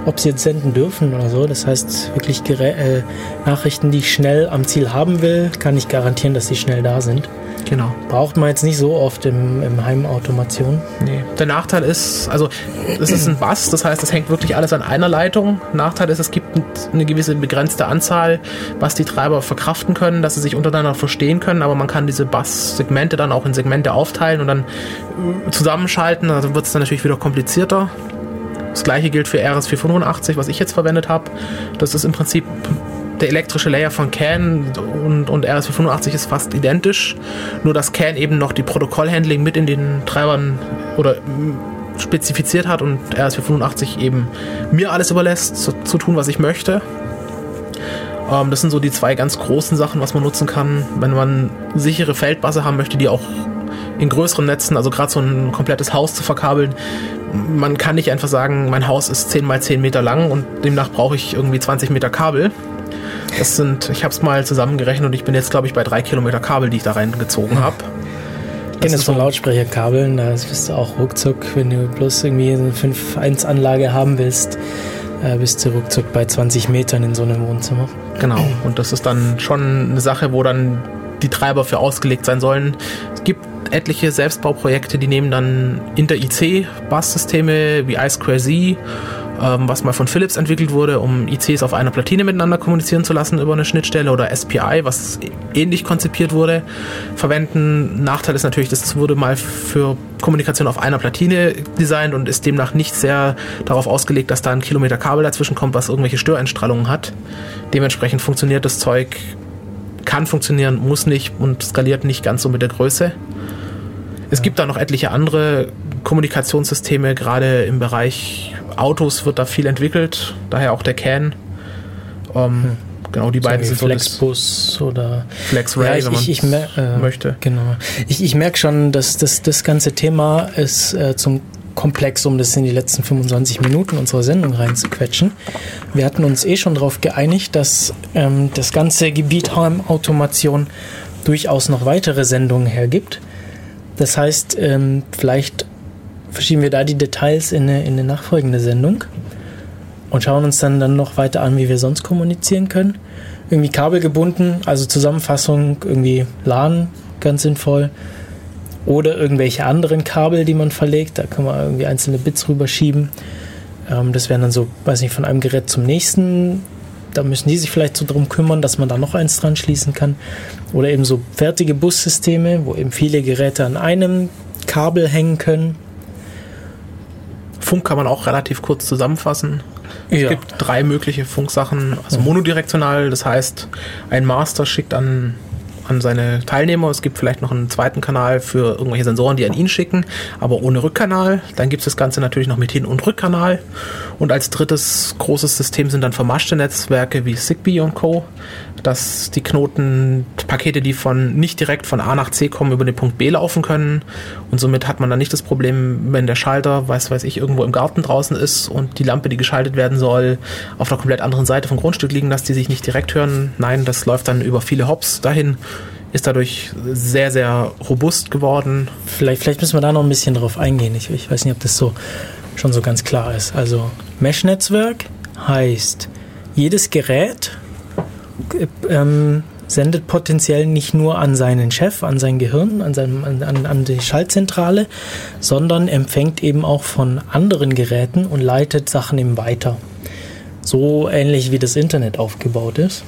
ob sie jetzt senden dürfen oder so. Das heißt, wirklich äh, Nachrichten, die ich schnell am Ziel haben will, kann ich garantieren, dass sie schnell da sind. Genau. Braucht man jetzt nicht so oft im, im Heimautomation. Nee. Der Nachteil ist, also es ist ein Bass, das heißt, es hängt wirklich alles an einer Leitung. Nachteil ist, es gibt eine gewisse begrenzte Anzahl, was die Treiber verkraften können, dass sie sich untereinander verstehen können, aber man kann diese Bass-Segmente dann auch in Segmente aufteilen und dann äh, zusammenschalten. Also wird es dann natürlich wieder komplizierter. Das gleiche gilt für RS485, was ich jetzt verwendet habe. Das ist im Prinzip der elektrische Layer von CAN und, und RS485 ist fast identisch. Nur dass CAN eben noch die Protokollhandling mit in den Treibern oder spezifiziert hat und RS485 eben mir alles überlässt, zu, zu tun, was ich möchte. Ähm, das sind so die zwei ganz großen Sachen, was man nutzen kann, wenn man sichere Feldbasse haben möchte, die auch in größeren Netzen, also gerade so ein komplettes Haus zu verkabeln. Man kann nicht einfach sagen, mein Haus ist 10 mal 10 Meter lang und demnach brauche ich irgendwie 20 Meter Kabel. Das sind, ich habe es mal zusammengerechnet und ich bin jetzt, glaube ich, bei drei Kilometer Kabel, die ich da reingezogen habe. Ich kenne das von Lautsprecherkabeln, da bist du auch ruckzuck, wenn du bloß irgendwie eine 5.1-Anlage haben willst, äh, bist du ruckzuck bei 20 Metern in so einem Wohnzimmer. Genau. Und das ist dann schon eine Sache, wo dann die Treiber für ausgelegt sein sollen. Es gibt etliche Selbstbauprojekte, die nehmen dann Inter-IC-Bass-Systeme wie I2Z, ähm, was mal von Philips entwickelt wurde, um ICs auf einer Platine miteinander kommunizieren zu lassen über eine Schnittstelle oder SPI, was ähnlich konzipiert wurde, verwenden. Nachteil ist natürlich, das wurde mal für Kommunikation auf einer Platine designt und ist demnach nicht sehr darauf ausgelegt, dass da ein Kilometer Kabel dazwischen kommt, was irgendwelche Störeinstrahlungen hat. Dementsprechend funktioniert das Zeug, kann funktionieren, muss nicht und skaliert nicht ganz so mit der Größe. Es gibt da noch etliche andere Kommunikationssysteme, gerade im Bereich Autos wird da viel entwickelt, daher auch der CAN. Ähm, Genau, die beiden sind so Flexbus oder FlexRay, ja, ich, wenn man ich, ich äh, möchte. Genau. Ich, ich merke schon, dass das, das ganze Thema ist äh, zum komplex, um das in die letzten 25 Minuten unserer Sendung reinzuquetschen. Wir hatten uns eh schon darauf geeinigt, dass ähm, das ganze Gebiet Heimautomation durchaus noch weitere Sendungen hergibt. Das heißt, ähm, vielleicht verschieben wir da die Details in eine, in eine nachfolgende Sendung und schauen uns dann, dann noch weiter an, wie wir sonst kommunizieren können. Irgendwie kabelgebunden, also Zusammenfassung, irgendwie LAN, ganz sinnvoll. Oder irgendwelche anderen Kabel, die man verlegt. Da kann man irgendwie einzelne Bits rüberschieben. Ähm, das wären dann so, weiß nicht, von einem Gerät zum nächsten. Da müssen die sich vielleicht so drum kümmern, dass man da noch eins dran schließen kann. Oder eben so fertige Bussysteme, wo eben viele Geräte an einem Kabel hängen können. Funk kann man auch relativ kurz zusammenfassen. Ja. Es gibt drei mögliche Funksachen. Also monodirektional, das heißt, ein Master schickt an, an seine Teilnehmer. Es gibt vielleicht noch einen zweiten Kanal für irgendwelche Sensoren, die an ihn schicken, aber ohne Rückkanal. Dann gibt es das Ganze natürlich noch mit Hin- und Rückkanal. Und als drittes großes System sind dann vermaschte Netzwerke wie Zigbee und Co., dass die Knotenpakete, die von nicht direkt von A nach C kommen, über den Punkt B laufen können. Und somit hat man dann nicht das Problem, wenn der Schalter, weiß weiß ich, irgendwo im Garten draußen ist und die Lampe, die geschaltet werden soll, auf der komplett anderen Seite vom Grundstück liegen, dass die sich nicht direkt hören. Nein, das läuft dann über viele Hops dahin. Ist dadurch sehr, sehr robust geworden. Vielleicht, vielleicht müssen wir da noch ein bisschen drauf eingehen. Ich, ich weiß nicht, ob das so schon so ganz klar ist. Also Mesh-Netzwerk heißt, jedes Gerät ähm, sendet potenziell nicht nur an seinen Chef, an sein Gehirn, an, seinem, an, an, an die Schaltzentrale, sondern empfängt eben auch von anderen Geräten und leitet Sachen eben weiter. So ähnlich wie das Internet aufgebaut ist.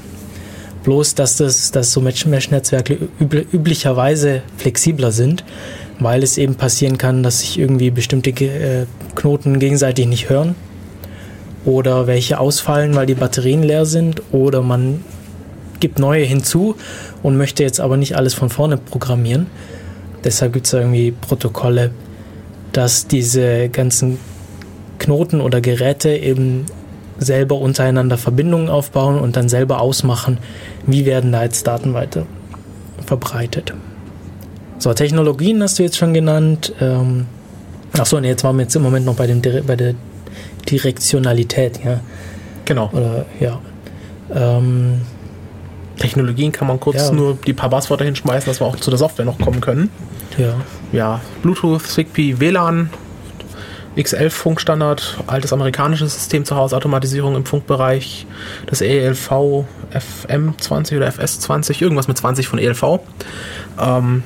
Bloß, dass, das, dass so Mesh- Mesh-Netzwerke üb üblicherweise flexibler sind, weil es eben passieren kann, dass sich irgendwie bestimmte äh, Knoten gegenseitig nicht hören oder welche ausfallen, weil die Batterien leer sind oder man gibt neue hinzu und möchte jetzt aber nicht alles von vorne programmieren. Deshalb gibt es irgendwie Protokolle, dass diese ganzen Knoten oder Geräte eben selber untereinander Verbindungen aufbauen und dann selber ausmachen, wie werden da jetzt Daten weiter verbreitet. So, Technologien hast du jetzt schon genannt. Ähm, Achso, nee, jetzt waren wir jetzt im Moment noch bei, dem, bei der Direktionalität, ja. Genau. Oder, ja. Ähm, Technologien kann man kurz Ja. nur die paar Passwörter hinschmeißen, dass wir auch zu der Software noch kommen können. ja. Ja, Bluetooth, Zigbee, WLAN X11-Funkstandard, altes amerikanisches System zur Hausautomatisierung im Funkbereich, das ELV FM20 oder FS20, irgendwas mit 20 von ELV. Ähm,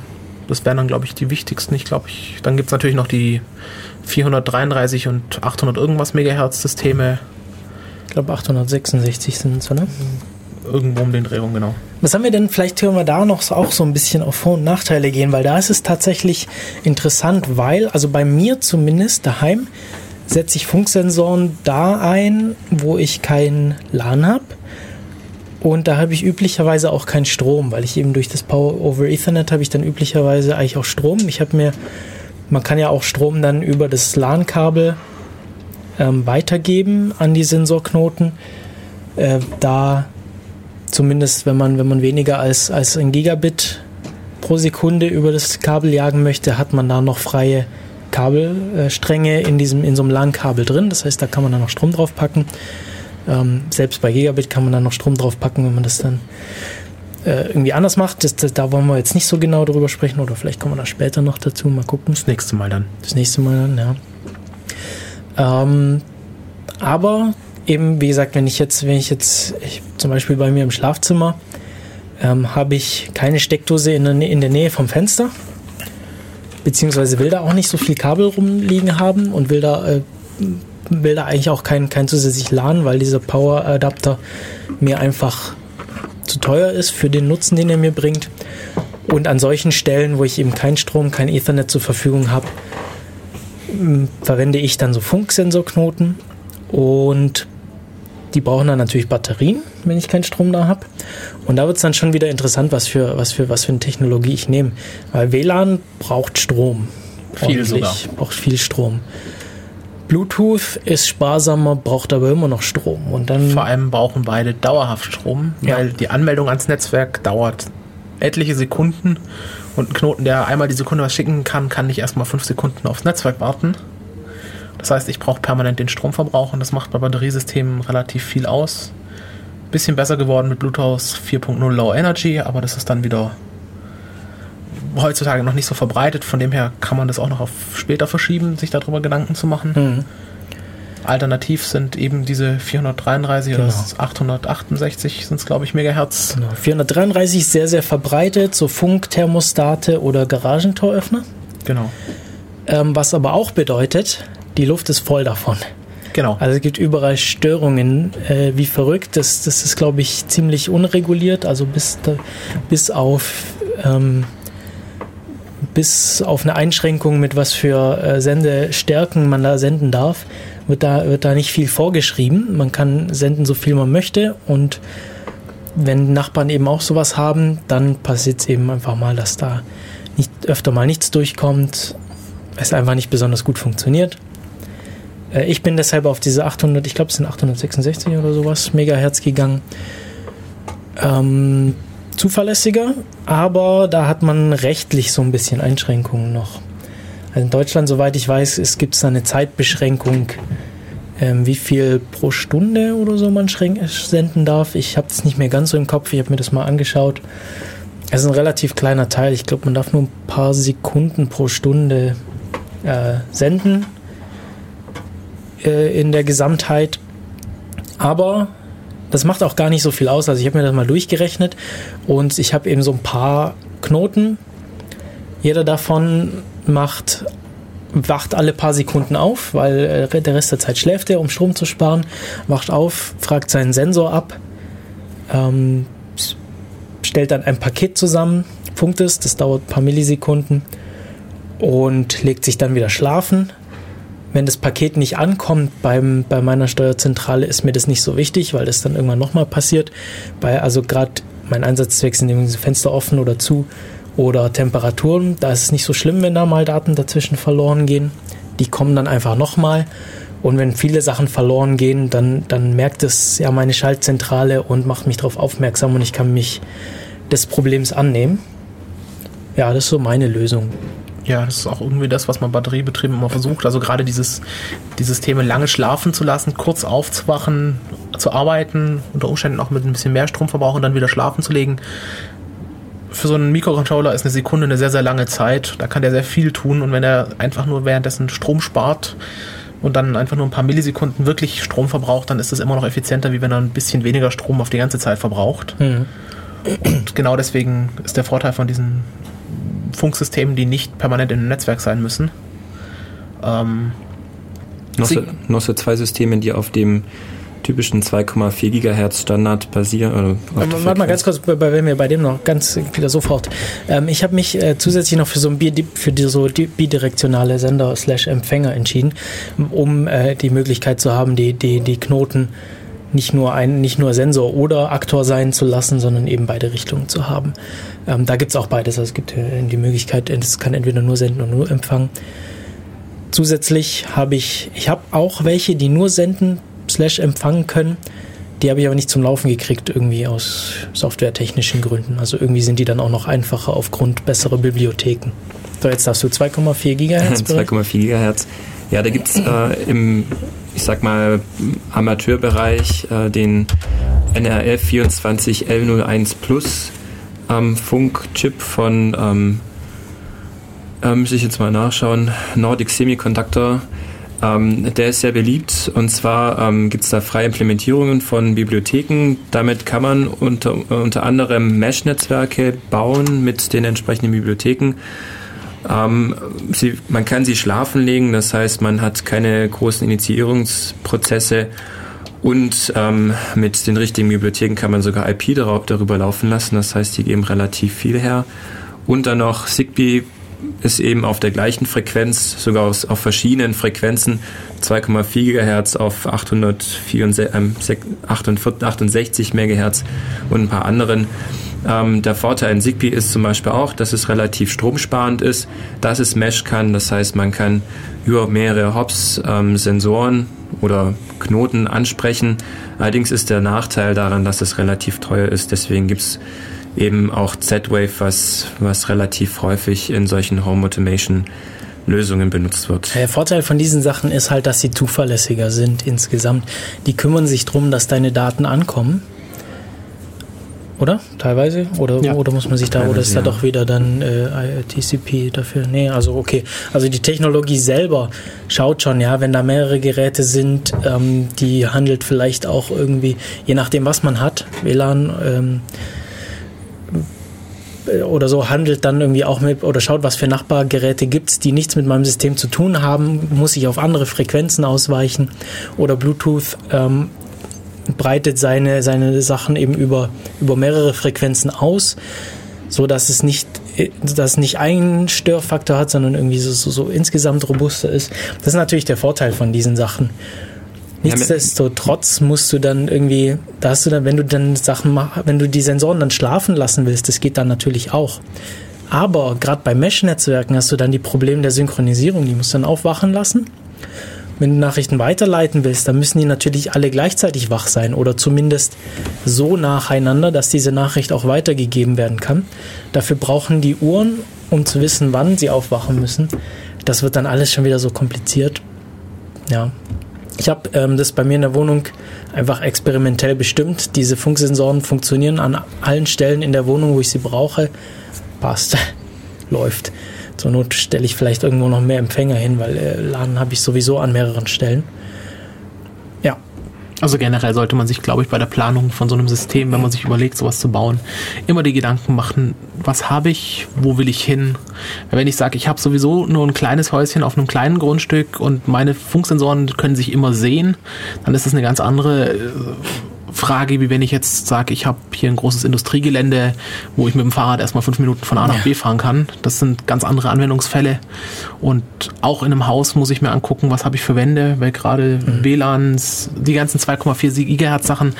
das wären dann, glaube ich, die wichtigsten. Ich glaube, ich, dann gibt es natürlich noch die 433 und 800 irgendwas Megahertz Systeme, Ich glaube 866 sind es, oder? Irgendwo um den Dreh rum, genau. Was haben wir denn? Vielleicht können wir da noch auch so ein bisschen auf Vor- und Nachteile gehen, weil da ist es tatsächlich interessant, weil, also bei mir zumindest daheim, setze ich Funksensoren da ein, wo ich kein LAN habe. Und da habe ich üblicherweise auch keinen Strom, weil ich eben durch das Power over Ethernet habe ich dann üblicherweise eigentlich auch Strom. Ich habe mir, man kann ja auch Strom dann über das LAN-Kabel ähm, weitergeben an die Sensorknoten. Äh, da zumindest wenn man, wenn man weniger als, als ein Gigabit pro Sekunde über das Kabel jagen möchte, hat man da noch freie Kabelstränge in diesem in so einem LAN-Kabel drin. Das heißt, da kann man dann noch Strom drauf packen. Ähm, selbst bei Gigabit kann man dann noch Strom drauf packen, wenn man das dann äh, irgendwie anders macht. Das, das, da wollen wir jetzt nicht so genau drüber sprechen oder vielleicht kommen wir da später noch dazu. Mal gucken. Das nächste Mal dann. Das nächste Mal dann, ja. Ähm, aber eben, wie gesagt, wenn ich jetzt, wenn ich jetzt, ich, zum Beispiel bei mir im Schlafzimmer, ähm, habe ich keine Steckdose in der, in der Nähe vom Fenster. Beziehungsweise will da auch nicht so viel Kabel rumliegen haben und will da, äh, will da eigentlich auch kein, kein zusätzlich LAN, weil dieser Power Adapter mir einfach zu teuer ist für den Nutzen, den er mir bringt. Und an solchen Stellen, wo ich eben keinen Strom, kein Ethernet zur Verfügung habe, verwende ich dann so Funksensorknoten und die brauchen dann natürlich Batterien, wenn ich keinen Strom da habe. Und da wird es dann schon wieder interessant, was für, was für, was für eine Technologie ich nehme. Weil WLAN braucht Strom. Viel sogar. Braucht viel Strom. Bluetooth ist sparsamer, braucht aber immer noch Strom. Und dann Vor allem brauchen beide dauerhaft Strom, Ja. weil die Anmeldung ans Netzwerk dauert etliche Sekunden und ein Knoten, der einmal die Sekunde was schicken kann, kann nicht erstmal fünf Sekunden aufs Netzwerk warten. Das heißt, ich brauche permanent den Stromverbrauch und das macht bei Batteriesystemen relativ viel aus. Bisschen besser geworden mit Bluetooth 4.0 Low Energy, aber das ist dann wieder heutzutage noch nicht so verbreitet. Von dem her kann man das auch noch auf später verschieben, sich darüber Gedanken zu machen. Mhm. Alternativ sind eben diese 433 oder Genau. das 868 sind es, glaube ich, Megahertz. Genau. 433 ist sehr, sehr verbreitet, so Funkthermostate oder Garagentoröffner. Genau. Ähm, was aber auch bedeutet, die Luft ist voll davon. Genau. Also es gibt überall Störungen, äh, wie verrückt. Das, das ist, glaube ich, ziemlich unreguliert. Also bis, da, bis auf ähm, bis auf eine Einschränkung mit was für äh, Sendestärken man da senden darf, wird da, wird da nicht viel vorgeschrieben. Man kann senden, so viel man möchte. Und wenn Nachbarn eben auch sowas haben, dann passiert es eben einfach mal, dass da nicht öfter mal nichts durchkommt, es einfach nicht besonders gut funktioniert. Äh, Ich bin deshalb auf diese 800, ich glaube es sind 866 oder sowas, Megahertz gegangen. Ähm, zuverlässiger, aber da hat man rechtlich so ein bisschen Einschränkungen noch. Also in Deutschland, soweit ich weiß, es gibt da eine Zeitbeschränkung, ähm, wie viel pro Stunde oder so man senden darf. Ich habe das nicht mehr ganz so im Kopf, ich habe mir das mal angeschaut. Es ist ein relativ kleiner Teil. Ich glaube, man darf nur ein paar Sekunden pro Stunde äh, senden äh, in der Gesamtheit. Aber das macht auch gar nicht so viel aus. Also ich habe mir das mal durchgerechnet und ich habe eben so ein paar Knoten. Jeder davon macht wacht alle paar Sekunden auf, weil äh, der Rest der Zeit schläft er, um Strom zu sparen. Wacht auf, fragt seinen Sensor ab, ähm, stellt dann ein Paket zusammen, funkt es, das dauert ein paar Millisekunden und legt sich dann wieder schlafen. Wenn das Paket nicht ankommt beim, bei meiner Steuerzentrale, ist mir das nicht so wichtig, weil das dann irgendwann nochmal passiert. Bei, also gerade mein Einsatzzweck sind irgendwie Fenster offen oder zu oder Temperaturen. Da ist es nicht so schlimm, wenn da mal Daten dazwischen verloren gehen. Die kommen dann einfach nochmal. Und wenn viele Sachen verloren gehen, dann, dann merkt es ja meine Schaltzentrale und macht mich darauf aufmerksam und ich kann mich des Problems annehmen. Ja, das ist so meine Lösung. Ja, das ist auch irgendwie das, was man batteriebetrieben immer versucht. Also gerade dieses, dieses Thema lange schlafen zu lassen, kurz aufzuwachen, zu arbeiten, unter Umständen auch mit ein bisschen mehr Stromverbrauch und dann wieder schlafen zu legen. Für so einen Mikrocontroller ist eine Sekunde eine sehr, sehr lange Zeit. Da kann der sehr viel tun und wenn er einfach nur währenddessen Strom spart, und dann einfach nur ein paar Millisekunden wirklich Strom verbraucht, dann ist das immer noch effizienter, wie wenn er ein bisschen weniger Strom auf die ganze Zeit verbraucht. Mhm. Und genau deswegen ist der Vorteil von diesen Funksystemen, die nicht permanent in einem Netzwerk sein müssen. Ähm, Noch so, zwei Systeme, die auf dem typischen 2,4 Gigahertz Standard basieren. Ähm, Warte mal ganz kurz, wenn wir bei dem noch ganz wieder sofort. Ähm, ich habe mich äh, zusätzlich noch für so ein für die, so bidirektionale Sender slash Empfänger entschieden, um äh, die Möglichkeit zu haben, die, die, die Knoten nicht nur ein, nicht nur Sensor oder Aktor sein zu lassen, sondern eben beide Richtungen zu haben. Ähm, da gibt es auch beides. Also es gibt äh, die Möglichkeit, es kann entweder nur senden oder nur empfangen. Zusätzlich habe ich, ich habe auch welche, die nur senden slash empfangen können. Die habe ich aber nicht zum Laufen gekriegt, irgendwie aus softwaretechnischen Gründen. Also irgendwie sind die dann auch noch einfacher aufgrund besserer Bibliotheken. So, jetzt darfst du 2,4 Gigahertz. berichten. 2,4 Gigahertz. Ja, da gibt's äh, im, ich sag mal, Amateurbereich äh, den NRF 24L01 Plus ähm, Funkchip von, ähm, äh, muss ich jetzt mal nachschauen, Nordic Semiconductor. Ähm, der ist sehr beliebt und zwar ähm, gibt es da freie Implementierungen von Bibliotheken. Damit kann man unter, unter anderem Mesh-Netzwerke bauen mit den entsprechenden Bibliotheken. Ähm, sie, man kann sie schlafen legen, das heißt, man hat keine großen Initiierungsprozesse und ähm, mit den richtigen Bibliotheken kann man sogar IP darüber laufen lassen, das heißt, die geben relativ viel her. Und dann noch Zigbee ist eben auf der gleichen Frequenz, sogar aus, auf verschiedenen Frequenzen, 2,4 GHz auf 864, ähm, 68 MHz und ein paar anderen. Ähm, der Vorteil in Zigbee ist zum Beispiel auch, dass es relativ stromsparend ist, dass es Mesh kann. Das heißt, man kann über mehrere Hops ähm, Sensoren oder Knoten ansprechen. Allerdings ist der Nachteil daran, dass es relativ teuer ist. Deswegen gibt's eben auch Z-Wave, was, was relativ häufig in solchen Home Automation Lösungen benutzt wird. Der Vorteil von diesen Sachen ist halt, dass sie zuverlässiger sind insgesamt. Die kümmern sich darum, dass deine Daten ankommen. Oder? Teilweise? Oder, Ja. oder muss man sich da, oder ist da Teilweise, ja. doch wieder dann äh, TCP dafür? Nee, also okay. Also die Technologie selber schaut schon, ja, wenn da mehrere Geräte sind, ähm, die handelt vielleicht auch irgendwie, je nachdem, was man hat, WLAN, ähm, oder so handelt dann irgendwie auch mit oder schaut, was für Nachbargeräte gibt's, die nichts mit meinem System zu tun haben, muss ich auf andere Frequenzen ausweichen oder Bluetooth ähm, breitet seine, seine Sachen eben über, über mehrere Frequenzen aus, so dass es nicht dass es nicht einen Störfaktor hat, sondern irgendwie so, so, so insgesamt robuster ist. Das ist natürlich der Vorteil von diesen Sachen. Nichtsdestotrotz musst du dann irgendwie, da hast du dann, wenn du dann Sachen mach, wenn du die Sensoren dann schlafen lassen willst, das geht dann natürlich auch. Aber gerade bei Mesh-Netzwerken hast du dann die Probleme der Synchronisierung, die musst du dann aufwachen lassen. Wenn du Nachrichten weiterleiten willst, dann müssen die natürlich alle gleichzeitig wach sein oder zumindest so nacheinander, dass diese Nachricht auch weitergegeben werden kann. Dafür brauchen die Uhren, um zu wissen, wann sie aufwachen müssen. Das wird dann alles schon wieder so kompliziert. Ja, ich habe ähm, das bei mir in der Wohnung einfach experimentell bestimmt. Diese Funksensoren funktionieren an allen Stellen in der Wohnung, wo ich sie brauche. Passt. Läuft. Zur Not stelle ich vielleicht irgendwo noch mehr Empfänger hin, weil äh, Laden habe ich sowieso an mehreren Stellen. Also generell sollte man sich, glaube ich, bei der Planung von so einem System, wenn man sich überlegt, sowas zu bauen, immer die Gedanken machen, was habe ich, wo will ich hin? Wenn ich sage, ich habe sowieso nur ein kleines Häuschen auf einem kleinen Grundstück und meine Funksensoren können sich immer sehen, dann ist das eine ganz andere äh, Frage, wie wenn ich jetzt sage, ich habe hier ein großes Industriegelände, wo ich mit dem Fahrrad erstmal fünf Minuten von A nach B fahren kann. Das sind ganz andere Anwendungsfälle. Und auch in einem Haus muss ich mir angucken, was habe ich für Wände, weil gerade WLANs, die ganzen 2,4 Gigahertz Sachen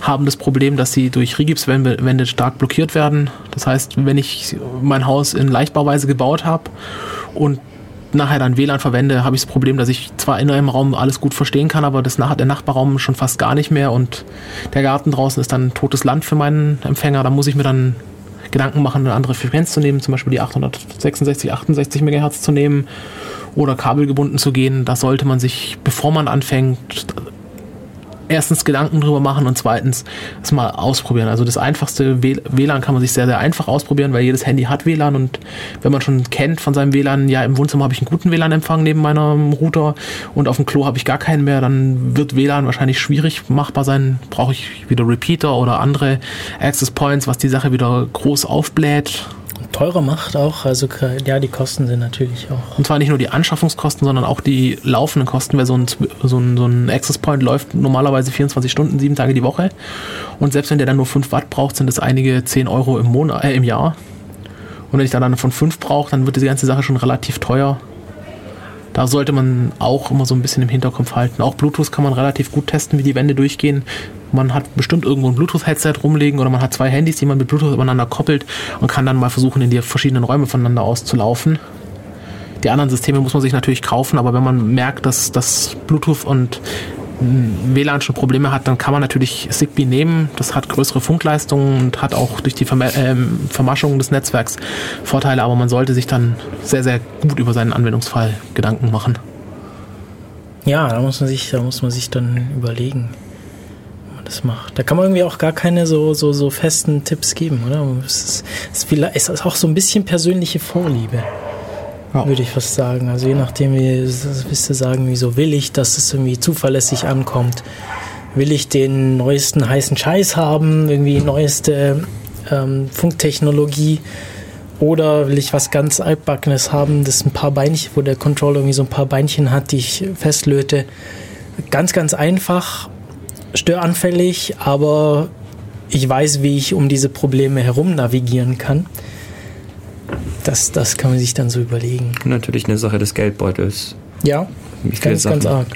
haben das Problem, dass sie durch Rigipswände Wände stark blockiert werden. Das heißt, wenn ich mein Haus in Leichtbauweise gebaut habe und nachher dann WLAN verwende, habe ich das Problem, dass ich zwar in einem Raum alles gut verstehen kann, aber das nach der Nachbarraum schon fast gar nicht mehr und der Garten draußen ist dann totes Land für meinen Empfänger. Da muss ich mir dann Gedanken machen, eine andere Frequenz zu nehmen, zum Beispiel die 866, 68 Megahertz zu nehmen oder kabelgebunden zu gehen. Da sollte man sich, bevor man anfängt, erstens Gedanken drüber machen und zweitens es mal ausprobieren. Also das einfachste WLAN kann man sich sehr, sehr einfach ausprobieren, weil jedes Handy hat WLAN und wenn man schon kennt von seinem WLAN, ja im Wohnzimmer habe ich einen guten WLAN-Empfang neben meinem Router und auf dem Klo habe ich gar keinen mehr, dann wird WLAN wahrscheinlich schwierig machbar sein. Brauche ich wieder Repeater oder andere Access Points, was die Sache wieder groß aufbläht. Teurer macht auch, also ja, die Kosten sind natürlich auch. Und zwar nicht nur die Anschaffungskosten, sondern auch die laufenden Kosten, weil so ein, so ein, so ein Access Point läuft normalerweise 24 Stunden, sieben Tage die Woche. Und selbst wenn der dann nur 5 Watt braucht, sind das einige 10 Euro im, Monat, äh, im Jahr. Und wenn ich da dann von 5 brauche, dann wird diese ganze Sache schon relativ teuer. Da sollte man auch immer so ein bisschen im Hinterkopf halten. Auch Bluetooth kann man relativ gut testen, wie die Wände durchgehen. Man hat bestimmt irgendwo ein Bluetooth-Headset rumlegen oder man hat zwei Handys, die man mit Bluetooth übereinander koppelt und kann dann mal versuchen, in die verschiedenen Räume voneinander auszulaufen. Die anderen Systeme muss man sich natürlich kaufen, aber wenn man merkt, dass das Bluetooth und WLAN schon Probleme hat, dann kann man natürlich Zigbee nehmen. Das hat größere Funkleistungen und hat auch durch die Verme ähm, Vermaschung des Netzwerks Vorteile, aber man sollte sich dann sehr, sehr gut über seinen Anwendungsfall Gedanken machen. Ja, da muss man sich, da muss man sich dann überlegen, wie man das macht. Da kann man irgendwie auch gar keine so, so, so festen Tipps geben, oder? Es ist, es ist, ist auch so ein bisschen persönliche Vorliebe, Ja. würde ich fast sagen. Also je nachdem, wie willst du sagen, wieso will ich, dass es irgendwie zuverlässig ankommt. Will ich den neuesten heißen Scheiß haben, irgendwie neueste ähm, Funktechnologie? Oder will ich was ganz altbackenes haben, das ein paar Beinchen, wo der Controller irgendwie so ein paar Beinchen hat, die ich festlöte. Ganz, ganz einfach, störanfällig, aber ich weiß, wie ich um diese Probleme herum navigieren kann. Das, das kann man sich dann so überlegen. Natürlich eine Sache des Geldbeutels. Ja, Wie viele, ganz, ganz Sachen, arg.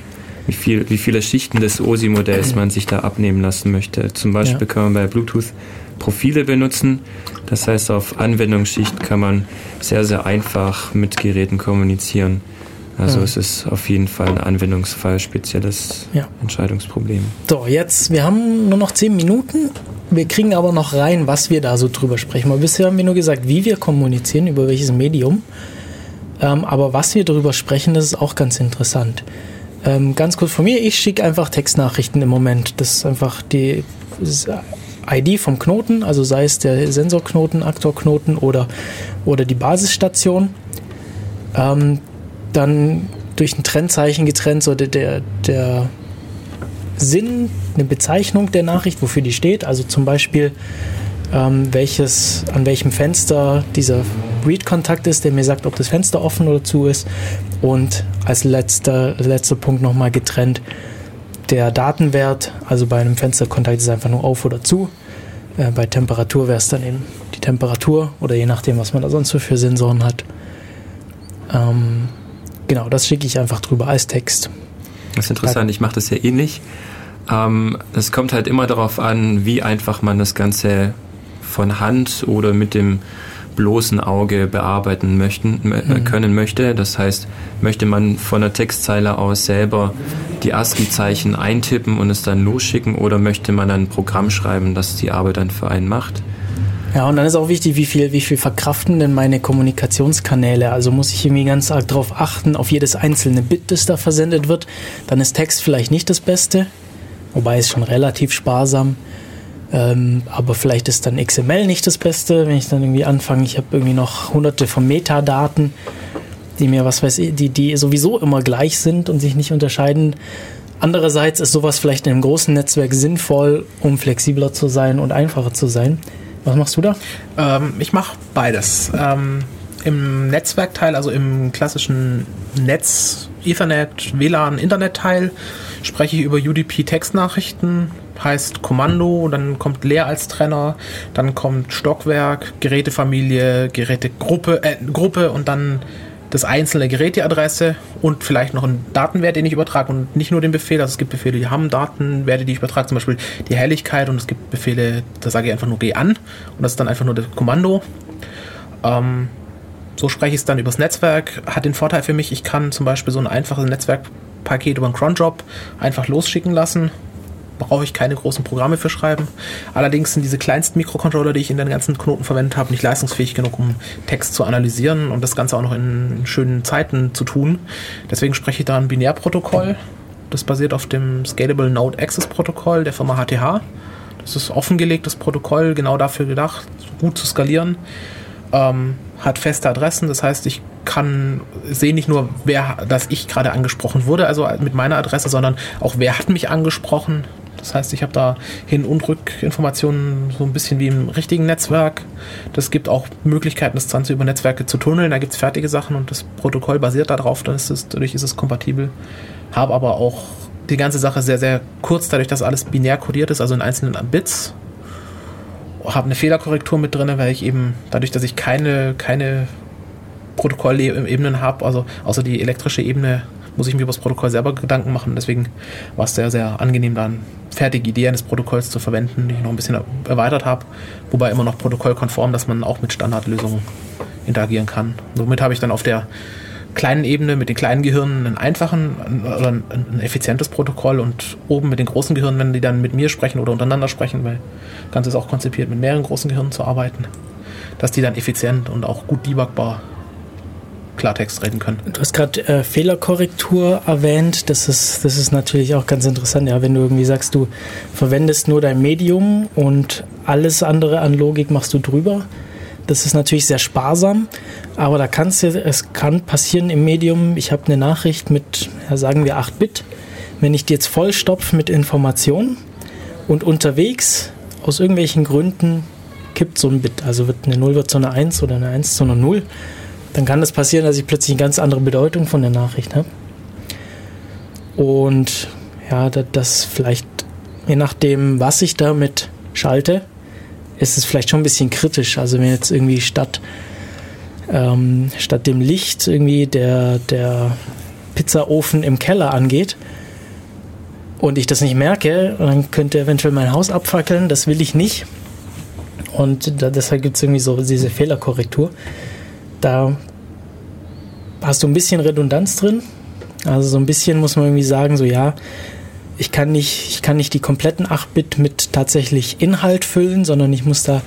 wie, viel, wie viele Schichten des OSI-Modells man sich da abnehmen lassen möchte. Zum Beispiel Ja. kann man bei Bluetooth Profile benutzen. Das heißt, auf Anwendungsschicht kann man sehr, sehr einfach mit Geräten kommunizieren. Also Ja. es ist auf jeden Fall ein Anwendungsfall, spezielles Ja. Entscheidungsproblem. So, jetzt, wir haben nur noch 10 Minuten. Wir kriegen aber noch rein, was wir da so drüber sprechen. Weil bisher haben wir nur gesagt, wie wir kommunizieren, über welches Medium. Ähm, aber was wir darüber sprechen, das ist auch ganz interessant. Ähm, ganz kurz von mir, ich schicke einfach Textnachrichten im Moment. Das ist einfach die ID vom Knoten, also sei es der Sensorknoten, Aktorknoten oder, oder die Basisstation. Ähm, dann durch ein Trennzeichen getrennt, so der, der, der Sinn, eine Bezeichnung der Nachricht, wofür die steht. Also zum Beispiel, ähm, welches, an welchem Fenster dieser Read-Kontakt ist, der mir sagt, ob das Fenster offen oder zu ist. Und als letzter, letzter Punkt nochmal getrennt, der Datenwert, also bei einem Fensterkontakt ist einfach nur auf oder zu. Äh, bei Temperatur wäre es dann eben die Temperatur oder je nachdem, was man da sonst so für Sensoren hat. Ähm, genau, das schicke ich einfach drüber als Text. Das ist interessant, ich mache das ja ähnlich. Ähm, es kommt halt immer darauf an, wie einfach man das Ganze von Hand oder mit dem bloßen Auge bearbeiten möchten, äh, Mhm. können möchte. Das heißt, möchte man von der Textzeile aus selber die ASCII-Zeichen eintippen und es dann losschicken oder möchte man ein Programm schreiben, das die Arbeit dann für einen macht? Ja, und dann ist auch wichtig, wie viel, wie viel verkraften denn meine Kommunikationskanäle. Also muss ich irgendwie ganz arg darauf achten, auf jedes einzelne Bit, das da versendet wird. Dann ist Text vielleicht nicht das Beste, wobei es schon relativ sparsam. Ähm, aber vielleicht ist dann XML nicht das Beste, wenn ich dann irgendwie anfange, ich habe irgendwie noch hunderte von Metadaten, die mir, was weiß ich, die, die sowieso immer gleich sind und sich nicht unterscheiden. Andererseits ist sowas vielleicht in einem großen Netzwerk sinnvoll, um flexibler zu sein und einfacher zu sein. Was machst du da? Ähm, ich mache beides. Ähm, Im Netzwerkteil, also im klassischen Netz, Ethernet, WLAN, Internetteil, spreche ich über UDP-Textnachrichten, heißt Kommando, dann kommt leer als Trenner, dann kommt Stockwerk, Gerätefamilie, Gerätegruppe, äh, Gruppe und dann das einzelne Gerät, die Adresse und vielleicht noch einen Datenwert, den ich übertrage und nicht nur den Befehl. Also es gibt Befehle, die haben Datenwerte, die ich übertrage, zum Beispiel die Helligkeit und es gibt Befehle, da sage ich einfach nur geh an und das ist dann einfach nur das Kommando. Ähm, so spreche ich es dann übers Netzwerk. Hat den Vorteil für mich, ich kann zum Beispiel so ein einfaches Netzwerkpaket über einen Cronjob einfach losschicken lassen. Brauche ich keine großen Programme für schreiben. Allerdings sind diese kleinsten Mikrocontroller, die ich in den ganzen Knoten verwendet habe, nicht leistungsfähig genug, um Text zu analysieren und das Ganze auch noch in schönen Zeiten zu tun. Deswegen spreche ich da ein Binärprotokoll. Das basiert auf dem Scalable Node Access Protokoll der Firma HTH. Das ist offengelegtes Protokoll, genau dafür gedacht, gut zu skalieren. Ähm, hat feste Adressen, das heißt, ich kann sehe nicht nur, wer, dass ich gerade angesprochen wurde, also mit meiner Adresse, sondern auch wer hat mich angesprochen. Das heißt, ich habe da Hin- und Rückinformationen so ein bisschen wie im richtigen Netzwerk. Das gibt auch Möglichkeiten, das Ganze über Netzwerke zu tunneln. Da gibt es fertige Sachen und das Protokoll basiert darauf, dann ist es, dadurch ist es kompatibel. Habe aber auch die ganze Sache sehr, sehr kurz, dadurch, dass alles binär kodiert ist, also in einzelnen Bits. Habe eine Fehlerkorrektur mit drin, weil ich eben, dadurch, dass ich keine, keine Protokollebenen habe, also außer die elektrische Ebene, muss ich mir über das Protokoll selber Gedanken machen. Deswegen war es sehr, sehr angenehm, dann fertige Ideen des Protokolls zu verwenden, die ich noch ein bisschen erweitert habe, wobei immer noch protokollkonform, dass man auch mit Standardlösungen interagieren kann. Somit habe ich dann auf der kleinen Ebene mit den kleinen Gehirnen einen einfachen oder ein, ein effizientes Protokoll und oben mit den großen Gehirnen, wenn die dann mit mir sprechen oder untereinander sprechen, weil das Ganze ist auch konzipiert, mit mehreren großen Gehirnen zu arbeiten, dass die dann effizient und auch gut debugbar Klartext reden können. Du hast gerade äh, Fehlerkorrektur erwähnt. Das ist, das ist natürlich auch ganz interessant. Ja, wenn du irgendwie sagst, du verwendest nur dein Medium und alles andere an Logik machst du drüber. Das ist natürlich sehr sparsam, aber da kann es es kann passieren im Medium. Ich habe eine Nachricht mit, sagen wir 8 Bit. Wenn ich die jetzt vollstopfe mit Informationen und unterwegs aus irgendwelchen Gründen kippt so ein Bit, also wird eine 0 wird zu einer 1 oder eine 1 zu einer 0, dann kann das passieren, dass ich plötzlich eine ganz andere Bedeutung von der Nachricht habe. Und ja, da- das vielleicht, je nachdem, was ich damit schalte, ist es vielleicht schon ein bisschen kritisch. Also wenn jetzt irgendwie statt, ähm, statt dem Licht irgendwie der, der Pizzaofen im Keller angeht und ich das nicht merke, dann könnte eventuell mein Haus abfackeln. Das will ich nicht. Und da, deshalb gibt es irgendwie so diese Fehlerkorrektur. Da hast du ein bisschen Redundanz drin. Also so ein bisschen muss man irgendwie sagen, so ja, ich kann nicht, ich kann nicht die kompletten 8-Bit mit tatsächlich Inhalt füllen, sondern ich muss da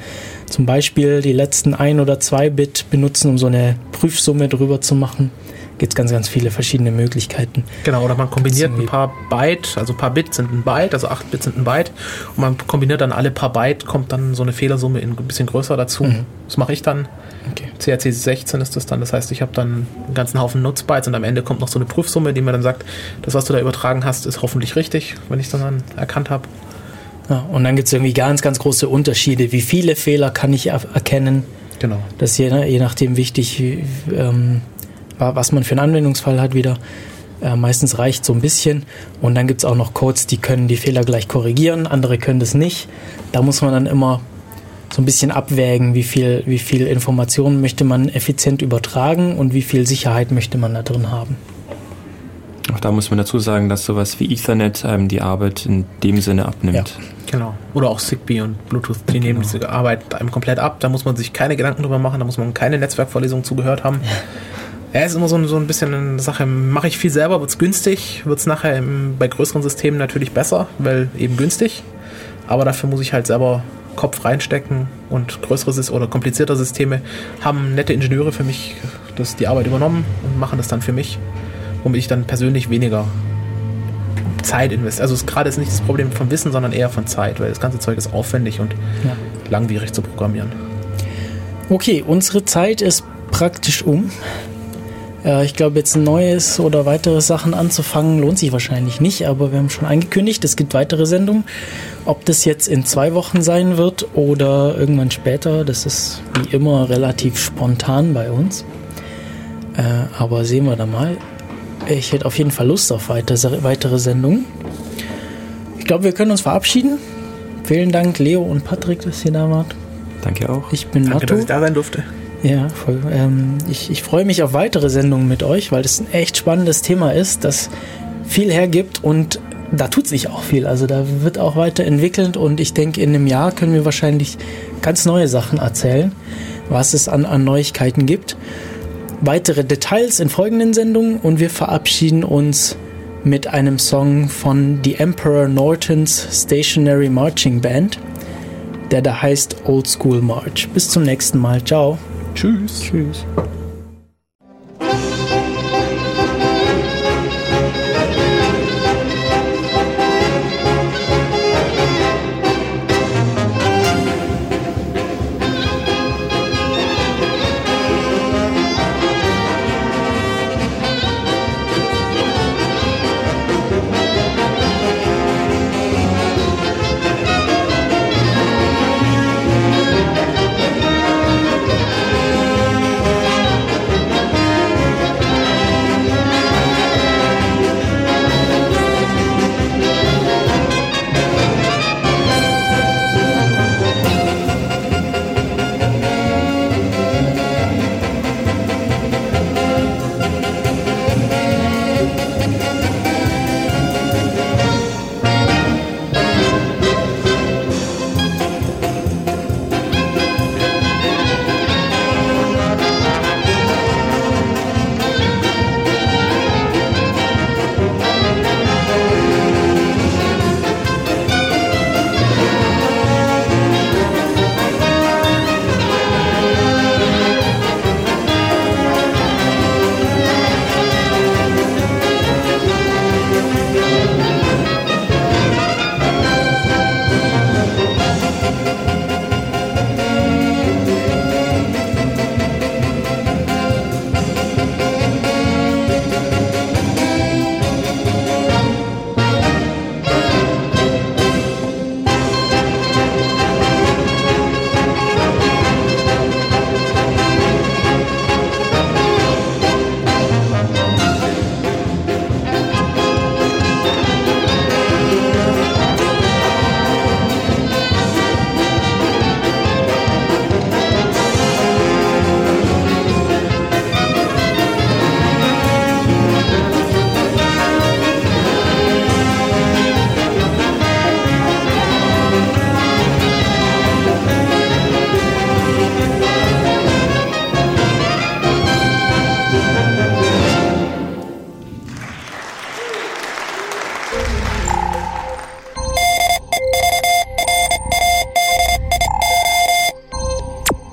zum Beispiel die letzten 1 oder 2 Bit benutzen, um so eine Prüfsumme drüber zu machen. Gibt es ganz, ganz viele verschiedene Möglichkeiten. Genau, oder man kombiniert ein paar Byte, also ein paar Bit sind ein Byte, also 8 Bit sind ein Byte und man kombiniert dann alle paar Byte, kommt dann so eine Fehlersumme in ein bisschen größer dazu. Das mache ich dann. Okay. CRC 16 ist das dann, das heißt, ich habe dann einen ganzen Haufen Nutzbytes und am Ende kommt noch so eine Prüfsumme, die mir dann sagt, das, was du da übertragen hast, ist hoffentlich richtig, wenn ich es dann erkannt habe. Ja, und dann gibt es irgendwie ganz, ganz große Unterschiede. Wie viele Fehler kann ich er erkennen? Genau. Das ist je, je nachdem wichtig, wie, ähm, was man für einen Anwendungsfall hat wieder. Äh, meistens reicht so ein bisschen. Und dann gibt es auch noch Codes, die können die Fehler gleich korrigieren, andere können das nicht. Da muss man dann immer so ein bisschen abwägen, wie viel, wie viel Informationen möchte man effizient übertragen und wie viel Sicherheit möchte man da drin haben. Auch da muss man dazu sagen, dass sowas wie Ethernet einem die Arbeit in dem Sinne abnimmt. Genau. Oder auch Zigbee und Bluetooth, die nehmen diese Arbeit einem komplett ab. Da muss man sich keine Gedanken drüber machen, da muss man keine Netzwerkvorlesung zugehört haben. Ja, ist immer so, ein- so ein bisschen eine Sache. Mache ich viel selber, wird es günstig, wird es nachher im, bei größeren Systemen natürlich besser, weil eben günstig. Aber dafür muss ich halt selber Kopf reinstecken und größere oder komplizierte Systeme haben nette Ingenieure für mich das, die Arbeit übernommen und machen das dann für mich, womit ich dann persönlich weniger Zeit investiere. Also gerade ist nicht das Problem von Wissen, sondern eher von Zeit, weil das ganze Zeug ist aufwendig und Ja. langwierig zu programmieren. Okay, unsere Zeit ist praktisch um. Äh, ich glaube, jetzt ein neues oder weitere Sachen anzufangen, lohnt sich wahrscheinlich nicht, aber wir haben schon angekündigt, es gibt weitere Sendungen. Ob das jetzt in zwei Wochen sein wird oder irgendwann später, das ist wie immer relativ spontan bei uns. Äh, aber sehen wir da mal. Ich hätte auf jeden Fall Lust auf weitere, weitere Sendungen. Ich glaube, wir können uns verabschieden. Vielen Dank, Leo und Patrick, dass ihr da wart. Danke auch. Ich bin Danke, Matto. dass ich da sein durfte. Ja, voll. Ähm, ich ich freue mich auf weitere Sendungen mit euch, weil das ein echt spannendes Thema ist, das viel hergibt und da tut sich auch viel. Also da wird auch weiterentwickelt und ich denke, in einem Jahr können wir wahrscheinlich ganz neue Sachen erzählen, was es an, an Neuigkeiten gibt. Weitere Details in folgenden Sendungen und wir verabschieden uns mit einem Song von The Emperor Nortons Stationary Marching Band, der da heißt Old School March. Bis zum nächsten Mal. Ciao. Tschüss. Tschüss.